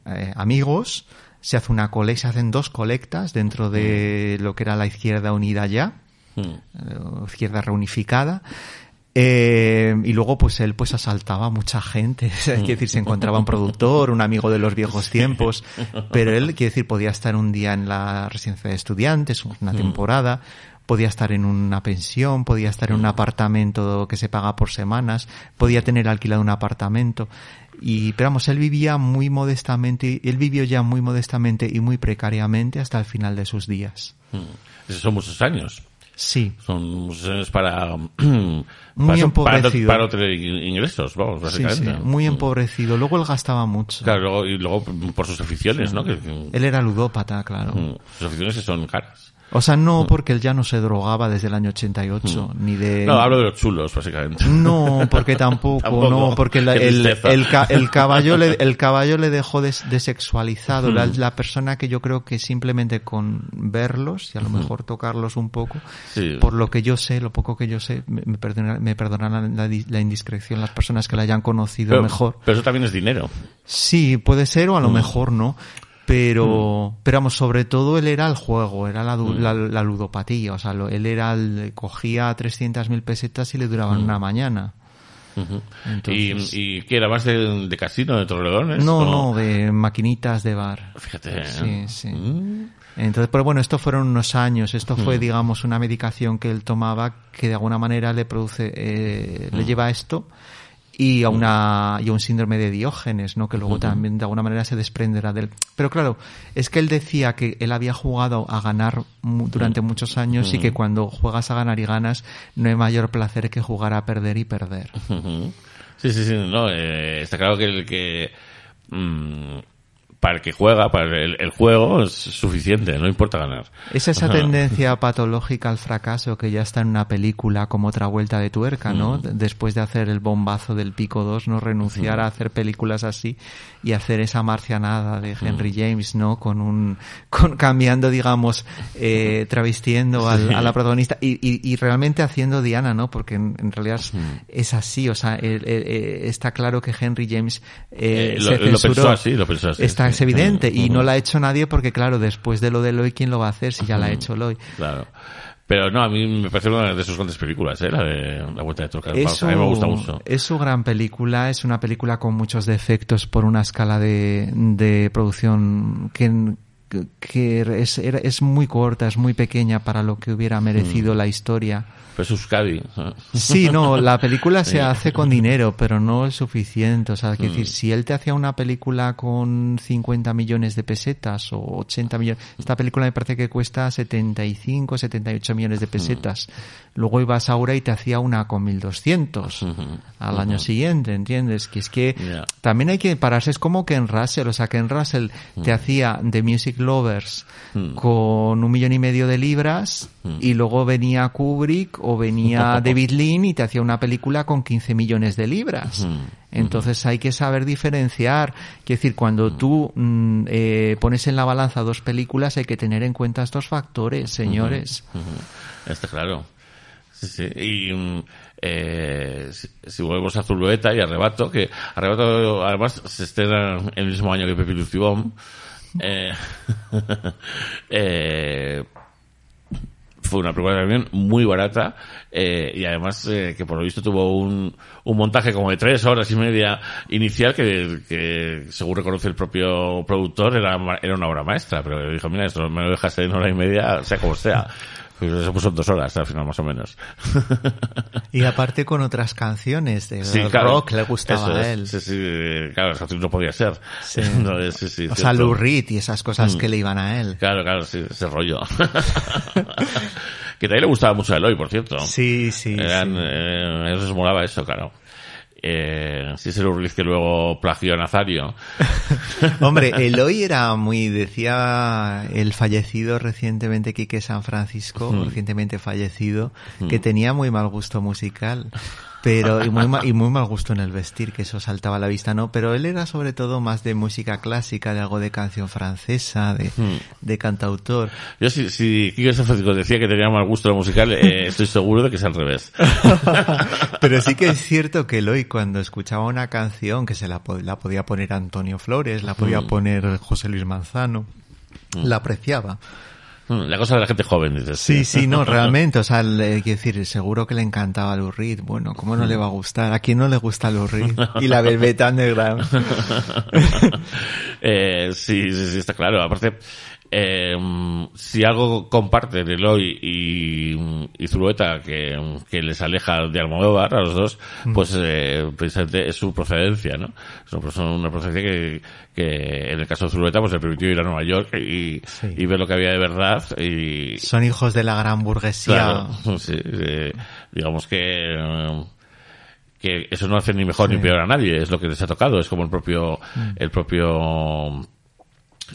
eh, amigos, se hace una cole se hacen dos colectas dentro de lo que era la izquierda unida ya, Mm. eh, izquierda reunificada. Eh, y luego pues él pues asaltaba a mucha gente, es decir, se encontraba un productor, un amigo de los viejos tiempos, pero él, quiere decir, podía estar un día en la residencia de estudiantes, una temporada, podía estar en una pensión, podía estar en un apartamento que se paga por semanas, podía tener alquilado un apartamento. Y, pero vamos, él vivía muy modestamente, él vivió ya muy modestamente y muy precariamente hasta el final de sus días. Mm. Esos son muchos años. Sí, Son muchos años para... Muy empobrecido. para ingresos, vamos, básicamente. sí, muy Mm. empobrecido. Luego él gastaba mucho. Claro, y luego por sus aficiones, ¿no? Él era ludópata, claro. mm, sus aficiones que son caras. O sea, no porque él ya no se drogaba desde el año 88, ni de... Mm. No, hablo de los chulos, básicamente. No, porque tampoco, Tampoco. no, porque la- el, el, el caballo le, el caballo le dejó des- desexualizado. La, la persona que yo creo que simplemente con verlos y a lo mejor tocarlos un poco, Sí. por lo que yo sé, lo poco que yo sé, me, me perdona- me perdonarán la, la indiscreción las personas que la hayan conocido Pero, mejor. pero eso también es dinero. Sí, puede ser o Mm. a lo mejor no. Pero, pero vamos, sobre todo él era el juego, era la, Mm. la, la ludopatía. O sea, lo- él era el, cogía 300.000 pesetas y le Mm. duraban una mañana. Entonces- ¿Y, y qué era más de, de casino, de torrelodones? No, o- no, de maquinitas de bar. Fíjate. Sí, sí. Mm. Entonces, pero bueno, esto fueron unos años. Esto Mm. fue, digamos, una medicación que él tomaba que de alguna manera le produce, eh, Mm. le lleva a esto y a una y a un síndrome de Diógenes, ¿no? Que luego también de alguna manera se desprenderá de él. Pero claro, es que él decía que él había jugado a ganar durante muchos años y que cuando juegas a ganar y ganas no hay mayor placer que jugar a perder y perder. Sí, sí, sí, no, eh, está claro que el que mm, para el que juega, para el, el juego es suficiente, no importa ganar. Es esa tendencia patológica al fracaso que ya está en una película como otra vuelta de tuerca, ¿no? Mm. Después de hacer el bombazo del Pico 2, no renunciar a hacer películas así y hacer esa marcianada de Henry James, ¿no? Con un, con, cambiando, digamos, eh, travestiendo al- Sí. a la protagonista y, y, y realmente haciendo Diana, ¿no? Porque en, en realidad es, así, o sea, el- el- está claro que Henry James eh, Eh, lo- se lo pensó censuró. así, lo pensó así, Está, es evidente y no la ha hecho nadie porque, claro, después de lo de Eloy, ¿quién lo va a hacer si ya la ha hecho Eloy? Claro. Pero no, a mí me parece una de sus grandes películas, ¿eh? La de La Vuelta de Tuerca. Es a mí me su- gusta mucho. Es su gran película, es una película con muchos defectos por una escala de, de producción que, que es, es muy corta, es muy pequeña para lo que hubiera merecido la historia. Pues Euskadi. Sí, no, la película se hace con dinero, pero no es suficiente. O sea, es Mm. decir, si él te hacía una película con 50 millones de pesetas o 80 millones, esta película me parece que cuesta 75, 78 millones de Mm. pesetas. Luego ibas a Aura y te hacía una con 1200 al año siguiente, ¿entiendes? Que es que también hay que pararse, es como Ken Russell, o sea, Ken Russell Mm. te hacía The Music Lovers con un millón y medio de libras Mm. y luego venía Kubrick o venía David Lean y te hacía una película con 15 millones de libras. Mm. Entonces hay que saber diferenciar. Quiero decir, cuando tú mm, eh, pones en la balanza dos películas hay que tener en cuenta estos factores, señores. Está claro. Sí, sí. Y mm, eh, si, si volvemos a Zulueta y Arrebato, que Arrebato además se estrena el mismo año que Pepi Lucibón, eh, eh, fue una película también muy barata eh, y además eh, que por lo visto tuvo un, un montaje como de tres horas y media inicial que, que según reconoce el propio productor era, era una obra maestra pero dijo mira esto me lo dejas en hora y media sea como sea pues en dos horas al final más o menos Y aparte con otras canciones de Sí, claro. rock le gustaba a es. él. Sí, sí, claro, eso no podía ser. Sí. No, es- sí, o sea. Lou Reed y esas cosas Mm. que le iban a él. Claro, claro, sí, ese rollo. que también le gustaba mucho a Eloy, por cierto. Sí, sí. Eran, sí. eh, molaba eso, claro. Eh, el Urriz que luego plagió a Nazario. Hombre, Eloy era muy, decía el fallecido recientemente Quique San Francisco, Mm. recientemente fallecido, que tenía muy mal gusto musical. Pero, y muy, ma- y muy mal gusto en el vestir, que eso saltaba a la vista, ¿no? Pero él era sobre todo más de música clásica, de algo de canción francesa, de, Mm. de cantautor. Yo si, si Francisco decía que tenía mal gusto la musical, eh, estoy seguro de que es al revés. Pero sí que es cierto que Eloy cuando escuchaba una canción que se la, po- la podía poner Antonio Flores, la podía poner José Luis Manzano, la apreciaba. La cosa de la gente joven, dices. Sí, sí, no, realmente, o sea, le, quiero decir, seguro que le encantaba Lou Reed. Bueno, ¿cómo no le va a gustar? ¿A quién no le gusta Lou Reed? Y la Velvet Underground. eh, sí, sí, sí, está claro. Aparte, eh, si algo comparten Eloy y, y Zulueta que, que les aleja de Almodóvar a los dos, pues eh, precisamente es su procedencia, ¿no? Es una, procedencia que, que en el caso de Zulueta pues le permitió ir a Nueva York y, Sí. y ver lo que había de verdad y, Son hijos de la gran burguesía. Claro, sí, digamos que eh, que eso no hace ni mejor Sí. ni peor a nadie, es lo que les ha tocado, es como el propio Mm. el propio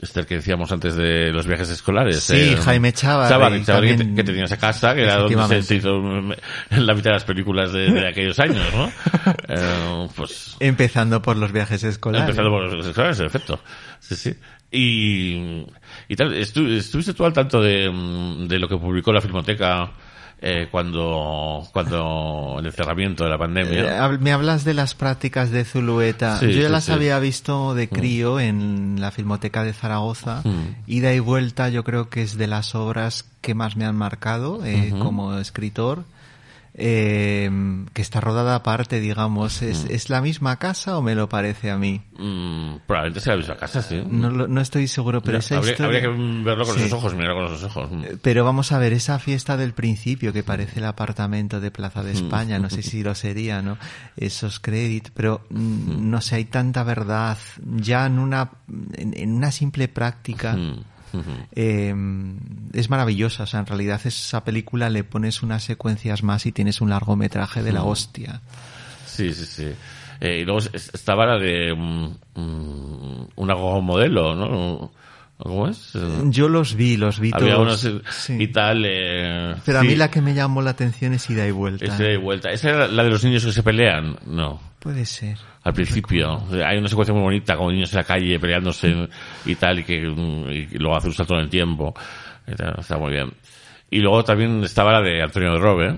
este que decíamos antes de los viajes escolares. Sí, eh, Jaime Chávarri, Chávarri, que, también- te- que tenía esa casa, que era donde se, hizo en la mitad de las películas de, de aquellos años, ¿no? Eh, pues Empezando por los viajes escolares. Empezando por los escolares, en efecto. Sí, sí. Y, y tal, estu- ¿estuviste tú al tanto de, mm, de lo que publicó la Filmoteca eh, cuando, cuando el encerramiento de la Eh, pandemia? hab- me hablas de las prácticas de Zulueta. Sí, Yo ya sí, las sí. había visto de crío en la Filmoteca de Zaragoza. Mm. Ida y vuelta yo creo que es de las obras que más me han marcado eh, como escritor. Eh, que está rodada aparte, digamos. ¿Es, ¿Es la misma casa o me lo parece a mí? Mm, probablemente sea la misma casa, sí. No, no estoy seguro, pero esa habría, historia... habría que verlo con Sí. los ojos, mirarlo con los ojos. Mm. Pero vamos a ver, esa fiesta del principio que parece el apartamento de Plaza de España, no sé si lo sería, ¿no? Esos créditos, pero mm, no sé, hay tanta verdad ya en una, en, en una simple práctica. Eh, es maravillosa, o sea, en realidad esa película le pones unas secuencias más y tienes un largometraje de la hostia. Sí, sí, sí. Eh, y luego es- estaba la de mm, mm, una modelo, ¿no? ¿Cómo es? Yo los vi, los vi Había todos. unos sí. y tal. Eh, Pero a mí la que me llamó la atención es ida y vuelta. Esa de vuelta. ¿Esa era la de los niños que se pelean? No. Puede ser. Al principio. Hay una secuencia muy bonita con niños en la calle peleándose y tal, y que y luego hace un salto en el tiempo. Tal, Está muy bien. Y luego también estaba la de Antonio Robe.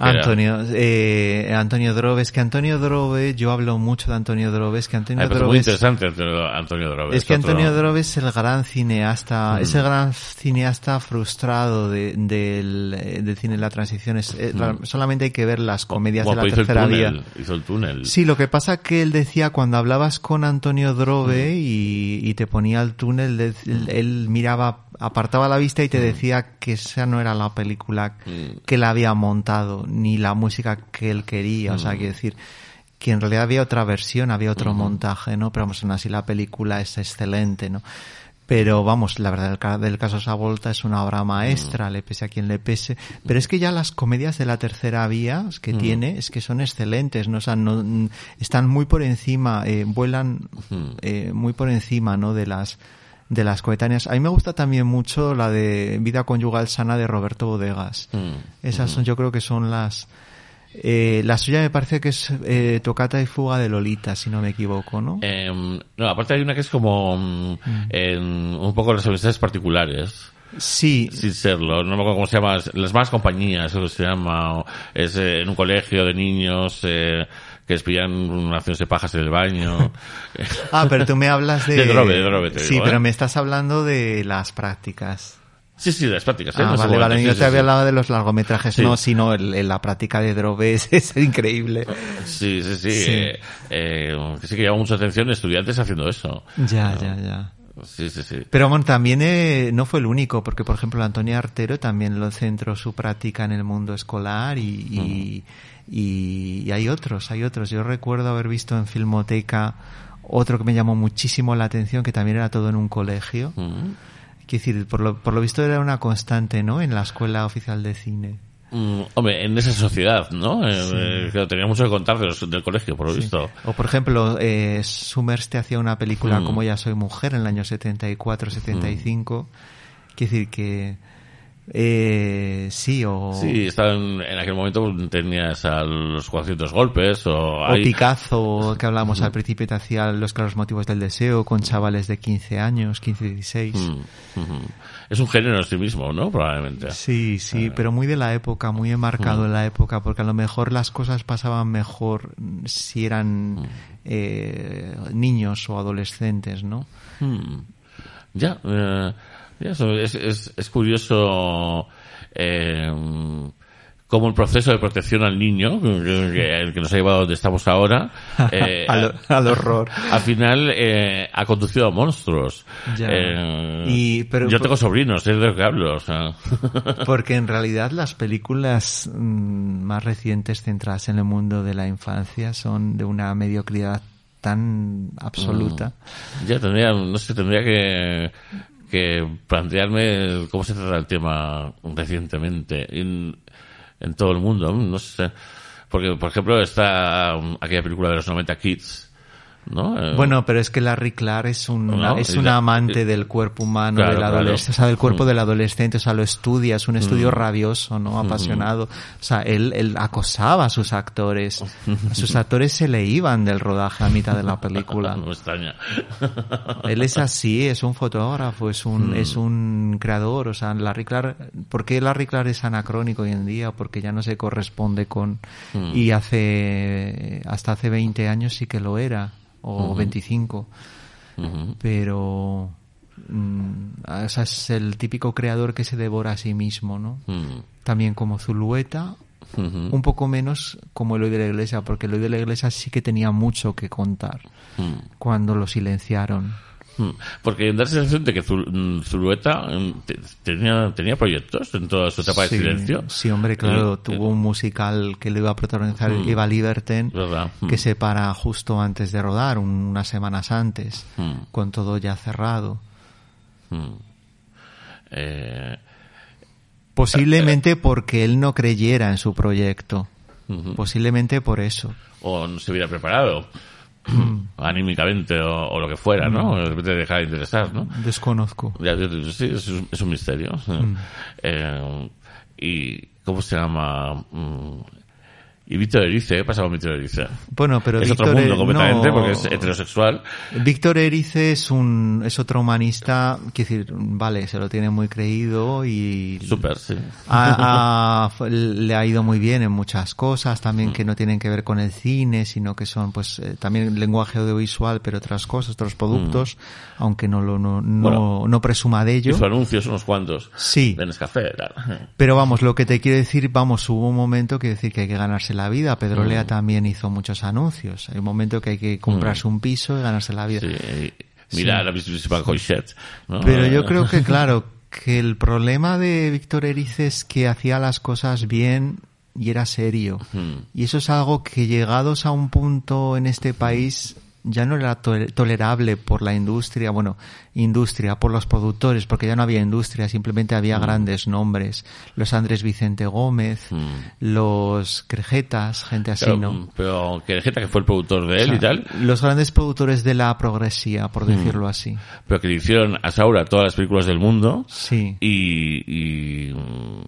Antonio, eh, Antonio Drobe, es que Antonio Drobe, yo hablo mucho de Antonio Drobe, es que Antonio parece Drobe muy es, interesante Antonio, Antonio Drobe. es que otro- Antonio Drobe es el gran cineasta, Mm. es el gran cineasta frustrado de- del, eh, del cine de la transición. Es, eh, la- solamente hay que ver las comedias de la hizo el tercera túnel, vía. Hizo el túnel. Sí, lo que pasa que él decía cuando hablabas con Antonio Drobe Mm. y, y te ponía el túnel, de- él, él miraba, apartaba la vista y Mm. te decía que esa no era la película que él había montado, ni la música que él quería. O sea, Mm. quiero decir, que en realidad había otra versión, había otro montaje, ¿no? Pero vamos, aún así la película es excelente, ¿no? Pero vamos, la verdad del ca- del caso esa volta es una obra maestra, le pese a quien le pese. Pero es que ya las comedias de la tercera vía que tiene, es que son excelentes, ¿no? O sea, no, mm, están muy por encima, eh, vuelan eh, muy por encima, ¿no? De las, de las coetáneas. A mí me gusta también mucho la de Vida Conyugal Sana de Roberto Bodegas. Mm. Esas son, yo creo que son las, eh, la suya me parece que es eh, Tocata y Fuga de Lolita, si no me equivoco, ¿no? Eh, no, aparte hay una que es como mm, un poco las amistades particulares. Sí, sin serlo, no me acuerdo cómo se llama, las malas compañías, eso se llama, es eh, en un colegio de niños eh, que despillan acciones de pajas en el baño. Ah, pero tú me hablas de... De Drobe, de Drobe, te Sí, digo, pero ¿eh? me estás hablando de las prácticas. sí, sí, de las prácticas. ¿eh? Ah, No vale, vale. sí, Yo sí, te había sí. hablado de los largometrajes. Sí. No, sino el, el- la práctica de Drobe es, increíble. Sí, sí, sí. Sí. eh, eh, que sí que llama mucha atención estudiantes haciendo eso. Ya, ya, ya. Sí, sí, sí. Pero bueno, también eh, no fue el único, porque por ejemplo Antonio Artero también lo centró su práctica en el mundo escolar y, y, y- y hay otros, hay otros. Yo recuerdo haber visto en Filmoteca otro que me llamó muchísimo la atención, que también era todo en un colegio. Mm. Quiero decir, por lo, por lo visto era una constante, ¿no? En la Escuela Oficial de Cine. Mm, hombre, en esa sociedad, ¿no? Eh, que tenía mucho que contar de los- del colegio, por lo visto. O por ejemplo, eh, Summers te hacía una película Mm. como Ya soy mujer en el año 74-75. Quiere decir que eh, sí, o, Sí, estaban, en aquel momento tenías a los 400 golpes o... o hay- Picasso, que hablábamos al principio, te hacía Los claros motivos del deseo con chavales de 15 años, 15-16. Mm, ujú. Es un género en sí mismo, ¿no? Probablemente. Sí, sí, pero muy de la época, muy enmarcado Mm. en la época, porque a lo mejor las cosas pasaban mejor si eran Mm. eh, niños o adolescentes, ¿no? Ya, eh, eso es, es, es curioso eh, cómo el proceso de protección al niño, que, el que nos ha llevado donde estamos ahora, eh, al, al horror. al final eh, ha conducido a monstruos. Ya. Eh, Y- pero- yo tengo sobrinos, es de lo que hablo. O sea. Porque en realidad las películas mm, más recientes centradas en el mundo de la infancia son de una mediocridad tan absoluta. Ya tendría, no sé, tendría que, que plantearme cómo se trata el tema recientemente en, en todo el mundo, no sé. Porque, por ejemplo, está um, aquella película de los 90 Kids, ¿no? Eh, Bueno, pero es que Larry Clark es un No, es un amante del cuerpo humano Claro, del claro. adolescente, o sea, del cuerpo Mm. del adolescente, o sea, lo estudia, es un estudio rabioso, ¿no? Apasionado. O sea, él, él acosaba a sus actores. A sus actores se le iban del rodaje a mitad de la película. no extraña. Él es así, es un fotógrafo, es un, Mm. es un creador, o sea, Larry Clark, ¿por qué Larry Clark es anacrónico hoy en día? Porque ya no se corresponde con, Mm. y hace, hasta hace 20 años sí que lo era, o 25, Ujú. pero, mm, o sea, es el típico creador que se devora a sí mismo, ¿no? También como Zulueta, un poco menos como Eloy de la Iglesia, porque Eloy de la Iglesia sí que tenía mucho que contar cuando lo silenciaron. Mm. Porque da la sensación de que mm, Zulueta mm, te- tenía, tenía proyectos en toda su etapa de Sí, silencio. Sí, hombre, claro, Y- tuvo un musical que le iba a protagonizar Mm. Eva Liberten, ¿Verdad? Mm. que se para justo antes de rodar, un- unas semanas antes, Mm. con todo ya cerrado. Eh, Posiblemente porque él no creyera en su proyecto. Posiblemente por eso. o no se hubiera preparado anímicamente o, o lo que fuera, ¿no? De repente deja de interesar, ¿no? Desconozco. Sí, es, un- es un misterio. Eh, y ¿cómo se llama? Mm, y Víctor Erice, ¿qué pasa con Víctor Erice? Bueno, pero es Víctor otro mundo E- completamente no- porque es heterosexual. Víctor Erice es un es otro humanista, quiero decir, vale, se lo tiene muy creído y Súper, sí. ha- fue- le ha ido muy bien en muchas cosas Mm. también que no tienen que ver con el cine sino que son pues eh, también lenguaje audiovisual pero otras cosas otros productos aunque no lo no, no, Mm. Bueno, no presuma de ello Hizo anuncios unos cuantos. Sí. De Nescafé, claro. pero vamos lo que te quiero decir vamos hubo un momento que decir que hay que ganarse la vida Pedro Mm. Lea también hizo muchos anuncios hay un momento que hay que comprarse un piso y ganarse la vida Sí. Mira la Coixet, ¿no? Pero yo creo que, claro, que el problema de Víctor Erice es que hacía las cosas bien y era serio. Hmm. Y eso es algo que llegados a un punto en este país ya no era to- tolerable por la industria, bueno, industria, por los productores, porque ya no había industria, simplemente había grandes nombres. Los Andrés Vicente Gómez, Hmm. los Crejetas, gente así, ¿no? Pero que Jeta, que fue el productor de él O sea, y tal, Los grandes productores de la progresía, por decirlo así. pero que le hicieron a Saura todas las películas del mundo Sí. y, y, mm,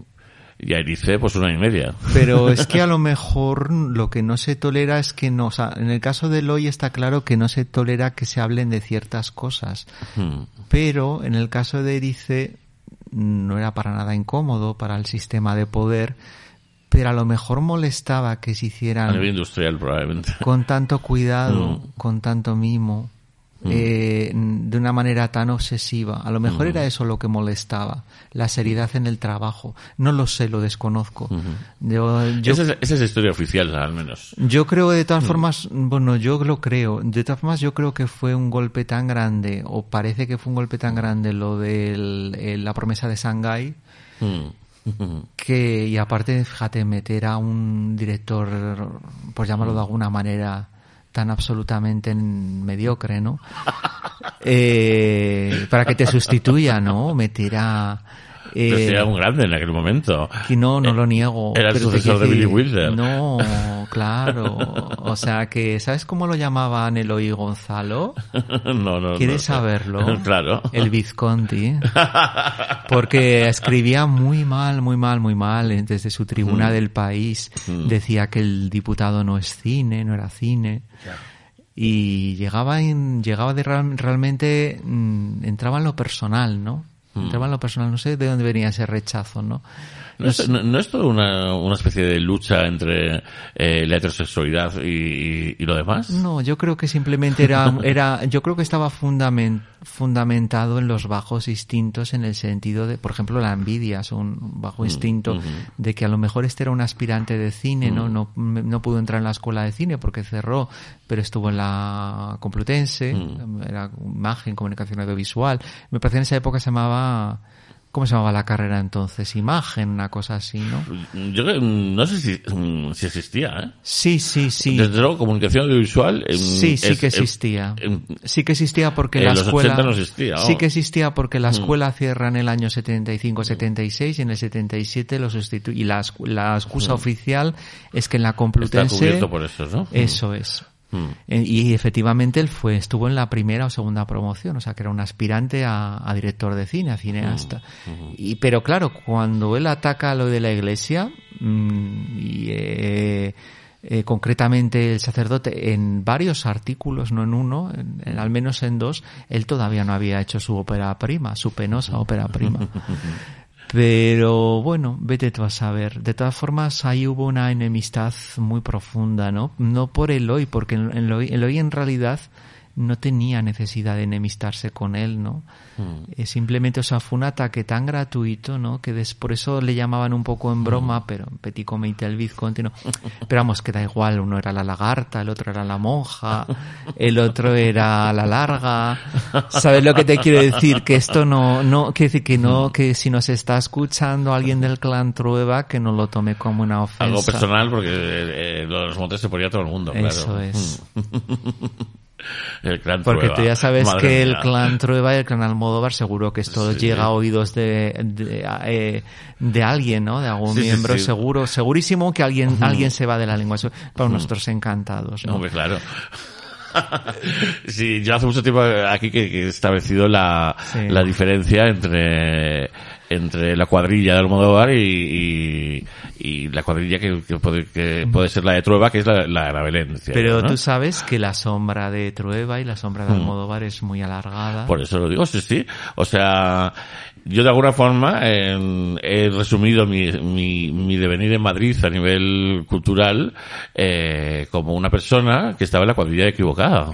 y a Erice pues una y media. Pero es que a lo mejor lo que no se tolera es que no, o sea, en el caso de Eloy está claro que no se tolera que se hablen de ciertas cosas. Hmm. Pero en el caso de Erice no era para nada incómodo para el sistema de poder, pero a lo mejor molestaba que se A hicieran nivel industrial probablemente. con tanto cuidado, Mm. con tanto mimo, eh, de una manera tan obsesiva. A lo mejor era eso lo que molestaba, la seriedad en el trabajo. No lo sé, lo desconozco. Yo, yo, Esa, es, esa es la historia oficial, al menos. yo creo de todas formas, bueno, yo lo creo. De todas formas, yo creo que fue un golpe tan grande, o parece que fue un golpe tan grande lo de la promesa de Shanghái, que, y aparte, fíjate, meter a un director, por llamarlo de alguna manera, tan absolutamente mediocre, ¿no? Eh, para que te sustituya, ¿no? Meter a... Pero Eh, era un grande en aquel momento. que no, no lo niego. era el sucesor de Billy Wilder. No, claro. O sea que, ¿sabes cómo lo llamaban Eloy Gonzalo? no, no, ¿Quieres no. saberlo? claro. El Vizconti. Porque escribía muy mal, muy mal, muy mal. eh, Desde su tribuna del país decía que el diputado no es cine, no era cine. Y llegaba en, llegaba de real- realmente, mm, entraba en lo personal, ¿no? Lo personal, no sé de dónde venía ese rechazo, ¿no? ¿No es, no- no es todo una, una especie de lucha entre eh, la heterosexualidad y, y- y lo demás? No, yo creo que simplemente era, era, yo creo que estaba fundamen- fundamentado en los bajos instintos en el sentido de, por ejemplo, la envidia, es un Mm, bajo instinto de que a lo mejor este era un aspirante de cine, ¿no? Mm. No, no pudo entrar en la escuela de cine porque cerró, pero estuvo en la Complutense, Mm. era imagen, comunicación audiovisual. Me parece en esa época se llamaba, ¿cómo se llamaba la carrera entonces? Imagen, una cosa así, ¿no? Yo no sé si, mm, si existía, ¿eh? Sí, sí, sí. Desde luego, comunicación audiovisual. em, Sí, sí es- que em, existía. em, Sí que existía porque en la los escuela 80 no existía, Sí oh. que existía porque la escuela cierra en el año 75-76 y en el 77 lo sustituye y la, la excusa oficial es que en la está Complutense cubierto por eso, ¿no? eso es. Mm. Eh, Y efectivamente él fue, estuvo en la primera o segunda promoción, o sea que era un aspirante a, a director de cine, a cineasta. Y, pero claro, cuando él ataca lo de la iglesia, mm, y eh, eh, concretamente el sacerdote, en varios artículos, no en uno, en- en- al menos en dos, él todavía no había hecho su ópera prima, su penosa ópera prima. Pero bueno, vete tú a saber. De todas formas, ahí hubo una enemistad muy profunda, ¿no? No por Eloy, porque Eloy, Eloy en realidad no tenía necesidad de enemistarse con él, ¿no? Eh, simplemente, o sea, fue un ataque tan gratuito, ¿no? Que des- por eso le llamaban un poco en broma, pero Petit Comité el Vizconti, ¿no? Pero vamos, que da igual, uno era la lagarta, el otro era la monja, el otro era la larga. ¿Sabes lo que te quiero decir? Que esto no, no, que decir que no, que si nos está escuchando alguien del clan Trueba, que no lo tome como una ofensa. Algo personal porque eh, los montes se ponía todo el mundo, claro. Eso es. El clan Porque Trueba. tú ya sabes Madre que el clan Trueba y el clan Almodóvar seguro que esto Sí. llega a oídos de, de, eh, de alguien, ¿no? De algún Sí, miembro sí. seguro, segurísimo que alguien, alguien se va de la lengua. Pero nosotros encantados, ¿no? Claro. sí, yo hace mucho tiempo aquí que, que he establecido la, Sí. la diferencia entre entre la cuadrilla de Almodóvar y, y, y la cuadrilla que, que puede, que puede ser la de Trueba, que es la, la de la Belén. Pero ¿no? tú sabes que la sombra de Trueba y la sombra de Almodóvar es muy alargada. Por eso lo digo, sí, sí. O sea, yo de alguna forma eh, he resumido mi, mi, mi devenir en Madrid a nivel cultural eh, como una persona que estaba en la cuadrilla equivocada.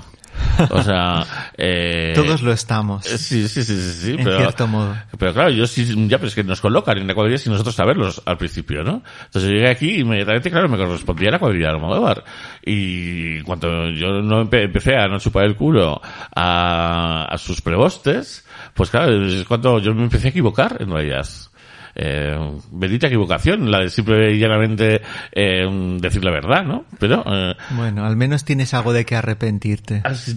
O sea, eh, Todos lo estamos. Sí, sí, sí, sí, sí, En pero, cierto modo. pero claro, yo sí, ya, pero es que nos colocan en la cuadrilla sin nosotros saberlos al principio, ¿no? Entonces yo llegué aquí inmediatamente, claro, me correspondía la cuadrilla de Almodóvar. Y cuando yo no empe- empecé a no chupar el culo a, a sus prebostes, pues claro, es cuando yo me empecé a equivocar, en realidad. Eh, bendita equivocación, la de simple y llanamente eh, decir la verdad, ¿no? Pero, eh, Bueno, al menos tienes algo de que arrepentirte. Así,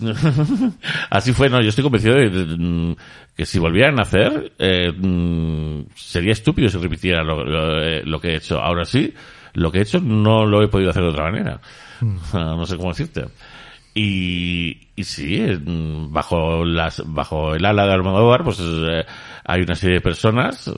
así fue, no, yo estoy convencido de, de- de- que si volvieran a hacer, eh, mm, sería estúpido si repitiera lo, lo, lo que he hecho. Ahora sí, lo que he hecho no lo he podido hacer de otra manera. Ah, No sé cómo decirte. Y, y sí, mm, bajo las, bajo el ala de Almodóvar, pues eh, hay una serie de personas,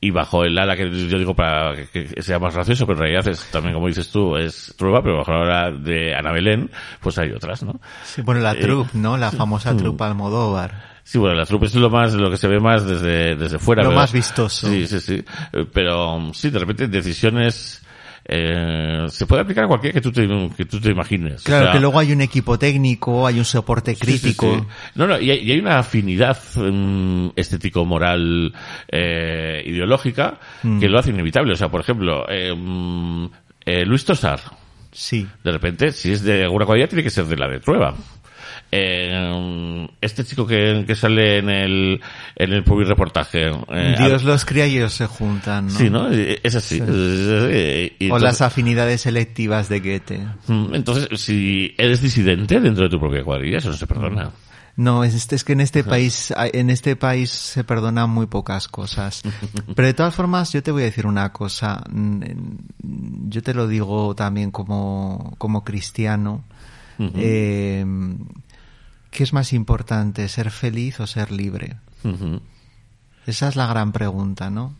y bajo el ala que yo digo para que, sea más gracioso, pero en realidad es también, como dices tú, es Trueba, pero bajo la ala de Ana Belén, pues hay otras, ¿no? Sí, bueno, la Eh, troupe, ¿no? La famosa troupe Almodóvar. Sí, bueno, la trupe es lo más, lo que se ve más desde, desde fuera. Lo más vistoso. Sí, sí, sí. Pero sí, de repente decisiones, eh, se puede aplicar a cualquiera que tú te, que tú te imagines. O Claro sea, que luego hay un equipo técnico, hay un soporte sí, sí, crítico. sí. No, no, y hay, y hay una afinidad mm, estético-moral, eh, ideológica Mm. que lo hace inevitable. O sea, por ejemplo, eh, mm, eh, Luis Tosar, Sí. de repente, si es de alguna cualidad, tiene que ser de la de Trueba. Eh, este chico que, que sale en el, en el public reportaje. eh, Dios los cría y ellos se juntan, ¿no? Sí, ¿no? Es así. Sí. Es así. Y O las afinidades selectivas de Goethe. mm, entonces, si eres disidente dentro de tu propia cuadrilla, eso no se perdona. No, es, es que en este país, en este país se perdonan muy pocas cosas. Pero de todas formas, yo te voy a decir una cosa. Mm, Yo te lo digo también como, como cristiano. eh, ¿Qué es más importante, ser feliz o ser libre? Esa es la gran pregunta, ¿no?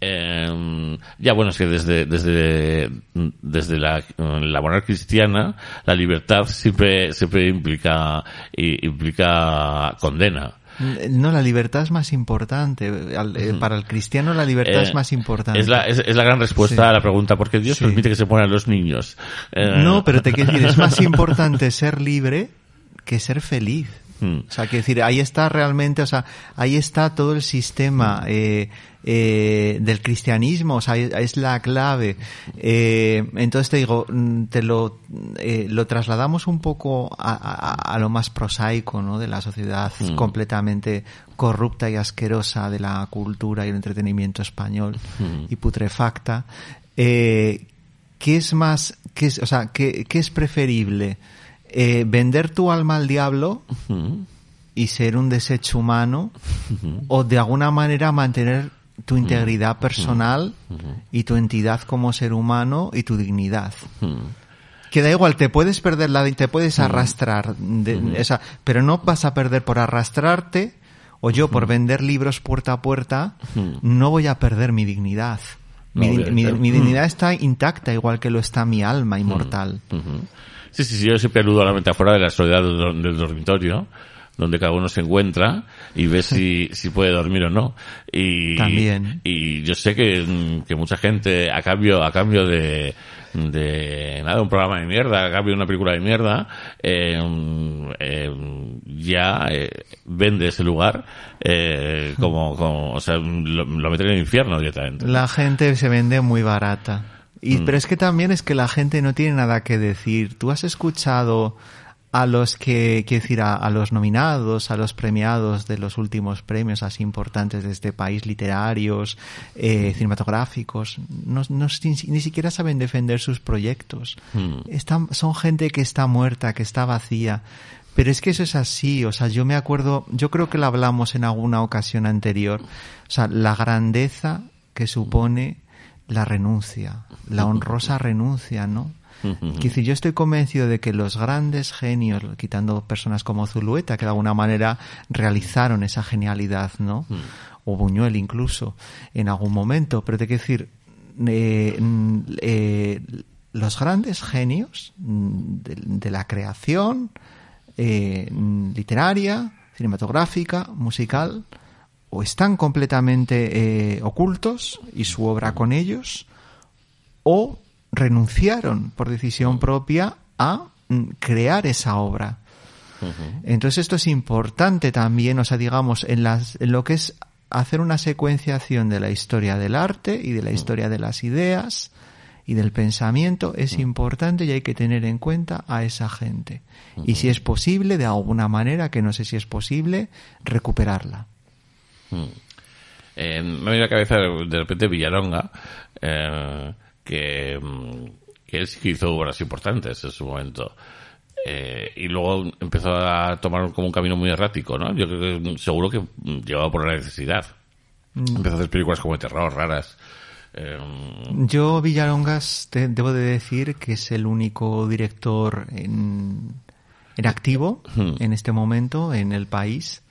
Eh, ya bueno, es que desde, desde, desde la, la moral cristiana, la libertad siempre, siempre implica, implica condena. No, la libertad es más importante. Eh, Para el cristiano la libertad Eh, es más importante. Es la, es, es la gran respuesta Sí. a la pregunta, ¿por qué Dios Sí. permite que se pongan los niños? Eh, No, pero te quiero decir, es más importante ser libre que ser feliz. Mm. O sea, que decir, ahí está realmente, o sea, ahí está todo el sistema eh, eh, del cristianismo, o sea, es- la clave. Eh, entonces te digo, mm, te lo, eh, lo trasladamos un poco a, a- a lo más prosaico, ¿no? De la sociedad completamente corrupta y asquerosa de la cultura y el entretenimiento español y putrefacta. Eh, ¿Qué es más, qué es, o sea, qué, qué es preferible? Eh, ¿Vender tu alma al diablo y ser un desecho humano? ¿O de alguna manera mantener tu integridad personal y tu entidad como ser humano y tu dignidad? Que da igual, te puedes perder la, te puedes arrastrar, de- pero no vas a perder por arrastrarte o yo por vender libros puerta a puerta, no voy a perder mi dignidad. Mi, No, mi dignidad está intacta, igual que lo está mi alma inmortal. Sí, sí, sí, yo siempre aludo a la metáfora de la soledad del, dor- del dormitorio, donde cada uno se encuentra y ve si, si puede dormir o no. Y, También. Y yo sé que, que mucha gente, a cambio, a cambio de, de nada, un programa de mierda, a cambio de una película de mierda, eh, ya eh, vende ese lugar eh, como, como, o sea, lo, lo mete en el infierno directamente. La gente se vende muy barata. Y, Mm. Pero es que también es que la gente no tiene nada que decir. Tú has escuchado a los que, quiero decir, a, a los nominados, a los premiados de los últimos premios así importantes de este país, literarios, eh, cinematográficos, no, no- ni, ni siquiera saben defender sus proyectos. Mm. Están, son gente que está muerta, que está vacía. Pero es que eso es así, o sea, yo me acuerdo, yo creo que lo hablamos en alguna ocasión anterior, o sea, la grandeza que supone la renuncia, la honrosa renuncia, ¿no? Quiero decir, yo estoy convencido de que los grandes genios, quitando personas como Zulueta, que de alguna manera realizaron esa genialidad, ¿no? O Buñuel incluso, en algún momento, pero te quiero decir, eh, mm, eh, los grandes genios mm, de, de la creación eh, mm, literaria, cinematográfica, musical, o están completamente eh, ocultos y su obra con ellos, o renunciaron por decisión propia a mm, crear esa obra. Entonces esto es importante también, o sea, digamos, en, las, en lo que es hacer una secuenciación de la historia del arte y de la historia de las ideas y del pensamiento es importante y hay que tener en cuenta a esa gente. Y si es posible, de alguna manera, que no sé si es posible, recuperarla. Eh, me viene a la cabeza de repente Villaronga, eh, que, mm, que él sí que hizo obras importantes en su momento. Eh, y luego empezó a tomar como un camino muy errático, ¿no? Yo creo que mm, seguro que mm, llevado por la necesidad. Empezó a hacer películas como de terror, raras. Eh, Yo, Villarongas, te- debo de decir que es el único director en, en activo Hmm. en este momento en el país.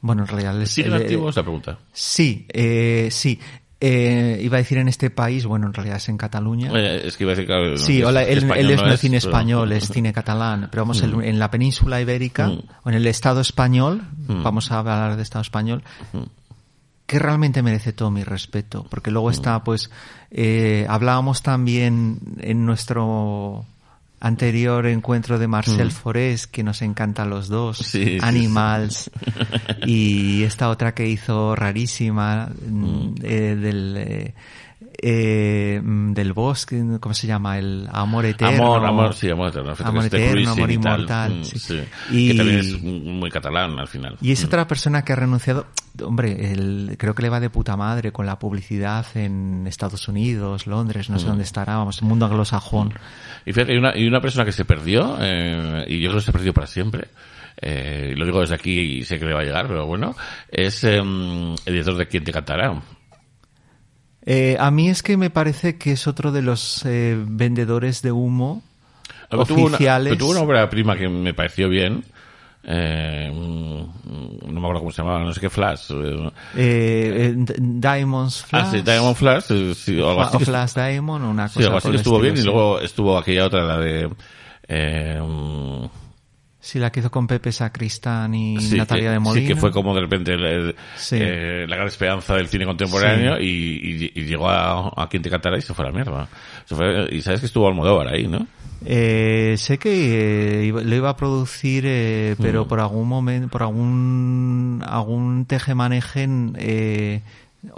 Bueno, en realidad es, ¿Siguen eh, activos? La pregunta. Sí, eh, sí. Eh, iba a decir en este país, bueno, en realidad es en Cataluña. Eh, es que iba a decir que... Sí, hola, él, es no es cine pero- español, es cine catalán, pero vamos, el- en la península ibérica, Mm. o en el Estado español, Mm. vamos a hablar de Estado español, que realmente merece todo mi respeto, porque Mm. luego está, pues, eh, hablábamos también en nuestro anterior encuentro de Marcel Forest, que nos encanta a los dos, Mm. Sí, sí, Animals, y esta otra que hizo rarísima, mm, eh, del... eh, eh, mm, del bosque, ¿cómo se llama? El amor eterno. Amor, amor, sí, amor eterno. Amor eterno, amor inmortal, Mm, sí. sí. Y- Que también es muy catalán al final. Y es Mm. otra persona que ha renunciado, hombre, el- creo que le va de puta madre con la publicidad en Estados Unidos, Londres, no sé Mm. dónde estará, vamos, el mundo anglosajón. Y fíjate, hay una, y una persona que se perdió, eh, y yo creo que se perdió para siempre, eh, lo digo desde aquí y sé que le va a llegar, pero bueno, es eh, el director de Quién te cantará. Eh, a mí es que me parece que es otro de los eh, vendedores de humo Pero tuvo una- oficiales. tuvo una obra prima que me pareció bien. Eh, no me acuerdo cómo se llamaba, no sé qué Flash. eh, Eh, eh, Diamonds Flash. Ah, sí, Diamond Flash, sí, o algo así. o Flash Diamond una cosa Sí, algo así que estuvo bien y luego estuvo aquella otra, la de... Sí, la que hizo con Pepe Sacristán y sí, Natalia que, de Molina. sí, que fue como de repente el- Sí. eh, la gran esperanza del cine contemporáneo y, y- y llegó a, a quien te cantará y se fue a la mierda. Se fue- y sabes que estuvo Almodóvar ahí, ¿no? Eh, sé que eh, lo iba a producir, eh, pero Mm. por algún momento, por algún algún tejemaneje, eh,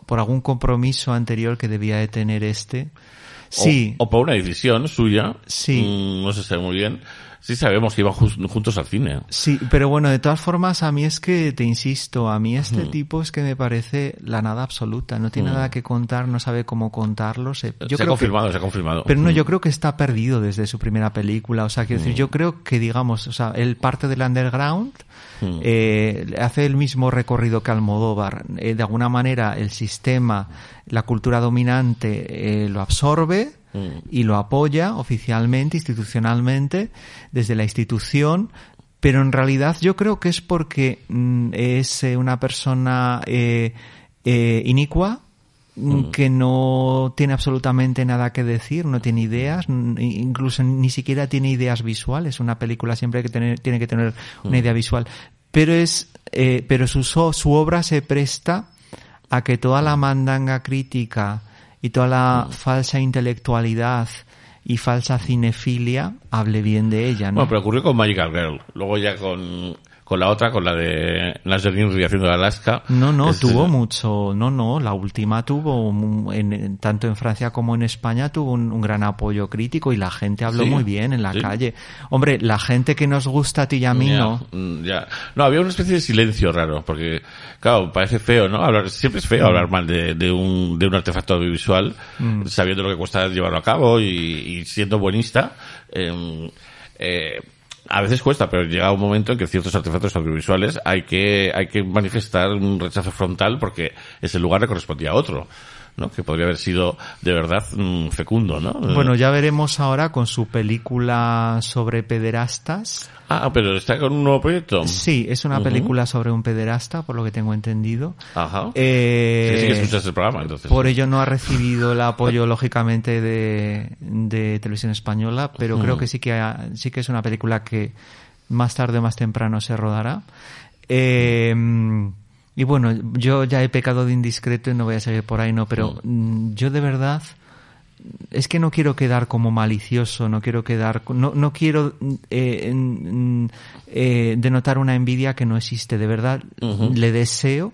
por algún compromiso anterior que debía de tener este. Sí, O, o por una decisión suya. Sí. Mm, no se sabe muy bien. Sí sabemos que iban juntos al cine. Sí, pero bueno, de todas formas, a mí es que, te insisto, a mí este tipo es que me parece la nada absoluta. No tiene Mm. nada que contar, no sabe cómo contarlo. Se, yo se ha que- confirmado, se ha confirmado. pero no, Mm. yo creo que está perdido desde su primera película. O sea, quiero decir, yo creo que, digamos, o sea, él parte del underground, Mm. eh, hace el mismo recorrido que Almodóvar. Eh, de alguna manera, el sistema, la cultura dominante, eh, lo absorbe Mm. y lo apoya oficialmente, institucionalmente, desde la institución, pero en realidad yo creo que es porque mm, es eh, una persona eh, eh, inicua, mm, que no tiene absolutamente nada que decir, no tiene ideas, incluso ni siquiera tiene ideas visuales. Una película siempre hay que tener, tiene que tener una idea visual. Pero es, eh, pero su, su obra se presta a que toda la mandanga crítica y toda la falsa intelectualidad y falsa cinefilia hable bien de ella, ¿no? Bueno, pero ocurrió con Magical Girl. Luego ya con, con la otra, con la de Nasreddin haciendo de Alaska. No, no, tuvo mucho, no, no, la última tuvo, en- tanto en Francia como en España tuvo un, un gran apoyo crítico y la gente habló Sí, muy bien en la sí. calle. Hombre, la gente que nos gusta a ti y a mí Ya, no. mm, ya. No, había una especie de silencio raro, porque, claro, parece feo, ¿no? Hablar, siempre es feo hablar mal de, de un, de un artefacto audiovisual, Mm. sabiendo lo que cuesta llevarlo a cabo y, y siendo buenista. eh, eh, a veces cuesta, pero llega un momento en que ciertos artefactos audiovisuales hay que, hay que manifestar un rechazo frontal porque ese lugar le correspondía a otro, ¿no? Que podría haber sido de verdad mm, fecundo, ¿no? Bueno, ya veremos ahora con su película sobre pederastas. Ah, pero está con un nuevo proyecto. Sí, es una película sobre un pederasta, por lo que tengo entendido. Ajá. Eh, Sí, sí que escuchas el programa, entonces. Por ello no ha recibido el apoyo, lógicamente, de, de televisión española, pero creo que sí que ha- sí que es una película que más tarde o más temprano se rodará. Eh, y bueno, yo ya he pecado de indiscreto y no voy a seguir por ahí, no, pero mm, yo de verdad es que no quiero quedar como malicioso, no quiero quedar, no, no quiero eh, eh, denotar una envidia que no existe. De verdad, le deseo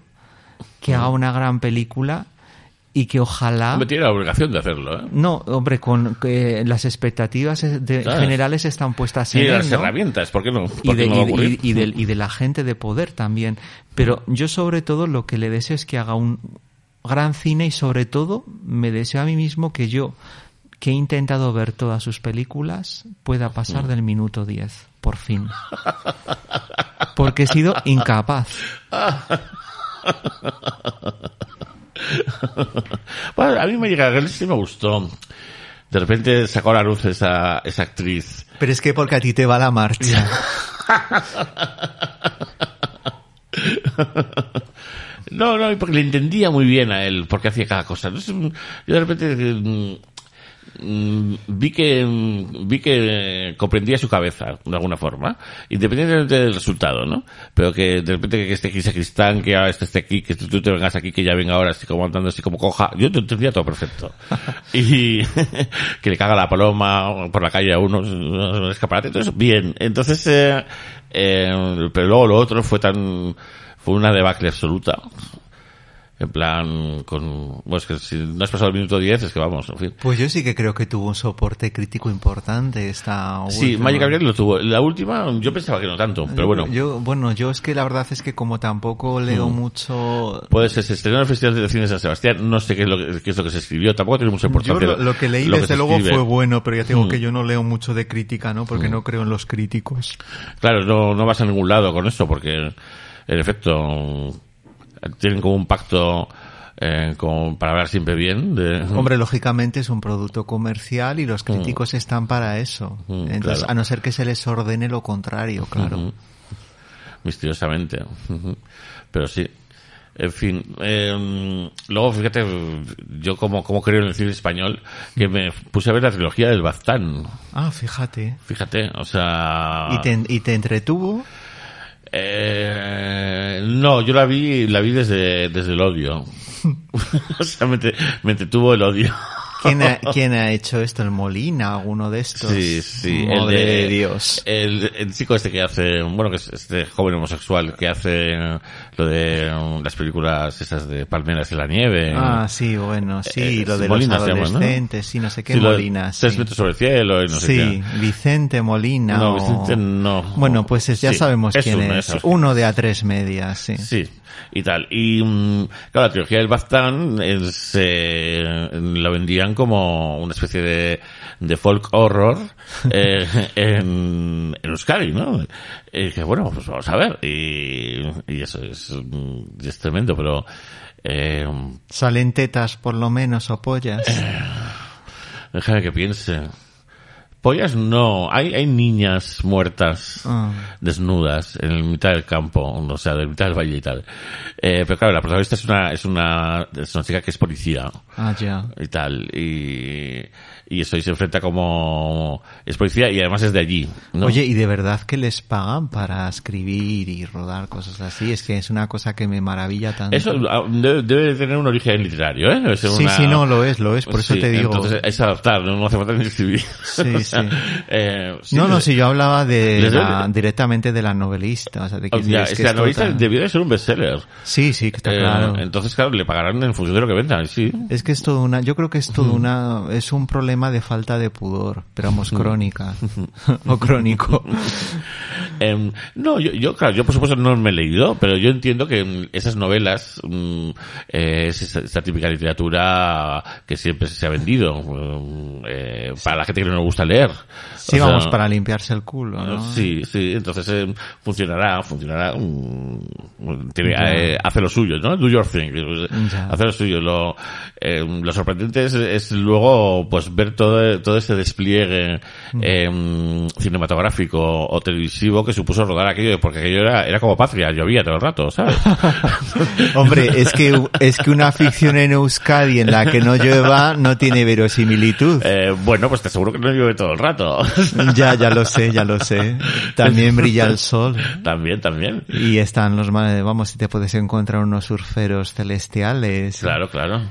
que haga una gran película y que ojalá... Hombre, tiene la obligación de hacerlo, ¿eh? No, hombre, con que las expectativas de- Claro. generales están puestas en él, las ¿no? herramientas, ¿por qué no? ¿Por y qué de, no va y y y de la gente de poder también. Pero yo sobre todo lo que le deseo es que haga un gran cine y sobre todo me deseo a mí mismo que yo, que he intentado ver todas sus películas, pueda pasar Mm. del minuto 10, por fin. Porque he sido incapaz. Bueno, a mí me llega, sí me gustó. De repente sacó a la luz esa, esa actriz. Pero es que porque a ti te va la marcha. No, no, porque le entendía muy bien a él, porque hacía cada cosa. Entonces, yo de repente mm, mm, vi que mm, vi que comprendía su cabeza de alguna forma, independientemente del resultado, ¿no? Pero que de repente que esté aquí Sacristán, que ahora este esté aquí, que tú te vengas aquí, que ya venga ahora así como andando así como coja, yo te entendía todo perfecto. y que le caga la paloma por la calle a uno, un escaparate, entonces bien. Entonces, eh, eh, pero luego lo otro fue tan fue una debacle absoluta. En plan, con, bueno, es que si no has pasado el minuto 10, es que vamos, en fin. Pues yo sí que creo que tuvo un soporte crítico importante esta Sí, última. Magic Gabriel lo tuvo. La última, yo pensaba que no tanto, pero bueno. Yo, bueno, yo es que la verdad es que como tampoco leo mucho... Puede ser, se estrenó en el Festival de Cine de San Sebastián, no sé qué es lo que, qué es lo que se escribió, tampoco tiene mucha Yo importancia. lo, lo que leí lo desde se luego escribe. fue bueno, pero ya te digo Mm. que yo no leo mucho de crítica, ¿no? Porque no creo en los críticos. Claro, no, no vas a ningún lado con esto, porque en efecto tienen como un pacto eh, para hablar siempre bien de Hombre, lógicamente es un producto comercial y los críticos están para eso. Mm, Entonces, claro. a no ser que se les ordene lo contrario, claro. Misteriosamente. Pero sí. En fin, eh, luego fíjate, yo como, como creo en el cine español, que me puse a ver la trilogía del Baztán. Ah, fíjate. Fíjate, o sea... ¿Y te, y te entretuvo? Eh, no, yo la vi, la vi desde, desde el odio. o sea, me, me entretuvo el odio. ¿Quién ha, quién ha hecho esto? ¿El Molina? ¿Alguno de estos? Sí, sí. Madre el de Dios. El, el chico este que hace, bueno, que es este joven homosexual que hace eh, lo de um, las películas esas de Palmeras en la Nieve. Ah, sí, bueno, sí, Eh, lo de Molina los se llama, ¿no? adolescentes, sí, no sé qué Sí, Molina. Tres sí. metros sobre el cielo y no sé sí, qué. Vicente Molina. No, o- Vicente no. Bueno, pues es- ya Sí, sabemos quién uno, es. es Uno de a tres medias, sí. Sí, y tal. Y mm, claro, la trilogía del Baztán es, eh, la vendían como una especie de, de folk horror eh, en, en Euskadi, ¿no? Y dije, bueno, pues vamos a ver. Y, y eso es, mm, es tremendo, pero... Eh, Salen tetas por lo menos o pollas. déjame que piense. Pollas no, hay, hay niñas muertas Ah. desnudas en el mitad del campo, o sea, de mitad del valle y tal. Eh, pero claro, la protagonista es una, es una, es una chica que es policía Ah, ya. y tal, y, y eso, y se enfrenta como, es policía y además es de allí, ¿no? Oye, ¿y de verdad que les pagan para escribir y rodar cosas así? Es que es una cosa que me maravilla tanto. eso ah, debe, tener un origen literario, ¿eh? Sí, una- sí, no, lo es, lo es, por eso te digo. Entonces es adaptar, no, no hace falta ni escribir. Sí, sí. eh, sí, no, no, les- si yo hablaba de la- directamente de la novelista, o sea, de que, es que la novela tan- debió de ser un bestseller. Sí, sí, que está Eh, claro. Entonces, claro, le pagarán en función de lo que vendan, sí. Es que es todo una, yo creo que es todo una, es un problema de falta de pudor, pero vamos, crónica. o crónico. Em, no, yo, yo, claro, yo por supuesto no me he leído, pero yo entiendo que esas novelas mm, eh, es esta, típica literatura que siempre se ha vendido mm, eh, para la gente que no le gusta leer. Sí, O sea, vamos, para limpiarse el culo, ¿no? Sí, sí, entonces eh, funcionará, funcionará, mm, tiene, eh, hace lo suyo, ¿no? Do your thing, Ya. hace lo suyo. Lo, eh, lo sorprendente es, es luego, pues, ver todo, todo este despliegue eh, cinematográfico o televisivo que supuso rodar aquello, porque aquello era, era como patria, llovía todo el rato, ¿sabes? Hombre, es que, es que una ficción en Euskadi en la que no llueva no tiene verosimilitud. Eh, bueno, pues te aseguro que no llueve todo el rato. Ya, ya lo sé, ya lo sé. También brilla el sol. también, también. Y están los, vamos, si te puedes encontrar unos surferos celestiales. Claro, claro.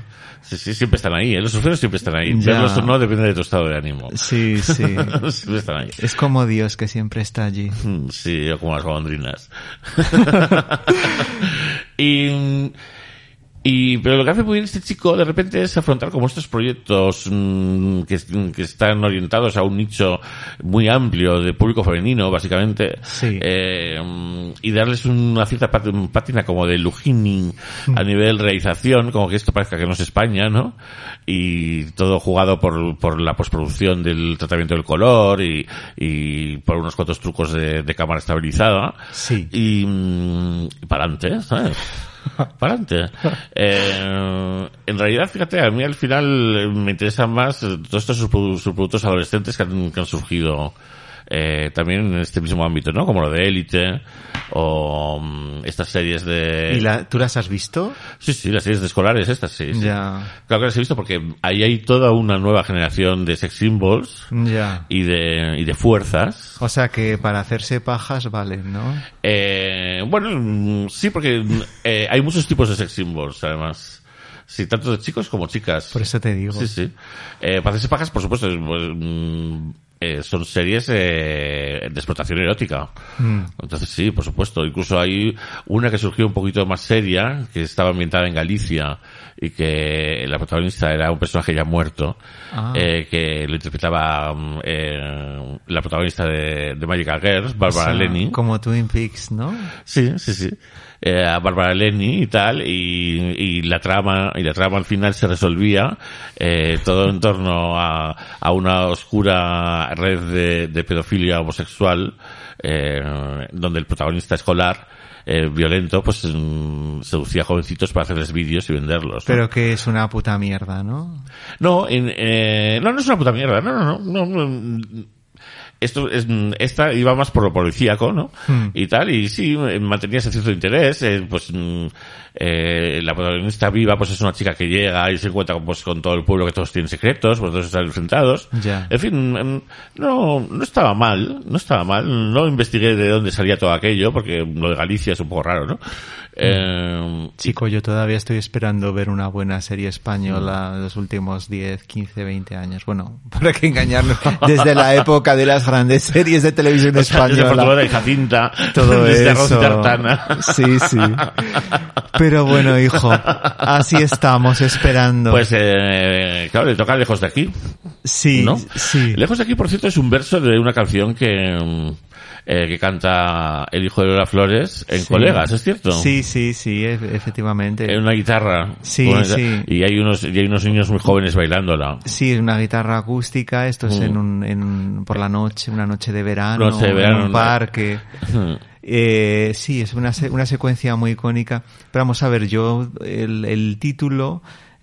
Sí, sí, siempre están ahí, ¿eh? los surferos siempre están ahí. Ya. Verlos o no depende de tu estado de ánimo. Sí, sí. siempre están ahí. Es como Dios que siempre está allí. Sí, como las golondrinas. y, y, pero lo que hace muy bien este chico de repente es afrontar como estos proyectos mm, que, que están orientados a un nicho muy amplio de público femenino, básicamente. Sí. Eh, mm, y darles una cierta pátina como de Lugini a nivel realización, como que esto parezca que no es España, ¿no? Y todo jugado por, por la postproducción del tratamiento del color y, y por unos cuantos trucos de, de cámara estabilizada. Sí. Y, mm, para adelante, ¿sabes? Para adelante. Eh, en realidad, fíjate, a mí al final me interesan más eh, todos estos subprodu- subproductos adolescentes que han, que han surgido eh, también en este mismo ámbito, ¿no? Como lo de Élite o mm, estas series de... ¿Y la, tú las has visto? Sí, sí, las series de escolares estas, sí. sí. Ya. Claro que las he visto porque ahí hay toda una nueva generación de sex symbols Ya. y de, y de fuerzas. O sea que para hacerse pajas valen, ¿no? Eh, bueno, mm, sí, porque mm, eh, hay muchos tipos de sex symbols, además. Sí, tanto de chicos como chicas. Por eso te digo. Sí, sí. Eh, para hacerse pajas, por supuesto, pues, mm, eh, son series eh, de explotación erótica. Mm. Entonces sí, por supuesto. Incluso hay una que surgió un poquito más seria, que estaba ambientada en Galicia y que la protagonista era un personaje ya muerto, Ah. eh, que lo interpretaba mm, eh, la protagonista de, de Magical Girls, Barbara O sea, Lenny. Como Twin Peaks, ¿no? Sí, sí, sí. Eh, a Barbara Lenny y tal, y, y la trama, y la trama al final se resolvía, eh, todo en torno a, a una oscura red de, de pedofilia homosexual, eh, donde el protagonista escolar, eh, violento, pues mm, seducía a jovencitos para hacerles vídeos y venderlos. ¿no? Pero que es una puta mierda, ¿no? No, en, eh, no, no es una puta mierda, no, no, no, no, no. Esto es, esta iba más por lo policíaco, ¿no? Hmm. Y tal, y sí, eh, mantenía ese cierto interés, eh, pues, mm, eh, la protagonista viva, pues es una chica que llega y se encuentra pues con todo el pueblo que todos tienen secretos, pues todos están enfrentados. Ya. En fin, mm, no, no estaba mal, no estaba mal, no investigué de dónde salía todo aquello, porque lo de Galicia es un poco raro, ¿no? Eh, Chico, yo todavía estoy esperando ver una buena serie española de los últimos 10, 15, 20 años. Bueno, para que engañarnos, desde la época de las grandes series de televisión o sea, desde española. Portugal y Jacinta, todo desde eso. Tartana. Sí, sí. Pero bueno, hijo, así estamos esperando. Pues, eh, claro, le toca lejos de aquí, sí, ¿no? sí. Lejos de aquí, por cierto, es un verso de una canción que, mm, eh, que canta el hijo de Lola Flores en Sí. Colegas, ¿es cierto? Sí, sí, sí, e- efectivamente. En una guitarra. Sí, una- sí. Y hay unos, y hay unos niños muy jóvenes bailándola. Sí, es una guitarra acústica, esto es Mm. en un, en por la noche, una noche de verano, Noche de verano, en un parque. Eh, sí, es una, una secuencia muy icónica. Pero vamos a ver, yo, el, el título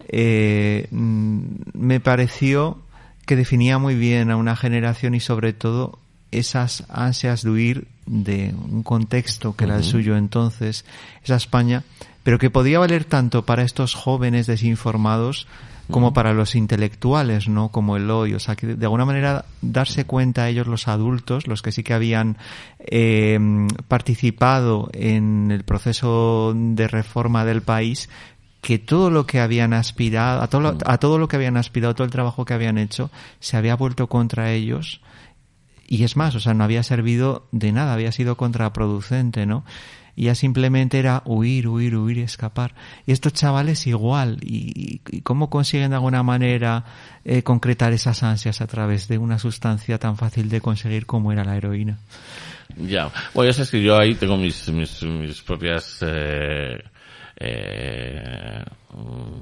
eh, mm, me pareció que definía muy bien a una generación y sobre todo esas ansias de huir de un contexto que era el suyo entonces, esa España, pero que podía valer tanto para estos jóvenes desinformados como para los intelectuales, ¿no? Como el hoy. O sea, que de alguna manera darse cuenta ellos, los adultos, los que sí que habían eh, participado en el proceso de reforma del país, que todo lo que habían aspirado, a todo, lo, a todo lo que habían aspirado, todo el trabajo que habían hecho, se había vuelto contra ellos. Y es más, o sea, no había servido de nada, había sido contraproducente, ¿no? Y ya simplemente era huir, huir, huir escapar. Y estos chavales igual. ¿Y, y cómo consiguen de alguna manera eh, concretar esas ansias a través de una sustancia tan fácil de conseguir como era la heroína? Ya. Bueno, ya sabes que yo ahí tengo mis, mis, mis propias, eh, eh,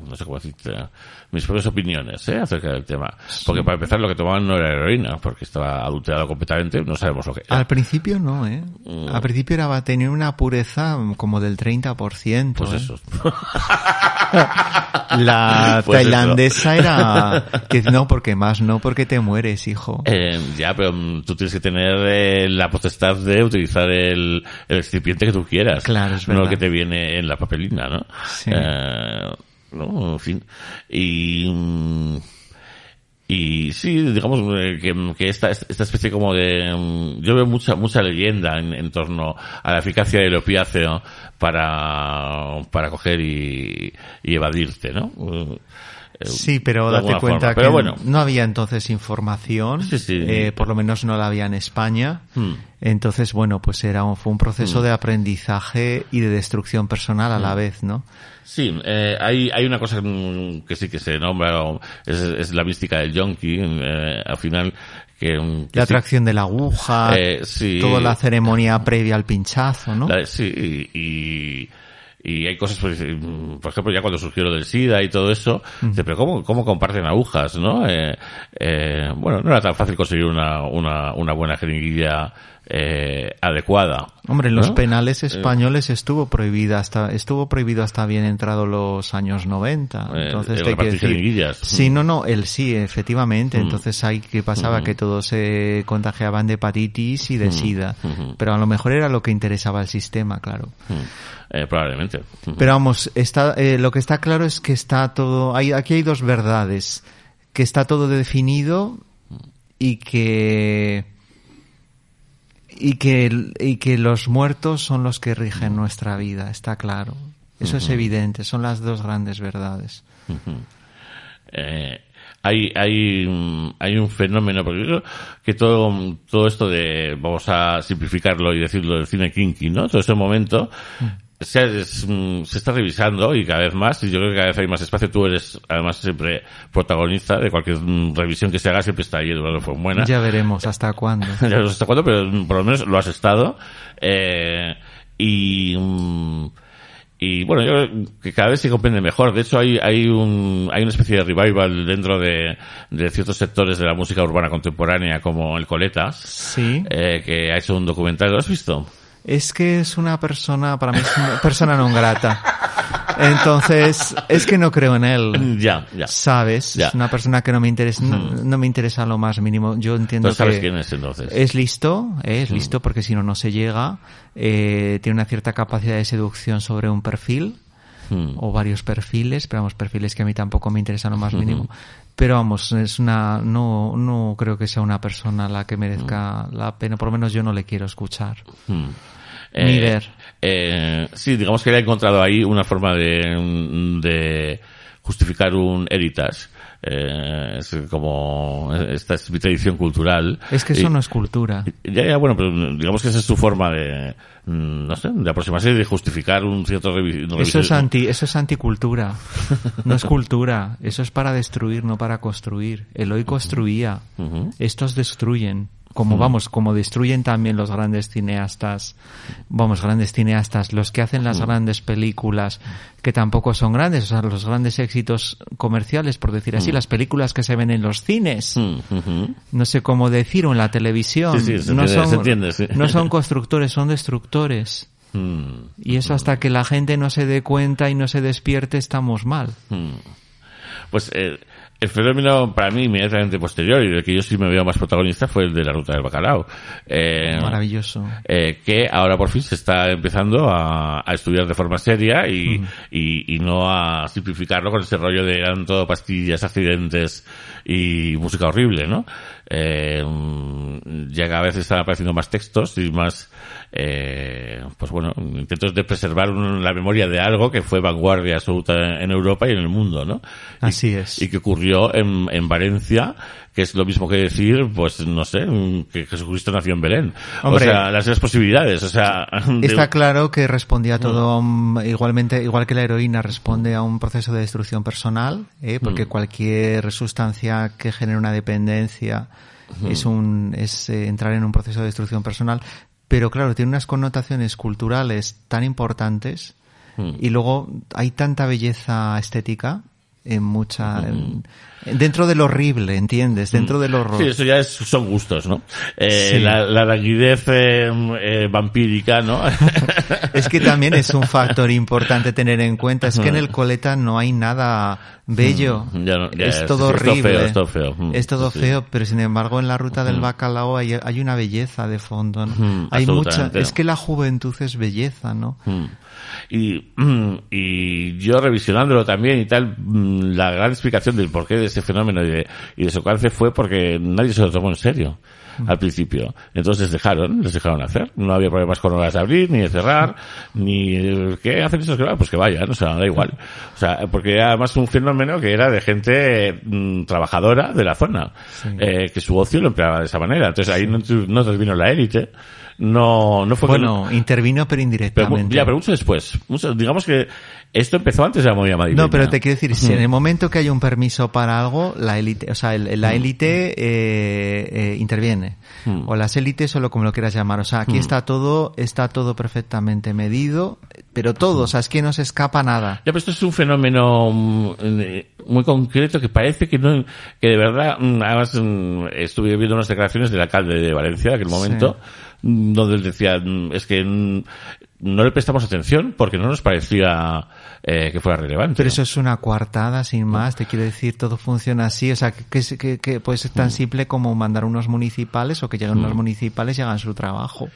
no sé cómo decirte, mis propias opiniones, ¿eh? Acerca del tema. Porque para empezar lo que tomaban no era heroína, porque estaba adulterado completamente, no sabemos lo que era. Al principio no, ¿eh? Mm. Al principio era tenía una pureza como del 30%. Pues ¿eh? eso. La Pues eso. tailandesa era que no porque más no porque te mueres, hijo. Eh, ya, pero mm, tú tienes que tener eh, la potestad de utilizar el, el recipiente que tú quieras. Claro, es No el verdad. que te viene en la papelina, ¿no? Sí. Eh, no, fin. Y... mm, y sí, digamos eh, que, que esta, esta especie como de... mm, Yo veo mucha mucha leyenda en, en torno a la eficacia del opiáceo para, para coger y, y evadirte, ¿no? Eh, Sí, pero date cuenta forma. que bueno. no había entonces información, Sí, sí. eh, por lo menos no la había en España. Hmm. Entonces, bueno, pues era un- fue un proceso de aprendizaje y de destrucción personal a Hmm. la vez, ¿no? Sí, eh, hay, hay una cosa mm, que sí que se nombra, es, es la mística del yonki, eh, al final, que... mm, que La sí- atracción de la aguja, Eh, sí. toda la ceremonia previa al pinchazo, ¿no? la- sí, y, y hay cosas, pues, mm, por ejemplo, ya cuando surgió lo del SIDA y todo eso, dice, pero ¿cómo, cómo comparten agujas, no? Eh, eh, bueno, no era tan fácil conseguir una, una, una buena jeringuilla eh, adecuada. Hombre, en los penales españoles estuvo prohibida hasta estuvo prohibido hasta bien entrado los años 90. Eh, Entonces el te hay que repartir decir, sí, no, no, el sí, efectivamente. Mm. Entonces ahí que pasaba Mm. que todos se contagiaban de hepatitis y de sida, Mm. pero a lo mejor era lo que interesaba al sistema, claro. Mm, eh, probablemente. Pero vamos, está, eh, lo que está claro es que está todo, hay, aquí hay dos verdades, que está todo definido y que, y que, y que los muertos son los que rigen nuestra vida, está claro. Eso es evidente, son las dos grandes verdades. Eh, hay, hay, mm, hay un fenómeno, porque yo creo que todo, todo esto de, vamos a simplificarlo y decirlo, del cine kinky, ¿no? Todo ese momento, se, es, mm, se está revisando y cada vez más, y yo creo que cada vez hay más espacio. Tú eres, además, siempre protagonista de cualquier mm, revisión que se haga, siempre está ahí Eduardo Fuenbuena. Ya veremos hasta cuándo. ya sé hasta cuándo, pero mm, por lo menos lo has estado. Eh, y, mm, y bueno, yo creo que cada vez se comprende mejor. De hecho, hay, hay, un, hay una especie de revival dentro de, de ciertos sectores de la música urbana contemporánea, como el Coletas, Sí. eh, que ha hecho un documental. ¿Lo has visto? Es que es una persona, para mí es una persona non grata. Entonces, es que no creo en él. Ya, ya. ¿Sabes? Ya. Es una persona que no me interesa, no, no me interesa lo más mínimo. Yo entiendo ¿Tú sabes que quién es entonces? es listo, eh, Mm. es listo porque si no, no se llega. Eh, tiene una cierta capacidad de seducción sobre un perfil Hmm. o varios perfiles, pero vamos, perfiles que a mí tampoco me interesan lo más mínimo. Pero vamos, es una, no, no creo que sea una persona a la que merezca la pena, por lo menos yo no le quiero escuchar. Hmm. Ni ver. eh, sí, digamos que él ha encontrado ahí una forma de, de justificar un heritage. Eh, es como, esta es mi tradición cultural. Es que eso Y- no es cultura. Ya, ya, bueno, pero digamos que esa es su forma de, mm, no sé, de aproximarse y de justificar un cierto revi- Eso es revisionismo. anti, eso es anticultura. No es cultura. Eso es para destruir, no para construir. Eloy construía. Ujú. Estos destruyen. Como vamos, como destruyen también los grandes cineastas, vamos, grandes cineastas, los que hacen las grandes películas, que tampoco son grandes, o sea, los grandes éxitos comerciales, por decir así, las películas que se ven en los cines, Mm, no sé cómo decir, o en la televisión, Sí, sí, se no, entiende, son, se entiende, sí. no son constructores, son destructores. Mm, Y eso hasta que la gente no se dé cuenta y no se despierte estamos mal. mm. Pues eh, el fenómeno para mí inmediatamente posterior y del que yo sí me veo más protagonista fue el de la ruta del bacalao. Eh, Maravilloso. eh, que ahora por fin se está empezando a, a estudiar de forma seria y, y, y no a simplificarlo con ese rollo de eran todo pastillas, accidentes y música horrible, ¿no? Eh, ya cada vez están apareciendo más textos y más, eh, pues bueno, intentos de preservar un- la memoria de algo que fue vanguardia absoluta en Europa y en el mundo, ¿no? Y- Así es. Y que ocurrió en, en Valencia, que es lo mismo que decir, pues no sé, mm, que Jesucristo nació en Belén. Hombre. o sea, las las posibilidades, o sea... de- Está claro que respondía todo igualmente, igual que la heroína responde a un proceso de destrucción personal, ¿eh? porque cualquier sustancia que genere una dependencia es un, es eh, entrar en un proceso de destrucción personal. Pero claro, tiene unas connotaciones culturales tan importantes y luego hay tanta belleza estética en mucha, en- dentro del horrible, ¿entiendes? Dentro del horror. Sí, eso ya es- son gustos, ¿no? Eh, Sí. La, la languidez eh, eh, vampírica, ¿no? Es que también es un factor importante tener en cuenta. Es que en el coleta no hay nada bello. Ya no- ya es es- todo sí, es todo horrible. feo, es todo feo. Es todo sí. feo, pero sin embargo en la ruta del bacalao hay, hay una belleza de fondo. ¿no? Hay mucha. Es que la juventud es belleza, ¿no? Mm. Y, mm, y yo revisionándolo también y tal, mm, la gran explicación del porqué de ese fenómeno y de, y de su alcance fue porque nadie se lo tomó en serio al principio. Entonces dejaron, les dejaron hacer. No había problemas con horas de abrir, ni de cerrar, ni ¿qué hacen esos que van? Pues que vayan, o sea, da igual. O sea, porque era más un fenómeno que era de gente mm, trabajadora de la zona, eh, que su ocio lo empleaba de esa manera. Entonces ahí no, no intervino la élite. No, no fue que- Bueno, intervino pero indirectamente. ya, pero mucho después. Mucho- digamos que esto empezó antes de la movida madrileña. No, pero te quiero decir, si en el momento que hay un permiso para algo, la élite, o sea, el- la élite eh, eh, interviene. Mm. O las élites o lo como lo quieras llamar. O sea, aquí está todo, está todo perfectamente medido, pero todo, o sea, es que no se escapa nada. Ya, pero esto es un fenómeno mm, eh, muy concreto que parece que no, que de verdad, mm, además mm, estuve viendo unas declaraciones del alcalde de Valencia en aquel momento, donde él decía, mm, es que mm, no le prestamos atención porque no nos parecía eh, que fuera relevante. Pero eso es una coartada, sin más, te quiero decir, todo funciona así, o sea, que, que, que- que puede ser tan simple como mandar unos municipales o que lleguen unos municipales y hagan su trabajo.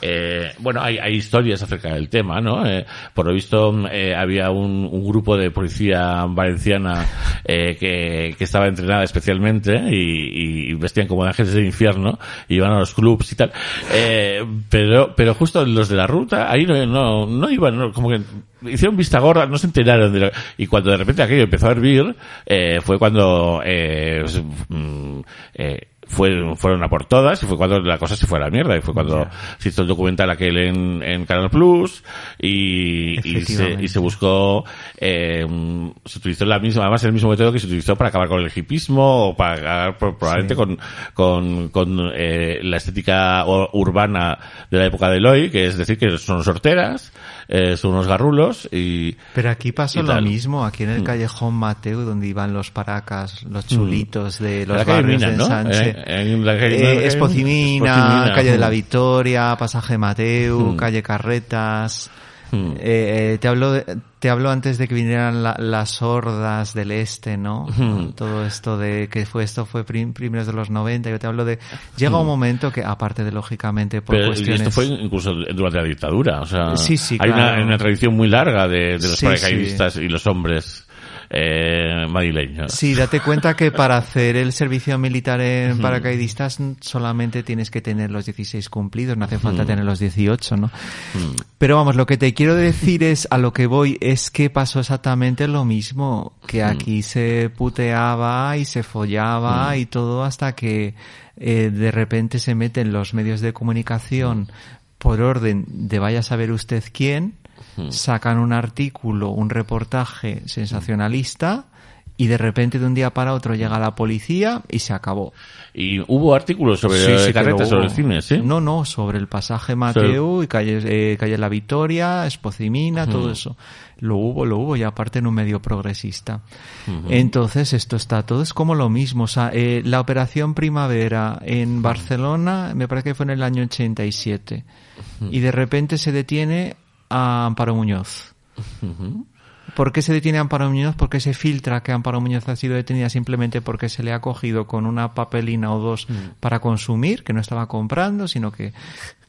Eh, bueno, hay, historias acerca del tema, ¿no? Eh, por lo visto, mm, eh, había un, grupo de policía valenciana eh, que, estaba entrenada especialmente y, vestían como ángeles del infierno y iban a los clubs y tal. Pero, pero justo los de la ruta, ahí no, no, iban, no, como que hicieron vista gorda, no se enteraron de lo- y cuando de repente aquello empezó a hervir, fue cuando, pues, mm, fue- fueron a por todas y fue cuando la cosa se fue a la mierda y fue cuando se hizo el documental aquel en, en Canal Plus y, y, se, y se buscó eh, mm, se utilizó la misma además el mismo método que se utilizó para acabar con el hipismo o para acabar pro- probablemente Sí. con con, con eh, la estética urbana de la época de Eloy que es decir que son sorteras eh, son unos garrulos y Pero aquí pasó lo tal. mismo, aquí Mm. en el callejón Mateo, donde iban los paracas, los chulitos de los barrios de ¿no? ensanche. En la calle- Eh, calle de la Victoria, pasaje Mateu, Mm. calle Carretas. Mm. Eh, eh, te hablo de- te hablo antes de que vinieran la- las hordas del este, ¿no? Mm. Todo esto de que fue esto fue prim- primeros de los 90, yo te hablo de llega un momento que aparte de lógicamente por y cuestiones esto fue incluso durante la dictadura, o sea, Sí, sí, hay, una, claro. una tradición muy larga de, de los Sí, paracaidistas y los hombres eh, madrileños. Sí, date cuenta que para hacer el servicio militar en paracaidistas solamente tienes que tener los 16 cumplidos, no hace falta tener los 18, ¿no? Pero vamos, lo que te quiero decir es, a lo que voy, es que pasó exactamente lo mismo, que aquí se puteaba y se follaba y todo hasta que eh, de repente se meten los medios de comunicación por orden de vaya a saber usted quién, sacan un artículo, un reportaje sensacionalista y de repente de un día para otro llega la policía y se acabó. Y hubo artículos sobre Sí, carretas, sobre el cine, ¿sí? No, no, sobre el pasaje Mateo y calle, eh, calle La Victoria, Espocimina, todo eso. Lo hubo, lo hubo y aparte en un medio progresista. Entonces esto está todo, es como lo mismo. O sea, eh, la operación Primavera en Barcelona me parece que fue en el año 87 y de repente se detiene a Amparo Muñoz. ¿Por qué se detiene a Amparo Muñoz? Porque se filtra que Amparo Muñoz ha sido detenida simplemente porque se le ha cogido con una papelina o dos para consumir, que no estaba comprando, sino que,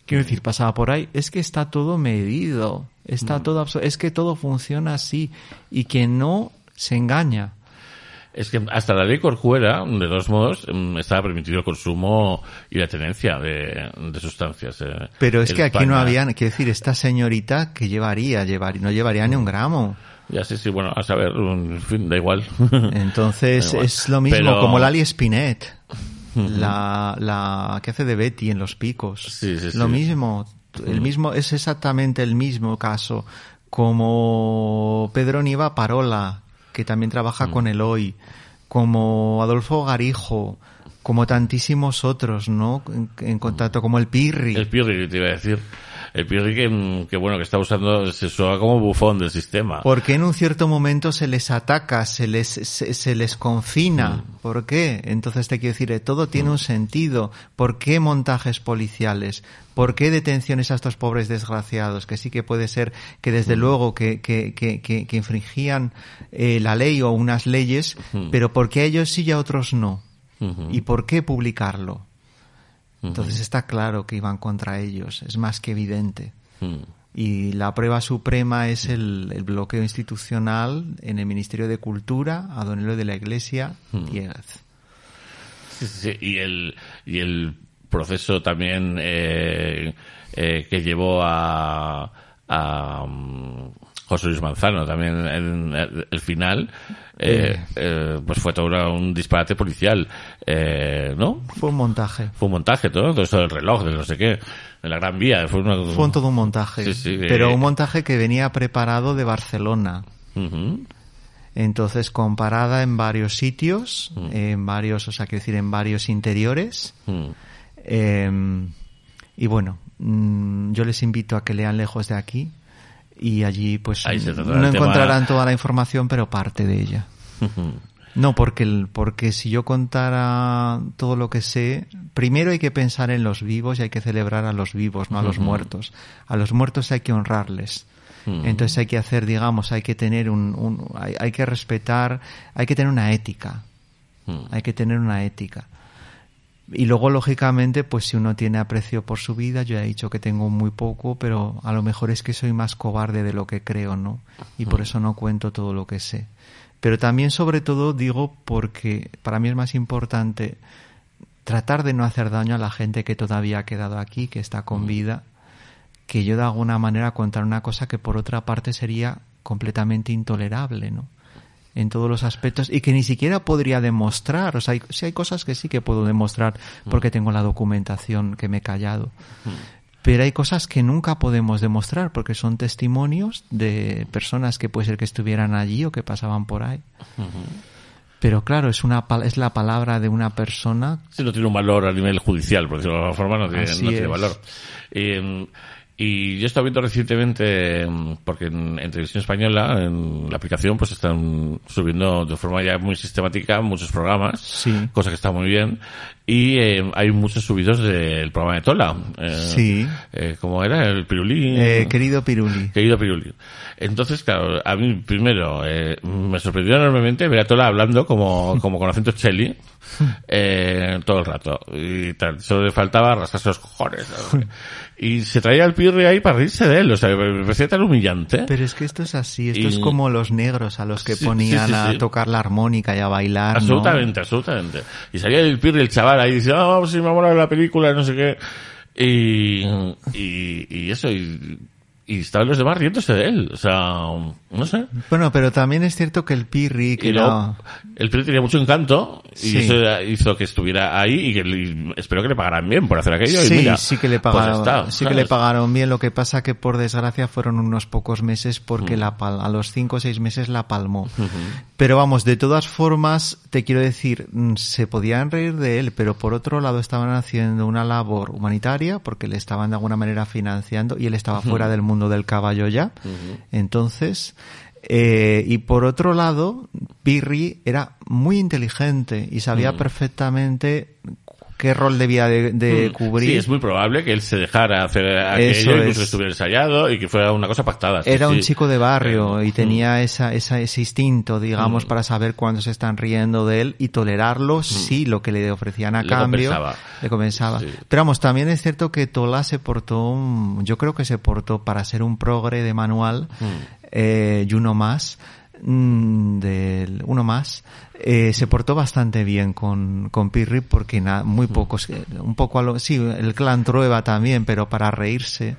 quiero decir, pasaba por ahí. Es que está todo medido, está todo, abso- es que todo funciona así y quien no se engaña. Es que hasta la ley Corcuera, de todos modos, mm, estaba permitido el consumo y la tenencia de, de sustancias. eh, Pero es que aquí no España. había, quiero decir, esta señorita que llevaría, llevar, no llevaría ni un gramo. Ya sé, sí, bueno, a saber, en fin, da igual. Entonces Da igual. es lo mismo Pero- como Lali Spinet, la, la que hace de Betty en Los Picos. Sí, sí, Lo sí. mismo, el mismo es exactamente el mismo caso como Pedro Niva Parola, que también trabaja Mm. con Eloy, como Adolfo Garijo, como tantísimos otros, ¿no? En, en contacto, como el Pirri. El Pirri, te iba a decir. El Pirri que, mm, que bueno, que está usando, se suena como bufón del sistema. ¿Por qué en un cierto momento se les ataca, se les, se, se les confina? ¿Por qué? Entonces te quiero decir, eh, todo tiene un sentido. ¿Por qué montajes policiales? ¿Por qué detenciones a estos pobres desgraciados? Que sí que puede ser que desde luego que, que, que, que, que infringían eh, la ley o unas leyes, pero ¿por qué a ellos sí y a otros no? ¿Y por qué publicarlo? Entonces está claro que iban contra ellos, es más que evidente. Mm. Y la prueba suprema es el, el bloqueo institucional en el Ministerio de Cultura a Don Eloy de la Iglesia Dieguez. Sí, sí, sí. Y el, y el proceso también eh, eh, que llevó a, a mm, José Luis Manzano también en el, el final, eh, eh, pues fue todo una- un disparate policial, eh, ¿no? Fue un montaje. Fue un montaje, todo, todo esto del reloj, de no sé qué, de la Gran Vía, fue una... Fue un todo un montaje. Sí, sí, pero eh. un montaje que venía preparado de Barcelona. Ujú. Entonces, comparada en varios sitios, en varios, o sea, quiero decir, en varios interiores. Eh, y bueno, mm, yo les invito a que lean lejos de aquí y allí pues no tema- encontrarán toda la información, pero parte de ella. No, porque, el- porque si yo contara todo lo que sé, primero hay que pensar en los vivos y hay que celebrar a los vivos, no a los muertos. A los muertos hay que honrarles. Entonces hay que hacer, digamos, hay que tener un, un- hay, hay que respetar, hay que tener una ética. Hay que tener una ética. Y luego, lógicamente, pues si uno tiene aprecio por su vida, yo he dicho que tengo muy poco, pero a lo mejor es que soy más cobarde de lo que creo, ¿no? Y por eso no cuento todo lo que sé. Pero también, sobre todo, digo porque para mí es más importante tratar de no hacer daño a la gente que todavía ha quedado aquí, que está con vida, que yo de alguna manera contar una cosa que por otra parte sería completamente intolerable, ¿no? En todos los aspectos y que ni siquiera podría demostrar. O sea, hay, sí hay cosas que sí que puedo demostrar porque tengo la documentación que me he callado. Pero hay cosas que nunca podemos demostrar porque son testimonios de personas que puede ser que estuvieran allí o que pasaban por ahí. Pero claro, es una es la palabra de una persona. Sí, no tiene un valor a nivel judicial, por decirlo de alguna forma, no tiene, no valor. Eh, y yo he estado viendo recientemente, mm, porque en, en televisión española, en la aplicación, pues están subiendo de forma ya muy sistemática muchos programas, Sí. cosa que está muy bien. Y eh, hay muchos subidos del programa de Tola. Eh, Sí. eh, ¿Cómo era? El Pirulí. Eh, querido Piruli. Querido Piruli. Entonces, claro, a mí primero eh, me sorprendió enormemente ver a Tola hablando como, como con acento cheli eh, todo el rato. Y tal, solo le faltaba rascarse los cojones. ¿no? Y se traía el pirri ahí para reírse de él. O sea, me parecía tan humillante. Pero es que esto es así, esto Y- es como los negros a los que Sí, ponían sí, sí, a tocar la armónica y a bailar. ¿no? Absolutamente, absolutamente. Y salía el pirri, el chaval ahí, dice, ah, vamos, si me mola la película, no sé qué. Y, y, y eso, y, y estaban los demás riéndose de él. O sea, no sé. Bueno, pero también es cierto que el Pirri, que luego, el Pirri tenía mucho encanto y Sí. eso hizo que estuviera ahí y que espero que le pagaran bien por hacer aquello. Sí, y mira, sí que le pues pagaron, está, sí que le pagaron bien. Lo que pasa que por desgracia fueron unos pocos meses porque Mm. la a los cinco o seis meses la palmó. Pero vamos, de todas formas, te quiero decir, mm, se podían reír de él, pero por otro lado estaban haciendo una labor humanitaria porque le estaban de alguna manera financiando y él estaba fuera del mundo del caballo ya. Entonces, eh, y por otro lado, Pirri era muy inteligente y sabía perfectamente qué rol debía de, de Mm, cubrir. Sí, es muy probable que él se dejara hacer Eso aquello, incluso es. que estuviera ensayado y que fuera una cosa pactada. sí, Era un sí. chico de barrio Eh, y tenía esa, esa, ese instinto, digamos, Mm. para saber cuándo se están riendo de él y tolerarlo si lo que le ofrecían a Le cambio compensaba. le compensaba. Sí. Pero vamos, también es cierto que Tola se portó, mm, yo creo que se portó para ser un progre de manual Mm. eh, y uno más, mm, del uno más, eh, se portó bastante bien con, con Pirri porque na- muy pocos, eh, un poco a lo, sí, el clan Trueba también, pero para reírse.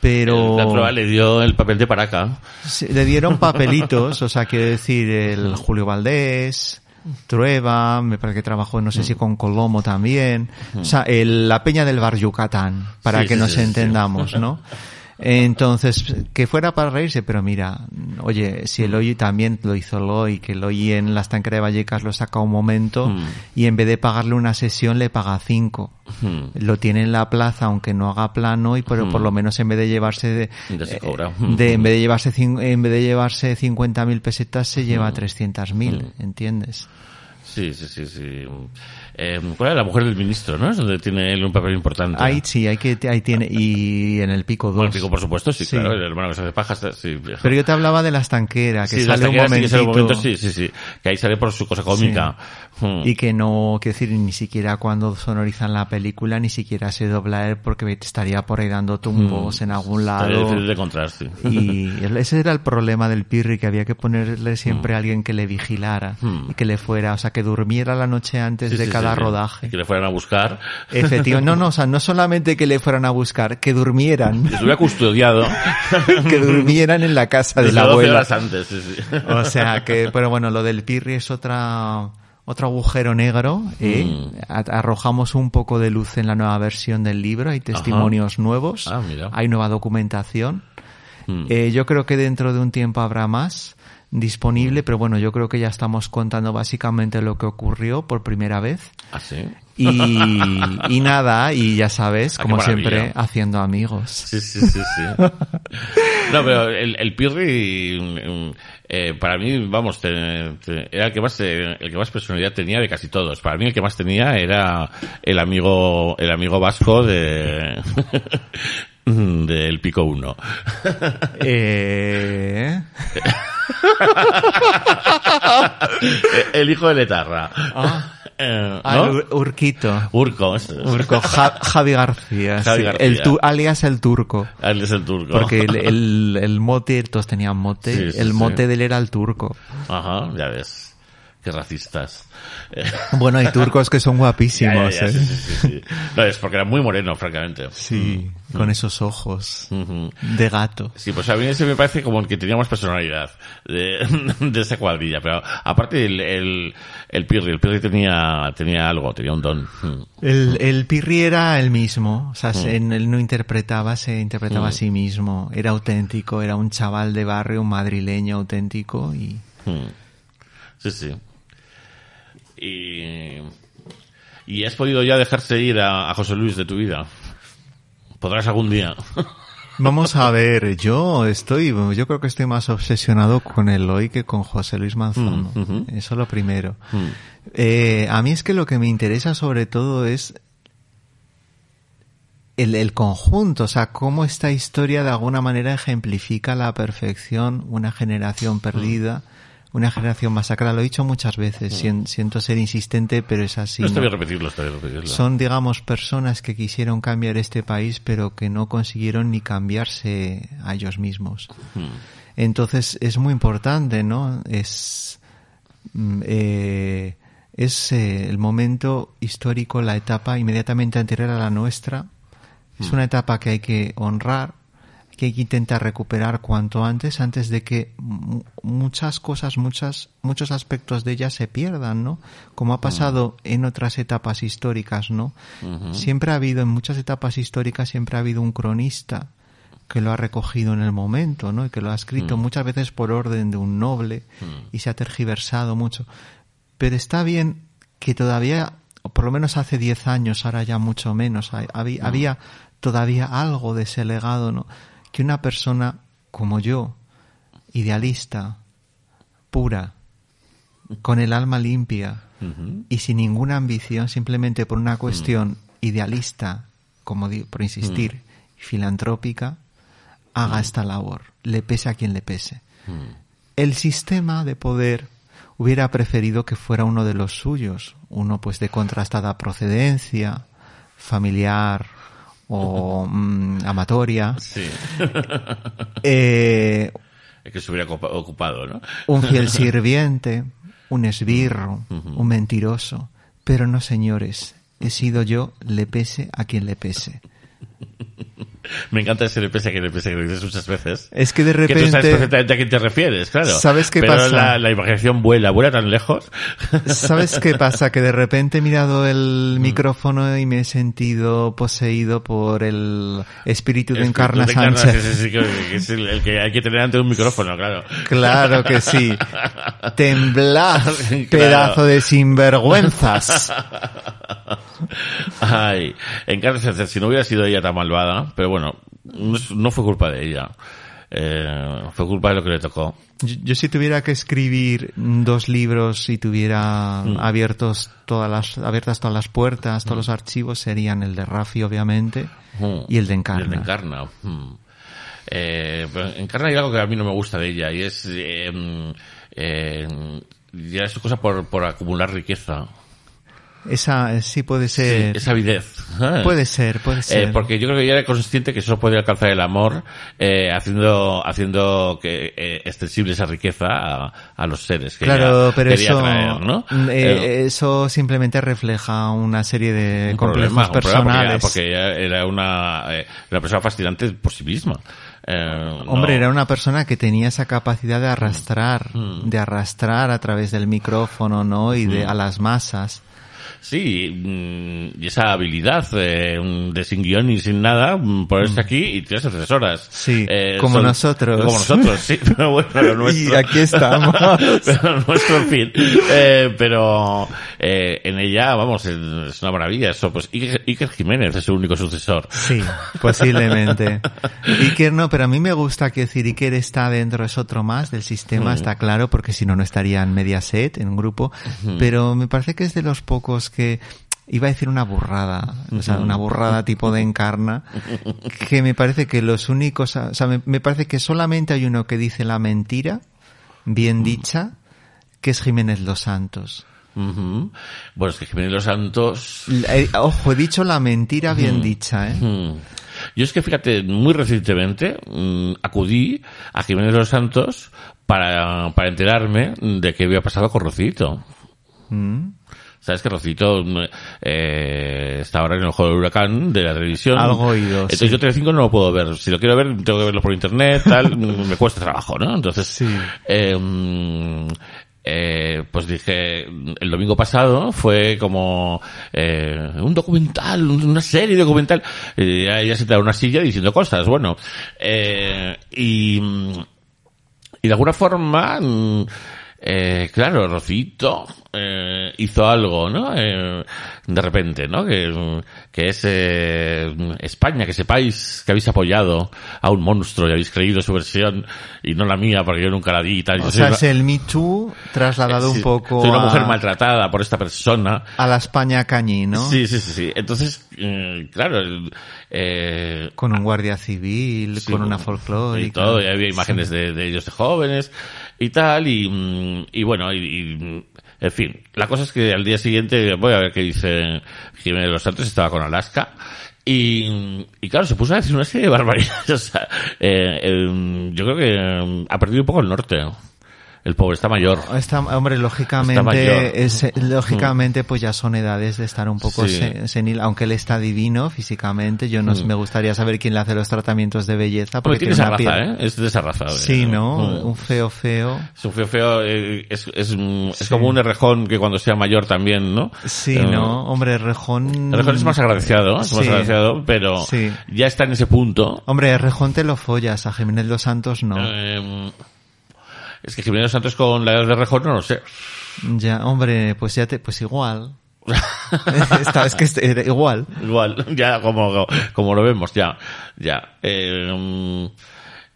Pero La prueba le dio el papel de paraca. Sí, le dieron papelitos, o sea, quiero decir, el Julio Valdés, Trueba, me parece que trabajó, no sé si con Colomo también, o sea, el- la Peña del Bar Yucatán, para Sí, que sí, nos sí. entendamos, ¿no? Entonces, que fuera para reírse, pero mira, oye, si Eloy también lo hizo Eloy, que Eloy en la estanquera de Vallecas lo saca un momento Mm. y en vez de pagarle una sesión le paga cinco. Mm. Lo tiene en la plaza, aunque no haga plano, y pero por Mm. lo menos en vez de llevarse de, se eh, de- en vez de llevarse en vez de llevarse 50.000 pesetas se lleva Mm. 300.000, ¿entiendes? Sí, sí, sí, sí. Eh, ¿Cuál era la mujer del ministro, no? Es donde tiene él un papel importante. Ahí sí, hay que ahí tiene y en el pico 2. Bueno, el pico, por supuesto, sí, Sí. claro. El hermano que se hace pajas, sí. Pero yo te hablaba de la estanquera, que sí, sale un sí que momentito un momento, sí, sí, sí. Que ahí sale por su cosa cómica. Mm. y que no, quiero decir, ni siquiera cuando sonorizan la película ni siquiera se dobla él porque estaría por ahí dando tumbos en algún lado. difícil de encontrar, sí. Y ese era el problema del Pirri, que había que ponerle siempre a alguien que le vigilara Mm. y que le fuera, o sea, que durmiera la noche antes Sí, de sí, cada sí, sí. rodaje. Que le fueran a buscar. Efectivamente, no, no, o sea, no solamente que le fueran a buscar, que durmieran, Que estuviera custodiado. que durmieran en la casa de la 12 abuela. horas antes, sí, sí. O sea que, pero bueno, lo del Pirri es otra, otro agujero negro, ¿eh? Mm. Arrojamos un poco de luz en la nueva versión del libro, hay testimonios nuevos, Ah, mira. hay nueva documentación. Mm. Eh, yo creo que dentro de un tiempo habrá más disponible, pero bueno, yo creo que ya estamos contando básicamente lo que ocurrió por primera vez. ¿Ah, sí? Y, y nada, y ya sabes, Ah, como siempre, haciendo amigos. Sí, sí, sí, sí. No, pero el, el Pirri, eh, para mí, vamos, te- te- era el que más, el que más personalidad tenía de casi todos. Para mí el que más tenía era el amigo, el amigo vasco de, del Pico 1. Eh, el hijo de Letarra. Ah. Eh, ah, ¿no? Ur- Urquito. Urco. Urco, Ja- Javi García. Javi sí. García. El tu- alias el turco. El. Porque el, el, el mote, todos tenían mote, Sí, sí, el sí. mote de él era el turco. Ajá, ya ves. Qué racistas. Bueno, hay turcos que son guapísimos, ya, ya, ¿eh? sí, sí, sí, sí. No, es porque era muy moreno, francamente. Sí, con esos ojos Ujú. de gato. Sí, pues a mí ese me parece como que tenía más personalidad de, de esa cuadrilla. Pero aparte el, el, el Pirri, el Pirri tenía, tenía algo, tenía un don. Mm. El, el Pirri era el mismo, o sea, se- él no interpretaba, se interpretaba a sí mismo, era auténtico, era un chaval de barrio, un madrileño auténtico y Mm. Sí, sí. Y, y has podido ya dejarse ir a, a José Luis de tu vida. Podrás algún día. Vamos a ver, yo estoy, yo creo que estoy más obsesionado con Eloy que con José Luis Manzano. Mm, ujú. Eso lo primero. Mm. Eh, a mí es que lo que me interesa sobre todo es el, el conjunto, o sea, cómo esta historia de alguna manera ejemplifica a la perfección una generación perdida, una generación masacrada. Lo he dicho muchas veces, sien- siento ser insistente, pero es así. no está bien repetirlo, está bien repetirlo. Son, digamos, personas que quisieron cambiar este país, pero que no consiguieron ni cambiarse a ellos mismos. Mm. Entonces es muy importante, ¿no? Es, mm, eh, es eh, el momento histórico, la etapa inmediatamente anterior a la nuestra. Es una etapa que hay que honrar, que hay que intentar recuperar cuanto antes, antes de que mu- muchas cosas, muchas, muchos aspectos de ella se pierdan, ¿no? Como ha pasado en otras etapas históricas, ¿no? Siempre ha habido, en muchas etapas históricas, siempre ha habido un cronista que lo ha recogido en el momento, ¿no? Y que lo ha escrito muchas veces por orden de un noble y se ha tergiversado mucho. Pero está bien que todavía, por lo menos hace 10 años, ahora ya mucho menos, había todavía algo de ese legado, ¿no? Que una persona como yo, idealista, pura, con el alma limpia y sin ninguna ambición, simplemente por una cuestión idealista, como digo, por insistir, filantrópica, haga esta labor, le pese a quien le pese. El sistema de poder hubiera preferido que fuera uno de los suyos, uno pues de contrastada procedencia, familiar o mm, amatoria, Sí. eh, Es que se hubiera ocupa- ocupado, ¿no? un fiel sirviente, un esbirro, un mentiroso. Pero no, señores, he sido yo, le pese a quien le pese. Me encanta ese LPS que LPS que lo dices muchas veces. Es que de Que tú sabes repente, perfectamente a quién te refieres, claro. ¿Sabes qué Pero pasa? La, la imaginación vuela, vuela tan lejos. ¿sabes qué pasa? Que de repente he mirado el micrófono y me he sentido poseído por el espíritu de que Encarna Sánchez. sí, sí, sí, que- que es el, el que hay que tener ante un micrófono, claro. Claro que sí. Temblad, Claro. pedazo de sinvergüenzas. Ay, Encarna Sánchez, si no hubiera sido ella tan malvada, pero bueno, no, fue culpa de ella. Eh, fue culpa de lo que le tocó. Yo, yo si tuviera que escribir dos libros y tuviera Mm. abiertos todas las, abiertas todas las puertas, todos los archivos, serían el de Rafi, obviamente, Mm. y el de Encarna. el de Encarna. mm. Eh, pero Encarna hay algo que a mí no me gusta de ella y es eh, mm, eh, ya es cosa por, por acumular riqueza. Esa eh, sí puede ser. Esa avidez. ¿eh? Puede ser, puede ser. Eh, porque yo creo que ella era consciente que eso podía alcanzar el amor eh, haciendo haciendo que eh, extensible esa riqueza a, a los seres que Claro, ella pero quería eso, traer, ¿no? mm, eso simplemente refleja una serie de un complejos problema, un problema, porque ella- personales. porque, ella era una, una persona fascinante por sí misma. Eh, Hombre, no- era una persona que tenía esa capacidad de arrastrar, Mm. de arrastrar a través del micrófono, ¿no? Y Mm. de a las masas. Sí, mm, y esa habilidad eh, mm, de sin guion y sin nada, mm, ponerse aquí y tirarse tres horas. Sí, Eh, como nosotros. Como nosotros, sí, pero bueno, lo nuestro. Y aquí estamos. pero nuestro en fin. Eh, pero en ella, vamos, es una maravilla eso. Pues Iker, Iker Jiménez es su único sucesor. Sí, posiblemente. Iker no, pero a mí me gusta que decir Iker está dentro, es otro más del sistema, está claro, porque si no, no estaría en Mediaset, en un grupo. Pero me parece que es de los pocos que iba a decir una burrada, o sea, una burrada tipo de encarna, que me parece que los únicos, o sea, me, me parece que solamente hay uno que dice la mentira, bien dicha, que es Jiménez Los Santos. Ujú. Bueno, es que Jiménez Los Santos... Eh, ojo, he dicho la mentira bien dicha, ¿eh? Mm. Yo es que fíjate, muy recientemente mm, acudí a Jiménez los Santos para, para enterarme de qué había pasado con Rocito. Sabes que Rocito mm, eh, está ahora en el juego del huracán de la televisión. Algo oído, Entonces sí. yo Telecinco no lo puedo ver. Si lo quiero ver, tengo que verlo por internet, tal. mm, me cuesta trabajo, ¿no? Entonces, Sí. eh, mm, eh, pues dije, el domingo pasado fue como eh, un documental, un- una serie documental. Ya se da una silla diciendo cosas, bueno. Eh, y, y de alguna forma, eh, claro, Rocito eh, hizo algo, ¿no? Eh, de repente, ¿no? Que, que es eh, España, que ese país que habéis apoyado a un monstruo y habéis creído su versión y no la mía porque yo nunca la di y tal. O sea, una- es el Me Too trasladado sí, un poco Soy una a, mujer maltratada por esta persona. a la España cañí, ¿no? Sí, sí, sí, sí. Entonces, eh, claro, eh, Con un guardia civil, Sí, con una folclórica. Y todo, y había imágenes de, de ellos de jóvenes y tal, y, mm, y bueno, y, y, en fin. La cosa es que al día siguiente, voy a ver qué dice Jiménez los Santos, estaba con Alaska, y, y claro, se puso a decir una serie de barbaridades. O sea, eh, eh, yo creo que eh, ha perdido un poco el norte. El pobre está mayor. Está, hombre, Está lógicamente, mayor. es, lógicamente, pues ya son edades de estar un poco Sí. se- senil, aunque él está divino físicamente. Yo no, me gustaría saber quién le hace los tratamientos de belleza, Porque tiene esa una raza, piel- ¿eh? Es de esa raza. Sí, eh, ¿no? mm. Un feo feo. Es un feo feo, eh, es, es, mm, es como un errejón que cuando sea mayor también, ¿no? Sí, Eh, ¿no? Hombre, Rejón... El Rejón es más agradecido, es más agradecido, pero Sí. ya está en ese punto. Hombre, Rejón te lo follas, a Jiménez Los Santos no. Eh, es que Jiménez Santos con la edad de Rejón no lo sé. Ya, hombre, pues ya te, pues igual. Esta- es que es- era igual. Igual, ya como, como lo vemos, ya, ya. Eh, mm,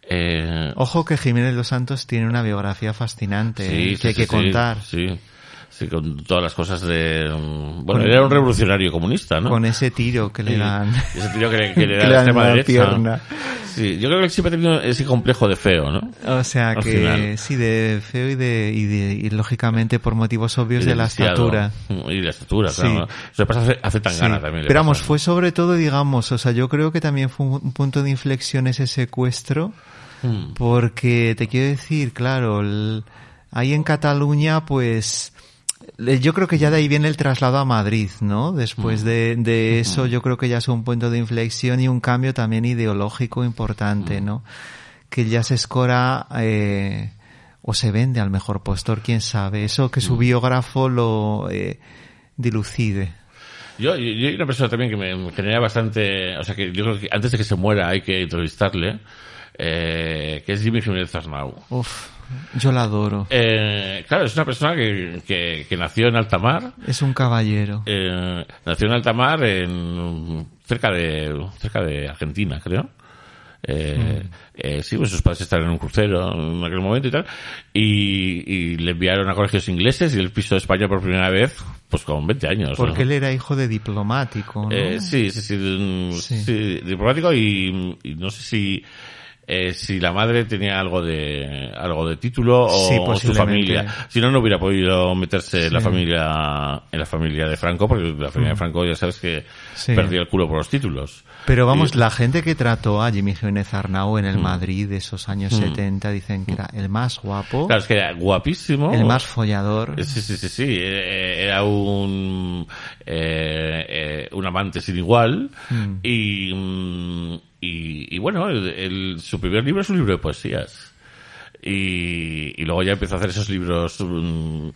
eh, Ojo que Jiménez Los Santos tiene una biografía fascinante sí, eh, sí, que hay que sí, contar. Sí, sí, con todas las cosas de... mm, Bueno, Con- era un revolucionario comunista, ¿no? Con ese tiro que le Sí, dan. Ese tío que, le- que le que dan en la derecha. pierna. Sí, yo creo que siempre ha tenido ese complejo de feo, ¿no? O sea Al que final. sí, de feo y de, y de, y lógicamente por motivos obvios de la estatura. Y de la estatura, Sí. claro. Eso le pasa hace, hace tan Sí. gana también. Pero vamos, fue sobre todo, digamos, o sea, yo creo que también fue un, un punto de inflexión ese secuestro, Mm. porque te quiero decir, claro, el- ahí en Cataluña, pues, yo creo que ya de ahí viene el traslado a Madrid, ¿no? Después de, de eso, yo creo que ya es un punto de inflexión y un cambio también ideológico importante, ¿no? Que ya se escora, eh, o se vende al mejor postor, quién sabe. Eso que su biógrafo lo eh, dilucide. Yo, yo, hay una persona también que me, me genera bastante, o sea que yo creo que antes de que se muera hay que entrevistarle, eh, que es Jimmy Jiménez Arnau. Uf, yo la adoro. Eh, claro, es una persona que, que, que nació en alta mar, Es un caballero. eh, nació en alta mar en, cerca de, cerca de Argentina, creo. Eh, eh, sí, pues sus padres estaban en un crucero en aquel momento y tal, y, y le enviaron a colegios ingleses y él pisó España por primera vez, pues con 20 años. ¿no? Porque él era hijo de diplomático, ¿no? Eh, sí, sí, sí, mm, Sí. sí, diplomático y, y no sé si eh, si la madre tenía algo de algo de título o, Sí, o su familia. Si no, no hubiera podido meterse en la familia en la familia de Franco, porque la familia de Franco ya sabes que Sí. perdía el culo por los títulos. Pero vamos, Y- la gente que trató a Jimmy Jiménez Arnau en el Madrid de esos años Mm. 70 dicen que era el más guapo, Claro, es que era guapísimo. el más follador. Sí, sí, sí, sí. Era un, eh, eh, un amante sin igual. Mm. Y, mm, y, y bueno, el, el- su primer libro es un libro de poesías. Y, y luego ya empezó a hacer esos libros mm,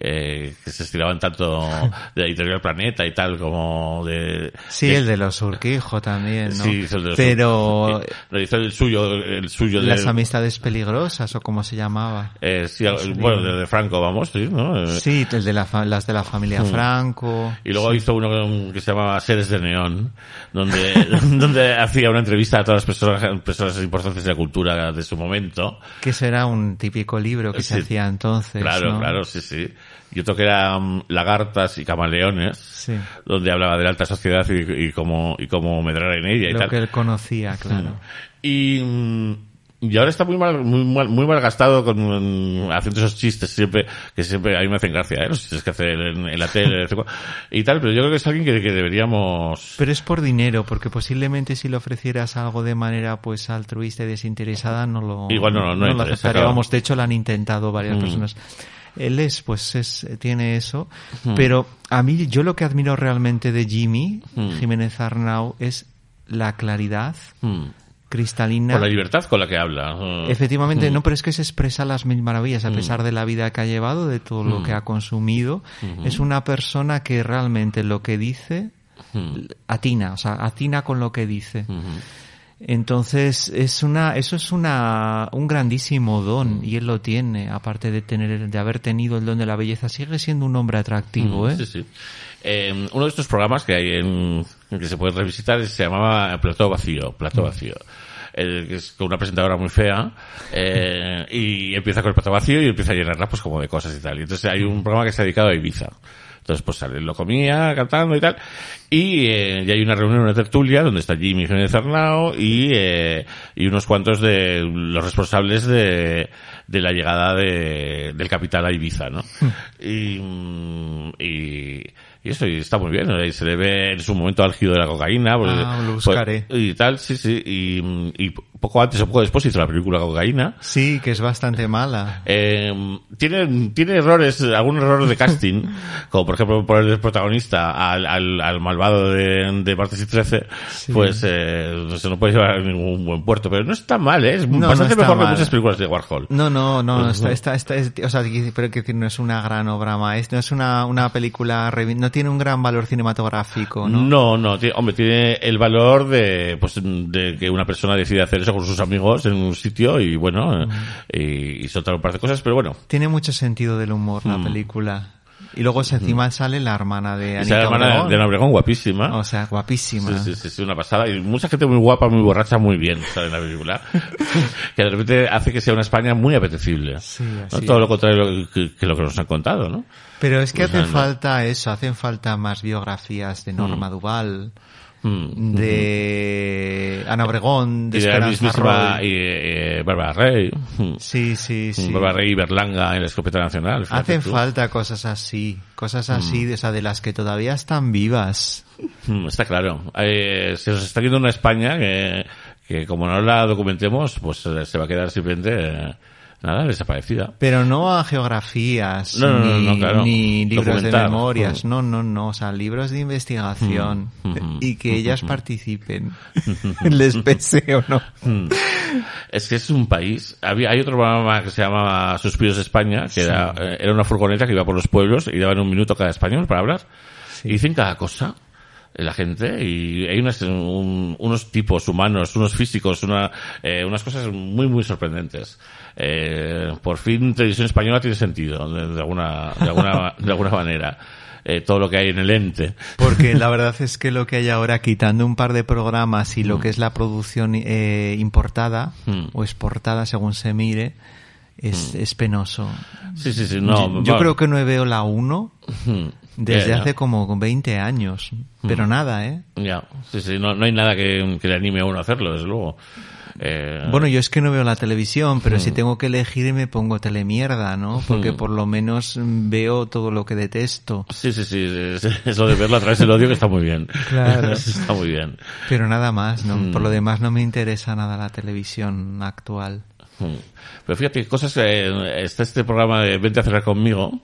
eh, que se estiraban tanto de editorial Planeta y tal como de... Sí, de- el de los Urquijo también, ¿no? Sí, el de los- Pero realizó el suyo, el suyo de... las amistades peligrosas o como se llamaba. eh, sí, bueno, de, de Franco, vamos, sí, ¿no? Eh, Sí, el de la fa- las de la familia Franco. Y luego hizo uno que se llamaba Seres de Neón, donde, donde hacía una entrevista a todas las personas, personas importantes de la cultura de su momento. Que ese era un típico libro que se Sí. hacía entonces. Claro, ¿no? claro, sí, sí. Y otro que era Lagartas y Camaleones, Sí. donde hablaba de la alta sociedad y, y cómo, y cómo medrar en ella y Lo tal. que él conocía, claro. Y, mm, Y ahora está muy mal, muy mal, muy mal gastado con mm, haciendo esos chistes siempre, que siempre a mí me hacen gracia, ¿eh? Los chistes que hace en, en la tele y tal, pero yo creo que es alguien que, que deberíamos... Pero es por dinero, porque posiblemente si le ofrecieras algo de manera pues altruista y desinteresada no lo, Igual no, no, no lo interesa, aceptaría. claro. Vamos, de hecho lo han intentado varias Mm. personas. Él es, pues es, tiene eso, pero a mí yo lo que admiro realmente de Jimmy Mm. Jiménez Arnau es la claridad Mm. cristalina. Por la libertad con la que habla. Efectivamente, no, pero es que se expresa las mil maravillas, a pesar de la vida que ha llevado, de todo lo que ha consumido. Es una persona que realmente lo que dice, atina, o sea, atina con lo que dice. Entonces, es una, eso es una, un grandísimo don, y él lo tiene, aparte de tener, de haber tenido el don de la belleza, sigue siendo un hombre atractivo, ¿eh? Sí, sí. Eh, uno de estos programas que hay en, que se puede revisitar se llamaba Plató Vacío, Plató Vacío. El, que es con una presentadora muy fea eh, y empieza con el plato vacío y empieza a llenarla pues como de cosas y tal. Y entonces hay un programa que está dedicado a Ibiza. Entonces pues sale, lo comía cantando y tal. Y, eh, y hay una reunión, una tertulia donde está Jimmy Jiménez Arnao y, eh, y unos cuantos de los responsables de, de la llegada de, del capital a Ibiza, ¿no? y, mm, y, y eso, y está muy bien, ¿no? Y se le ve en su momento álgido de la cocaína. pues, Ah, lo pues, buscaré. y tal, sí, sí. Y, y poco antes o poco después hizo la película Cocaína. Sí, que es bastante mala. Eh, tiene, tiene errores, algunos errores de casting, como por ejemplo poner de protagonista al, al, al malvado de, de Martes y 13, pues eh, se no puede llevar a ningún buen puerto, pero no está mal, ¿eh? es No, no bastante está mejor que mal. muchas películas de Warhol. No, no, no, Ujú. está, está, está, es- o sea, que- pero que decir, no es una gran obra maestra, no es una, una película, no tiene un gran valor cinematográfico, ¿no? No, no, tiene- hombre, tiene el valor de, pues, de que una persona decide hacer con sus amigos en un sitio y bueno, eh, y, y soltar un par de cosas, pero bueno. Tiene mucho sentido del humor la Mm. película. Y luego encima sale la hermana de Anita hermana Obregón. de Ana Obregón, guapísima. O sea, guapísima. Sí, sí, sí, una pasada. Y mucha gente muy guapa, muy borracha, muy bien sale en la película. que de repente hace que sea una España muy apetecible. Sí, ¿no? así Todo es. lo contrario que, que lo que nos han contado, ¿no? Pero es que Pues hace nada. falta eso, hacen falta más biografías de Norma Duval, Mm. de Ana Obregón, de y de Esperanza Roy. y, eh, Bárbara Rey. Mm. Sí, sí, sí. Bárbara Rey y Berlanga en la escopeta nacional. Hacen tú. falta cosas así, cosas así, de, o sea, de las que todavía están vivas. Mm, Está claro. Eh, se nos está viendo una España que, que como no la documentemos, pues eh, se va a quedar simplemente, eh, nada, desaparecida. Pero no a geografías, No, no, no, ni, no, claro. ni libros de memorias, Mm. no, no, no, o sea, libros de investigación Mm, mm, y que ellas participen, les pese o no. Es que es un país. Había, hay otro programa que se llama Suspiros de España, que era, eh, era una furgoneta que iba por los pueblos y daban un minuto cada español para hablar. Y dicen cada cosa la gente y hay unas, un- unos tipos humanos, unos físicos, una, eh, unas cosas muy, muy sorprendentes. Eh, por fin televisión española tiene sentido, de, de alguna, de alguna, de alguna manera. Eh, todo lo que hay en el ente. Porque la verdad es que lo que hay ahora, quitando un par de programas y Mm. lo que es la producción eh, importada Mm. o exportada según se mire, es, es penoso. Sí, sí, sí, no. yo, yo creo que no veo la 1 Hmm. Desde hace como 20 años, pero Mm. nada, ¿eh? Ya, sí, sí, no, no hay nada que, que le anime a uno a hacerlo, desde luego. Eh, Bueno, yo es que no veo la televisión, pero Mm. si tengo que elegir me pongo telemierda, ¿no? Porque Mm. por lo menos mm, veo todo lo que detesto. Sí, sí, sí, es- eso de verlo a través del odio que está muy bien. Claro. está muy bien. Pero nada más, ¿no? Mm. Por lo demás no me interesa nada la televisión actual. Mm. Pero fíjate, cosas, eh, está este programa de Vente a cenar conmigo,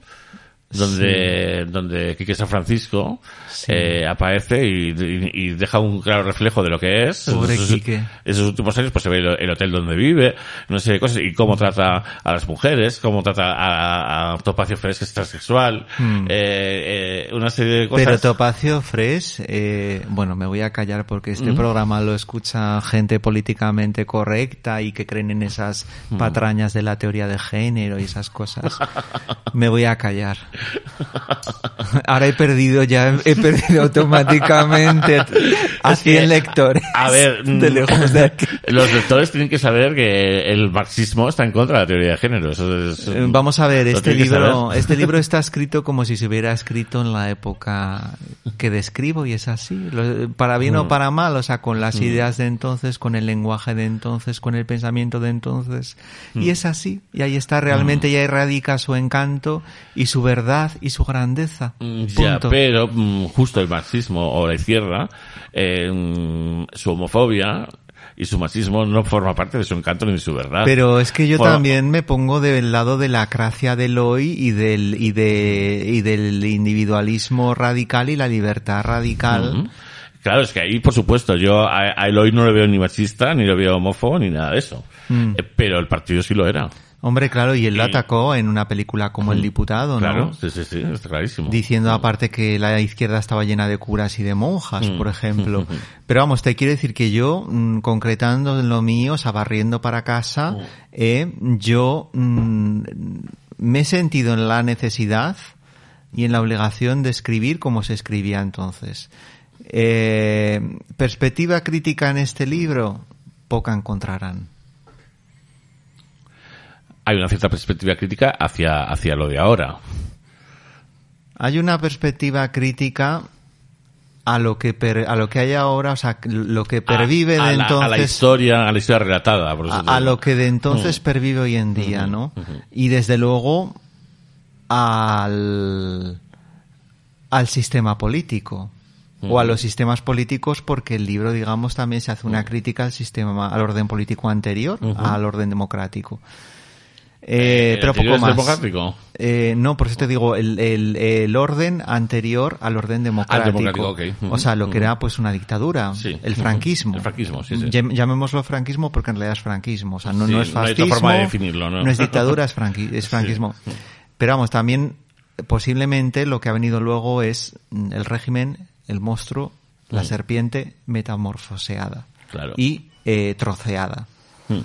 donde, donde Quique San Francisco eh, aparece y, y- y deja un claro reflejo de lo que es. Pobre Quique. En sus últimos años pues se ve el, el hotel donde vive, no sé cosas, y cómo trata a las mujeres, cómo trata a, a Topacio Fres, que es transexual, Mm. eh, eh, una serie de cosas. Pero Topacio Fres, eh, bueno, me voy a callar porque este Mm. programa lo escucha gente políticamente correcta y que creen en esas Mm. patrañas de la teoría de género y esas cosas. me voy a callar. Ahora he perdido ya, he perdido automáticamente a Es que, 100 lectores. A ver, de mm, lejos de aquí. los lectores tienen que saber que el marxismo está en contra de la teoría de género. Eso es- Eh, Vamos a ver, este que libro, este libro está escrito como si se hubiera escrito en la época que describo y es así, para bien Mm. o para mal, o sea, con las ideas de entonces, con el lenguaje de entonces, con el pensamiento de entonces, Mm. y es así, y ahí está realmente ya radica su encanto y su verdad y su grandeza. Mm, Ya, pero mm, justo el marxismo o la izquierda, eh, mm, su homofobia y su machismo no forma parte de su encanto ni de su verdad. Pero es que yo también me pongo del lado de la cracia del hoy y del y de y del individualismo radical y la libertad radical. Claro, es que ahí, por supuesto, yo a, Eloy no lo veo ni machista, ni lo veo homófobo, ni nada de eso. Mm. Eh, pero el partido sí lo era. Hombre, claro, y él lo Y- atacó en una película como El Diputado, ¿no? Claro, sí, sí, sí, está clarísimo. Diciendo aparte que la izquierda estaba llena de curas y de monjas, Mm. por ejemplo. Pero vamos, te quiero decir que yo, mm, concretando en lo mío, o sea, barriendo para casa, Mm. eh, yo mm, me he sentido en la necesidad y en la obligación de escribir como se escribía entonces. Eh, perspectiva crítica en este libro, poca encontrarán. Hay una cierta perspectiva crítica hacia, hacia lo de ahora. Hay una perspectiva crítica a lo que per- a lo que hay ahora, o sea, lo que pervive a, a de la, entonces a la historia, a la historia relatada. por a, a lo que de entonces pervive hoy en día, ¿no? Y desde luego al al sistema político o a los sistemas políticos porque el libro digamos también se hace una crítica al sistema al orden político anterior al orden democrático Eh, ¿El pero poco más democrático? Eh, no por eso te digo el, el, el orden anterior al orden democrático, democrático, ok. o sea lo que era pues una dictadura Sí. el franquismo El franquismo, sí, sí. Llam- llamémoslo franquismo porque en realidad es franquismo o sea no, no es no hay fascismo forma de definirlo, ¿no? es dictadura es, franqui- es franquismo pero vamos también posiblemente lo que ha venido luego es mm, el régimen el monstruo la Mm. serpiente metamorfoseada Claro. y eh, troceada Mm.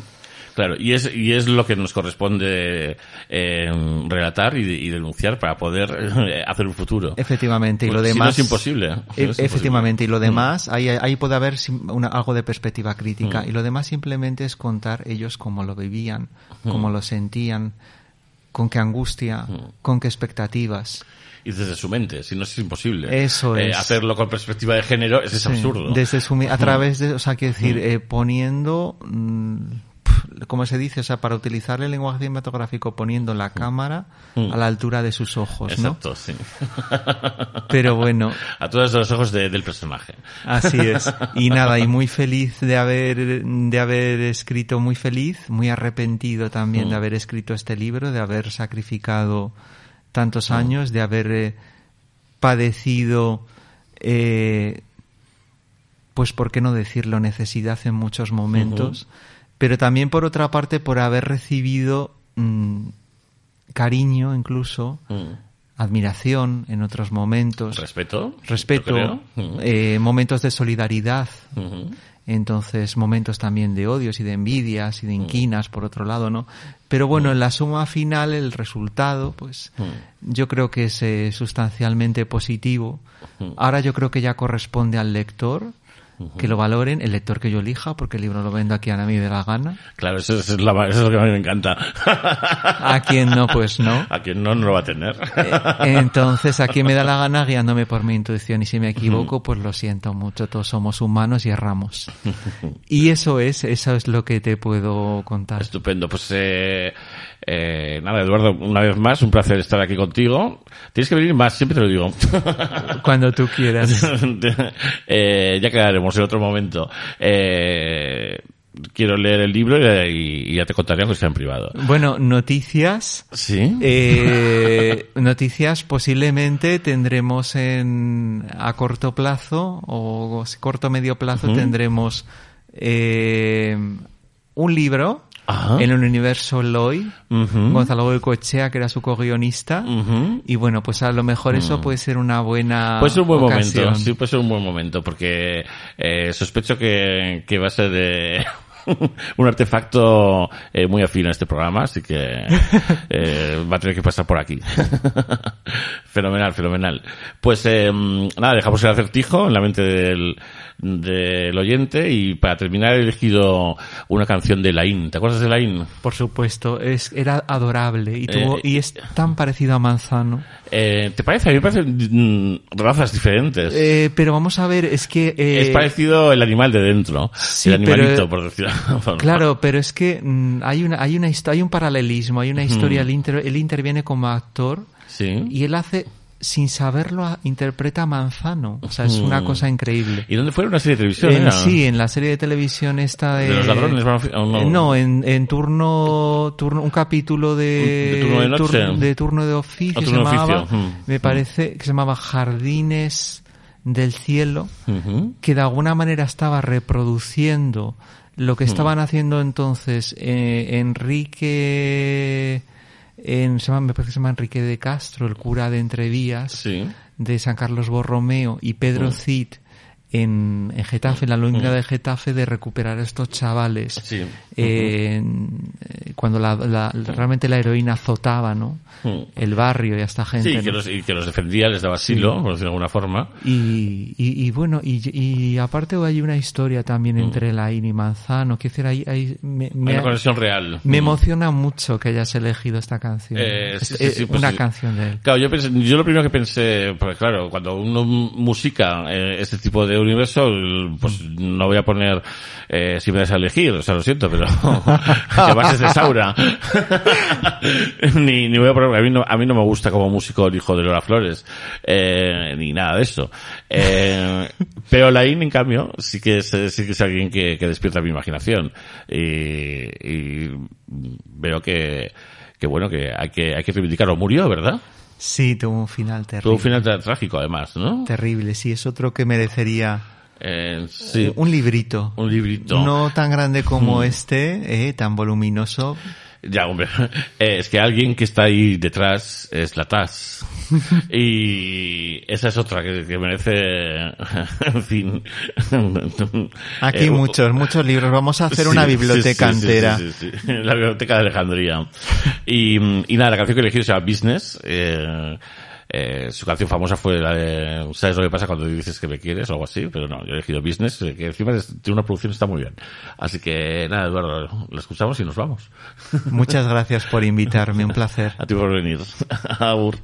Claro, y es, y es lo que nos corresponde eh, relatar y, y denunciar para poder eh, hacer un futuro. Efectivamente, y lo si no demás. es imposible. ¿eh? Si no E- es imposible. efectivamente, y lo Mm. demás, ahí, ahí puede haber una- algo de perspectiva crítica, Mm. y lo demás simplemente es contar ellos cómo lo vivían, cómo lo sentían, con qué angustia, Mm. con qué expectativas. Y desde su mente, si no es imposible. Eso Eh, es. hacerlo con perspectiva de género es, Sí, absurdo. Desde su, a través de, o sea, quiero decir, Mm. eh, poniendo, mm, ¿cómo se dice? O sea, para utilizar el lenguaje cinematográfico, poniendo la cámara Mm. a la altura de sus ojos, ¿no? Exacto, sí. Pero bueno, A todos los ojos de- del personaje. Así es. Y nada, y muy feliz de haber, de haber escrito, muy feliz, muy arrepentido también Mm. de haber escrito este libro, de haber sacrificado Mm. tantos años, de haber eh, padecido, eh, pues por qué no decirlo, necesidad en muchos momentos, pero también por otra parte por haber recibido mm, cariño incluso, Mm. admiración en otros momentos Respeto. respeto. Mm. eh, momentos de solidaridad, Ujú. entonces momentos también de odios y de envidias y de inquinas por otro lado, ¿no? Pero bueno, en la suma final el resultado, pues Mm. yo creo que es eh, sustancialmente positivo. Mm. Ahora yo creo que ya corresponde al lector que lo valoren, el lector que yo elija, porque el libro lo vendo a quien a mí me dé la gana. Claro, eso, es la- eso es lo que a mí me encanta. A quien no, pues no. A quien no, no lo va a tener. Eh, Entonces, a quien me da la gana guiándome por mi intuición y si me equivoco, pues lo siento mucho, todos somos humanos y erramos. Y eso es, eso es lo que te puedo contar. Estupendo. Pues eh, eh, nada, Eduardo, una vez más, un placer estar aquí contigo. Tienes que venir más, siempre te lo digo. Cuando tú quieras. Eh, ya quedaremos en otro momento. Eh, quiero leer el libro y, y ya te contaré aunque sea en privado. Bueno, noticias. ¿Sí? Eh, noticias posiblemente tendremos en a corto plazo o corto medio plazo tendremos eh, un libro Ajá. en el universo Loy Ujú. Gonzalo Goicoechea que era su co-guionista y bueno pues a lo mejor eso puede ser una buena Puede ser un buen ocasión. momento, sí, puede ser un buen momento, porque eh, sospecho que, que va a ser de un artefacto eh, muy afín a este programa, así que eh, va a tener que pasar por aquí. fenomenal, fenomenal. Pues eh, nada, dejamos el acertijo en la mente del, del oyente y para terminar he elegido una canción de Laín. ¿Te acuerdas de Laín? Por supuesto, es, era adorable y, tuvo, y es tan parecido a Manzano. Eh, ¿Te parece? A mí me parecen mm, razas diferentes. Eh, pero vamos a ver, es que... eh, es parecido el animal de dentro. sí, el animalito, pero- por decirlo. Claro, pero es que mm, hay una hay una hay un paralelismo, hay una historia. Él, inter- él interviene como actor Sí. y él hace sin saberlo a- interpreta a Manzano. O sea, es una Mm. cosa increíble. ¿Y dónde fue una serie de televisión? En- sí, en la serie de televisión esta de, ¿De los ladrones? van a- o no? No, en, en turno, turno, un capítulo de, ¿De turno de noche? tur- de turno de oficio, Ah, se llamaba, oficio, mm. me parece que se llamaba Jardines del Cielo, que de alguna manera estaba reproduciendo lo Mm. que estaban haciendo entonces eh, Enrique, en, se llama, me parece que se llama Enrique de Castro, el cura de Entrevías, Sí. de San Carlos Borromeo y Pedro Mm. Cid en, en Getafe, en la lógica de Getafe, de recuperar a estos chavales. Sí. eh, eh, cuando la, la- realmente la heroína azotaba, ¿no? Mm. El barrio y a esta gente. Sí, ¿no? que los, y que los defendía, les daba asilo, por decirlo de alguna forma. Y, y, y bueno, y, y aparte hay una historia también entre Laín y Manzano, que decir, me, Hay me- una conexión real. me Mm. emociona mucho que hayas elegido esta canción. Eh, Es- sí, sí, es sí, pues una canción de él. Claro, yo, pensé- yo lo primero que pensé, pues claro, cuando uno musica eh, este tipo de universo, pues no voy a poner eh, si me das a elegir, o sea, lo siento, pero que bases de Saura. ni, ni voy a poner, a mí no, a mí no me gusta como músico el hijo de Lola Flores, eh, ni nada de eso. Eh, pero Laín, en cambio, sí que es, sí que es alguien que, que despierta mi imaginación. Y, y veo que, que bueno, que hay que, hay que reivindicarlo. Murió, ¿verdad? Sí, tuvo un final terrible. Tuvo un final trágico, además, ¿no? Terrible, sí, es otro que merecería Eh, sí, un librito. un librito. No tan grande como Mm. este, eh, tan voluminoso. Ya, hombre. Eh, es que alguien que está ahí detrás es la TAS. y esa es otra que, que merece, en fin. Aquí Eh, muchos, muchos libros. Vamos a hacer Sí, una biblioteca sí, sí, entera. La biblioteca de Alejandría. Y, y nada, la canción que he elegido se llama Business. Eh, eh, su canción famosa fue la de ¿Sabes lo que pasa cuando dices que me quieres? o algo así, pero no, yo he elegido Business, eh, que encima tiene una producción está muy bien. Así que nada, Eduardo, la escuchamos y nos vamos. Muchas gracias por invitarme, un placer. A ti por venir. Agur.